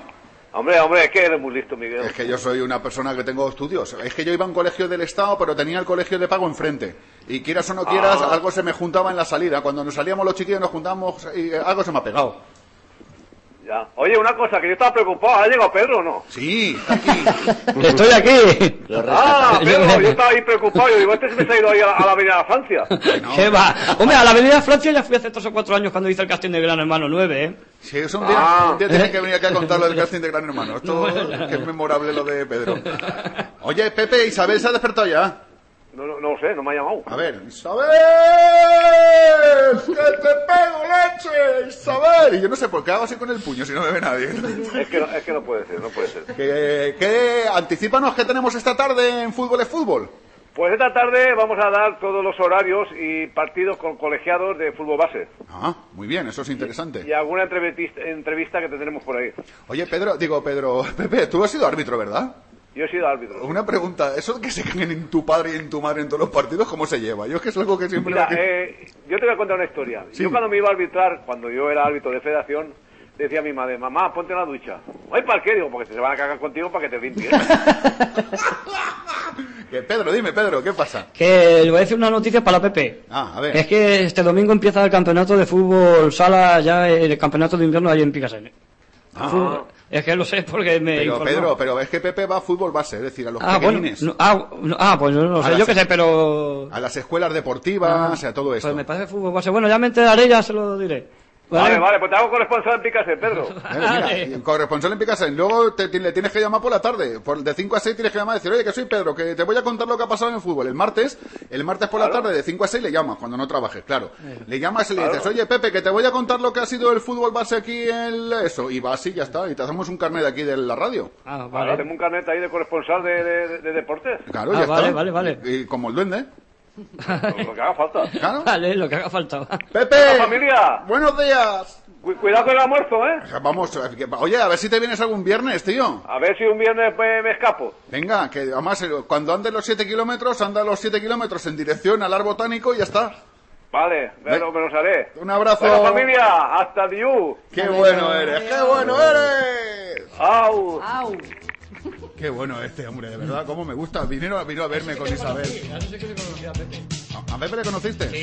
Hombre, hombre, es que eres muy listo, Miguel. Es que yo soy una persona que tengo estudios. Es que yo iba a un colegio del Estado, pero tenía el colegio de pago enfrente. Y quieras o no quieras, Ah. algo se me juntaba en la salida. Cuando nos salíamos los chiquillos nos juntábamos y algo se me ha pegado. Ya. Oye, una cosa, que yo estaba preocupado. ¿Ha llegado Pedro o no? Sí, Estoy aquí. Ah, Pedro, yo estaba ahí preocupado. Yo digo, este se me ha ido ahí a, a la Avenida Francia. ¿Qué va? Hombre, a la Avenida Francia ya fui hace tres o cuatro años cuando hice el casting de Gran Hermano 9, ¿eh? Sí, eso un día, Ah. un día tienen que venir aquí a contar lo del casting de Gran Hermano. Esto que es memorable lo de Pedro. Oye, Pepe, Isabel se ha despertado ya. No, no, no sé, no me ha llamado. A ver, Isabel, que te pego leche, Isabel. Y yo no sé por qué hago así con el puño si no me ve nadie. Es que, no, es que no puede ser, no puede ser. ¿Qué, qué, anticípanos qué tenemos esta tarde en Fútbol es Fútbol? Pues esta tarde vamos a dar todos los horarios y partidos con colegiados de fútbol base. Ah, muy bien, eso es interesante. Y alguna entrevista, entrevista que tendremos por ahí. Oye, Pedro, digo, Pedro, Pepe, tú has sido árbitro, ¿verdad? Yo he sido árbitro. Una pregunta, ¿eso de que se caguen en tu padre y en tu madre en todos los partidos, cómo se lleva? Yo es que es algo que siempre... Mira, eh, yo te voy a contar una historia. Sí. Yo cuando me iba a arbitrar, cuando yo era árbitro de federación, decía a mi madre, mamá, ponte en la ducha. Ay, ¿para qué? Digo, porque se van a cagar contigo para que te limpies. Que, Pedro, dime, Pedro, ¿qué pasa? Que le voy a decir una noticia para la Pepe. Ah, a ver. Es que este domingo empieza el campeonato de fútbol sala, ya el campeonato de invierno ahí en Picasen. Ah. Es que lo sé porque me Pero, informó. Pedro, pero es que Pepe va a fútbol base, es decir, a los Ah, bueno, pequeñines. no, ah, no, ah, pues no, lo A sé, las- yo qué sé, pero... A las escuelas deportivas, a todo esto. Pues me parece fútbol base. Bueno, ya me enteraré, ya se lo diré. Vale, vale, pues te hago corresponsal en Picase, Pedro. Mira, corresponsal en Picasen. Luego te, le tienes que llamar por la tarde. Por, de 5 a 6 tienes que llamar y decir, oye, que soy Pedro, que te voy a contar lo que ha pasado en el fútbol. El martes, el martes por la tarde, de 5 a 6 le llamas, cuando no trabajes, claro. Le llamas y le dices, oye, Pepe, que te voy a contar lo que ha sido el fútbol base aquí en eso. Y vas y ya está. Y te hacemos un carnet de aquí de la radio. Ah, Ahora tengo un carnet ahí de corresponsal de, de- de- de deportes. Claro, Ah, ya vale, está. vale, vale. Y, y como el duende. Lo que haga falta. Claro. Vale, lo que haga falta. Pepe, Hola, familia. buenos días. Cu- cuidado con el almuerzo, ¿eh? Vamos, eh, oye, a ver si te vienes algún viernes, tío. A ver si un viernes pues, me escapo. Venga, que además eh, cuando andes los 7 kilómetros, anda los 7 kilómetros en dirección al ar botánico y ya está. Vale, me lo, me los haré. Un abrazo. Bueno, familia, hasta Diu. ¡Qué bueno eres! ¡Qué bueno eres! ¡Au! Au. ¡Qué bueno este hombre, de verdad! ¿Cómo me gusta? Vino, vino a verme con Isabel. A Pepe. ¿A a Pepe le conociste? Sí,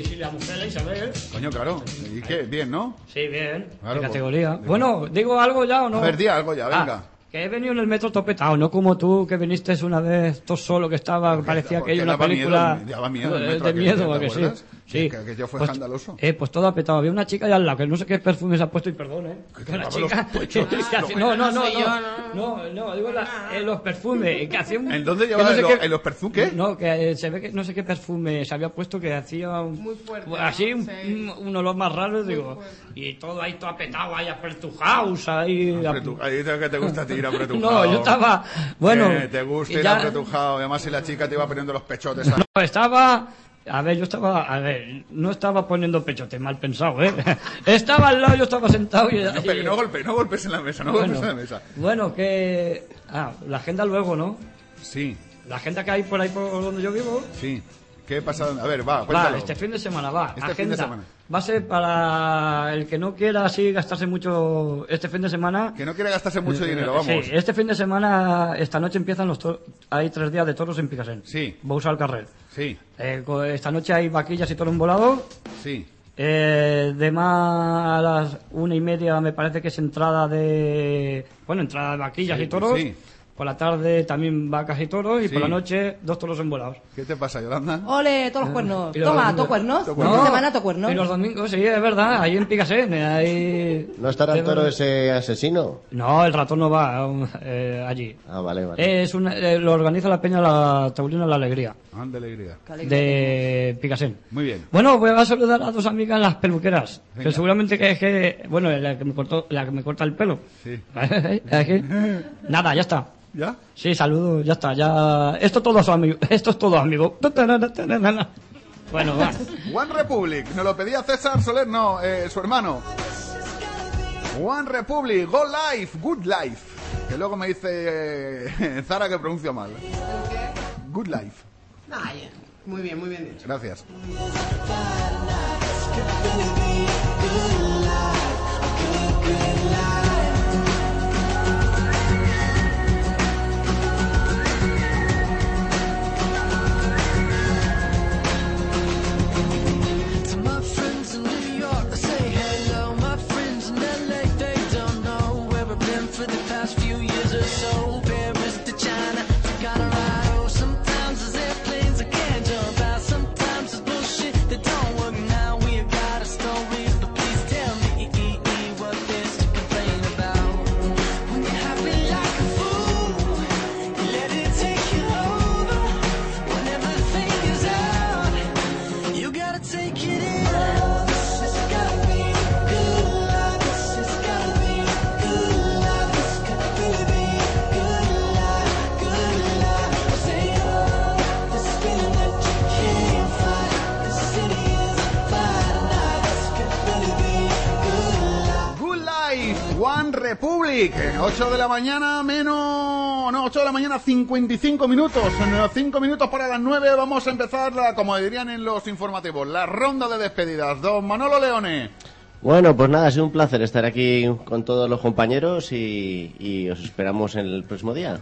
y si la mujer la Isabel. Coño, claro. ¿Y qué? Bien, ¿no? Sí, bien. Claro, de categoría. pues, Bueno, ¿digo algo ya o no? A ver, di algo ya, Ah, venga. que he venido en el metro topetado, no como tú que viniste una vez todo solo que estaba, parecía que hay una película miedo, daba miedo el metro de aquel miedo, ¿a ¿te que sí? Sí. Que aquello fue Pues, escandaloso. Eh, pues todo apretado. Había una chica allá al lado que no sé qué perfume se ha puesto y perdón, ¿eh? Que la daba chica que hacía- no, no, no, no, yo, no, no, digo la- eh, los perfumes, que hacía un ¿En dónde que llevaba no sé el- qué- en los perfumes? ¿Qué? No, que eh, se ve que no sé qué perfume se había puesto que hacía un, Muy fuerte, así ¿no? un, Sí. un- un olor más raro, digo, y todo ahí todo apretado, ahí apertujados, ahí Ahí dice que te gusta ti ir apretujado. No, yo estaba, bueno, Eh, te gusta ir ya-. Y además si la chica te iba poniendo los pechotes. No, estaba. A ver, yo estaba. A ver, no estaba poniendo pechote, mal pensado, ¿eh? Estaba al lado, yo estaba sentado y. No, pero no golpes, no golpes en la mesa, no Bueno. golpes en la mesa. Bueno, que. Ah, la agenda luego, ¿no? Sí, La agenda que hay por ahí por donde yo vivo. sí. ¿Qué pasa? A ver, va, Va, cuéntalo. este fin de semana va. Este agenda. fin de semana. Va a ser para el que no quiera así gastarse mucho este fin de semana. Que no quiere gastarse mucho Eh, dinero, vamos. Sí, este fin de semana, esta noche empiezan los to- hay tres días de toros en Picasen. Sí. Va a usar el carrer. Sí, Eh, esta noche hay vaquillas y toro embolado. sí. Eh, de más a las una y media me parece que es entrada de... Bueno, entrada de vaquillas Sí, y toros. sí. Por la tarde también vacas y toros. Y Sí. por la noche dos toros embolados. ¿Qué te pasa, Yolanda? Ole, todos los cuernos. Y los Toma, domingos- to cuernos. To Fin de semana, to cuernos. Y los domingos, sí, es verdad. Ahí en Picasen. Ahí... ¿No estará el toro ese asesino? No, el ratón no va eh, allí. Ah, vale, vale. Es una- eh, lo organiza la Peña la Taurina La Alegría. Ah, de alegría. De Picasen. Muy bien. Bueno, voy a saludar a dos amigas las peluqueras. Venga. Que seguramente que es que. Bueno, la que me, cortó, la que me corta el pelo. Sí. Aquí. Nada, ya está. ¿Ya? Sí, saludo, ya está. Ya. Esto todo es amigo. Esto es todo amigo. Bueno, va. One Republic, nos lo pedía César Soler, no, eh, su hermano. One Republic, Go Life, Good Life. Que luego me dice eh, Zara que pronuncio mal. Good Life. Ah. Muy bien, muy bien dicho. Gracias. Republic, 8 de la mañana menos... No, 8 de la mañana 55 minutos. En los 5 minutos para las 9 vamos a empezar, la, como dirían en los informativos, la ronda de despedidas. Don Manolo Leone. Bueno, pues nada, ha sido un placer estar aquí con todos los compañeros y, y os esperamos en el próximo día.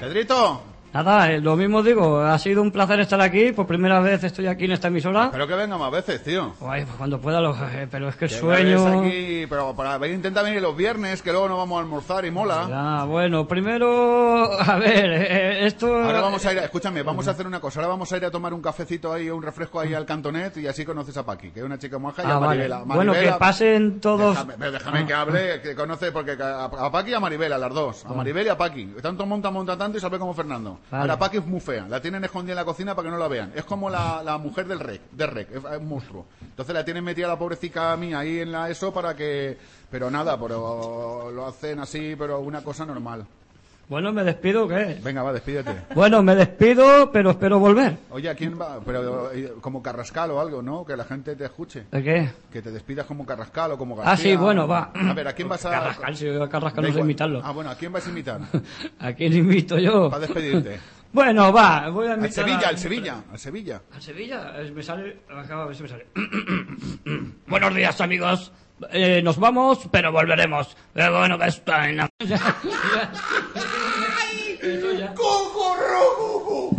Pedrito. Nada, eh, lo mismo digo, ha sido un placer estar aquí, por primera vez estoy aquí en esta emisora. Pero que venga más veces, tío. Ay, pues cuando pueda, lo- eh, pero es que el Que sueño... aquí, pero para venir, intenta venir los viernes, que luego nos vamos a almorzar y mola. Ya, bueno, primero, a ver, eh, esto... Ahora vamos a ir, a- escúchame, vamos a hacer una cosa. Ahora vamos a ir a tomar un cafecito ahí, un refresco ahí al cantonet y así conoces a Paqui, que es una chica maja y Ah, a vale. Maribela. Bueno, que Maribela- pasen todos... Déjame, déjame Ah. que hable, que conoce, porque a, a Paqui y a Maribela, las dos. A Maribel y a Paqui. Tanto monta, monta tanto y sabe como Fernando. Vale. Ahora Paqui es muy fea. La tienen escondida en la cocina para que no la vean. Es como la, la mujer del rec, del rec. Es, es un monstruo. Entonces la tienen metida la pobrecita mía ahí en la eso para que... Pero nada, pero lo hacen así, pero una cosa normal. Bueno, ¿me despido qué? Venga, va, despídete. Bueno, me despido, pero espero volver. Oye, ¿a quién va? Pero eh, como Carrascal o algo, ¿no? Que la gente te escuche. ¿De qué? Que te despidas como Carrascal o como García. Ah, sí, bueno, va. A ver, ¿a quién vas a...? Carrascal, si yo a Carrascal no sé imitarlo. Ah, bueno, ¿a quién vas a imitar? ¿A quién invito yo? Para despedirte. Bueno, va, voy a Al invitar Sevilla, a- al Sevilla, al Sevilla. ¿Al Sevilla? Eh, Me sale... Acaba a ver si me sale. Buenos días, amigos. Eh, nos vamos, pero volveremos. Eh, bueno, que está en la...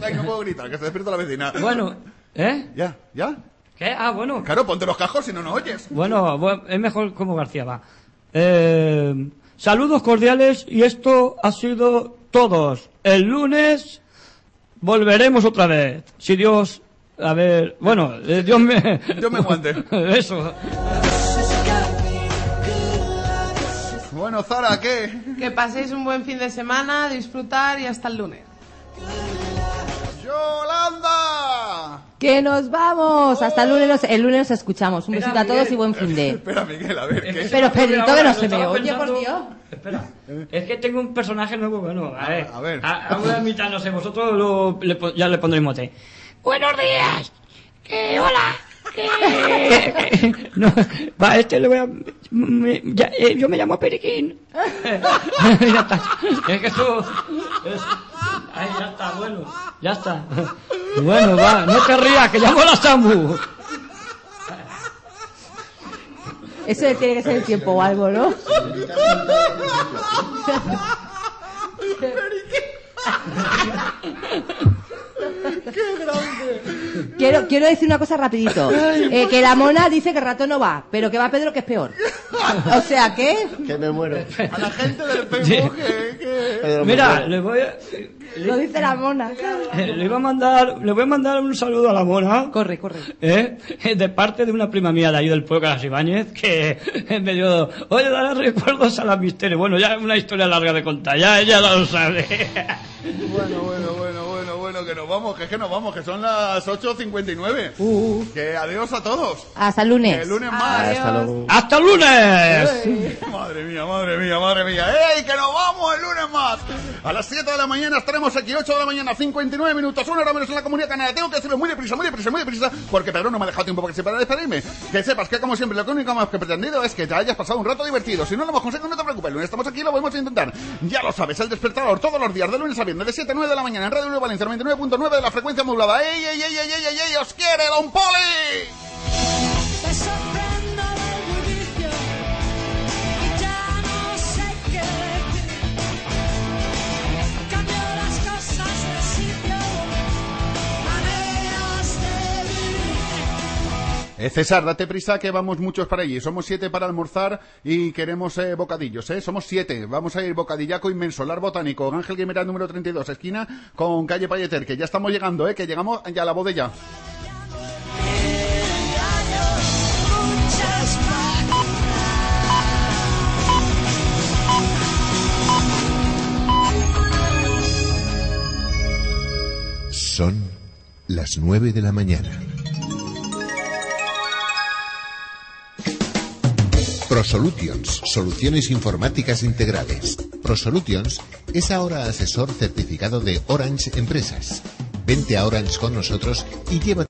Ay, no puedo gritar, que se despierta la vecina. Bueno, ¿eh? Ya, ya. ¿Qué? Ah, bueno. Claro, ponte los cajos si no nos oyes. Bueno, bu- es mejor como García va. Eh, saludos cordiales y esto ha sido todos. El lunes volveremos otra vez. Si Dios... A ver, bueno, eh, Dios me... Dios me aguante. Eso. Bueno, Zara, ¿qué? Que paséis un buen fin de semana, disfrutar y hasta el lunes. ¡Yolanda! ¡Que nos vamos! Hasta el lunes, nos- el lunes nos escuchamos. Un besito a todos y buen fin de. Espera, Miguel, a ver, ¿qué? Pero Pedrito, que no se me oye, por Dios. Espera, es que tengo un personaje nuevo, bueno, a ver. A ver. A, a una mitad, no sé, vosotros lo- le ya le pondréis mote. Buenos días. Que hola. No, va, este le voy a... me- ya, eh, yo me llamo Periquín. ya está. Es que esto... es- Ay, ya está, bueno. Ya está. Bueno, va, no te rías, que llamo a la Samu. Eso tiene que ser el tiempo o algo, ¿no? Quiero, quiero decir una cosa rapidito. Eh, que la mona dice que el rato no va, pero que va Pedro que es peor. O sea, ¿qué? Que me muero. A la gente del Facebook, que... que- Mira, le voy a... Lo dice la mona. Eh, Le iba a mandar, le voy a mandar un saludo a la mona. Corre, corre. ¿eh? De parte de una prima mía de ahí del pueblo, Caras Ibáñez, que me dio, oye, dale recuerdos a la misterio. Bueno, ya es una historia larga de contar, ya ella lo sabe. Bueno, bueno, bueno, bueno, bueno, que nos vamos, que es que nos vamos, que son las 8.59. Uh. Que adiós a todos. Hasta el lunes. Que el lunes más. Hasta luego. ¡Hasta el lunes! Madre mía, madre mía, madre mía. ¡Ey, que nos vamos el lunes más! A las 7 de la mañana estaremos aquí, 8 de la mañana, 59 minutos, una hora menos en la comunidad canaria. Tengo que decirlo muy deprisa, muy deprisa, muy deprisa, porque Pedro no me ha dejado tiempo para que se para despedirme. Que sepas que, como siempre, lo único más que he pretendido es que te hayas pasado un rato divertido. Si no lo hemos conseguido, no te preocupes. El lunes estamos aquí y lo podemos intentar. Ya lo sabes, el despertador todos los días, de lunes a viernes, de 7 a 9 de la mañana, en Radio 9 Valencia 99.9 de la frecuencia modulada. ¡Ey, ey, ey, ey, ey, ey! ¡Os quiere, Don Poli! Eh, César, date prisa que vamos muchos para allí. Somos siete para almorzar y queremos eh, bocadillos, ¿eh? Somos siete. Vamos a ir bocadillaco inmenso, Lar Botánico, Ángel Guimerá número 32, esquina con calle Payeter, que ya estamos llegando, ¿eh? Que llegamos ya a la más. Son las nueve de la mañana. ProSolutions, soluciones informáticas integrales. ProSolutions es ahora asesor certificado de Orange Empresas. Vente a Orange con nosotros y lleva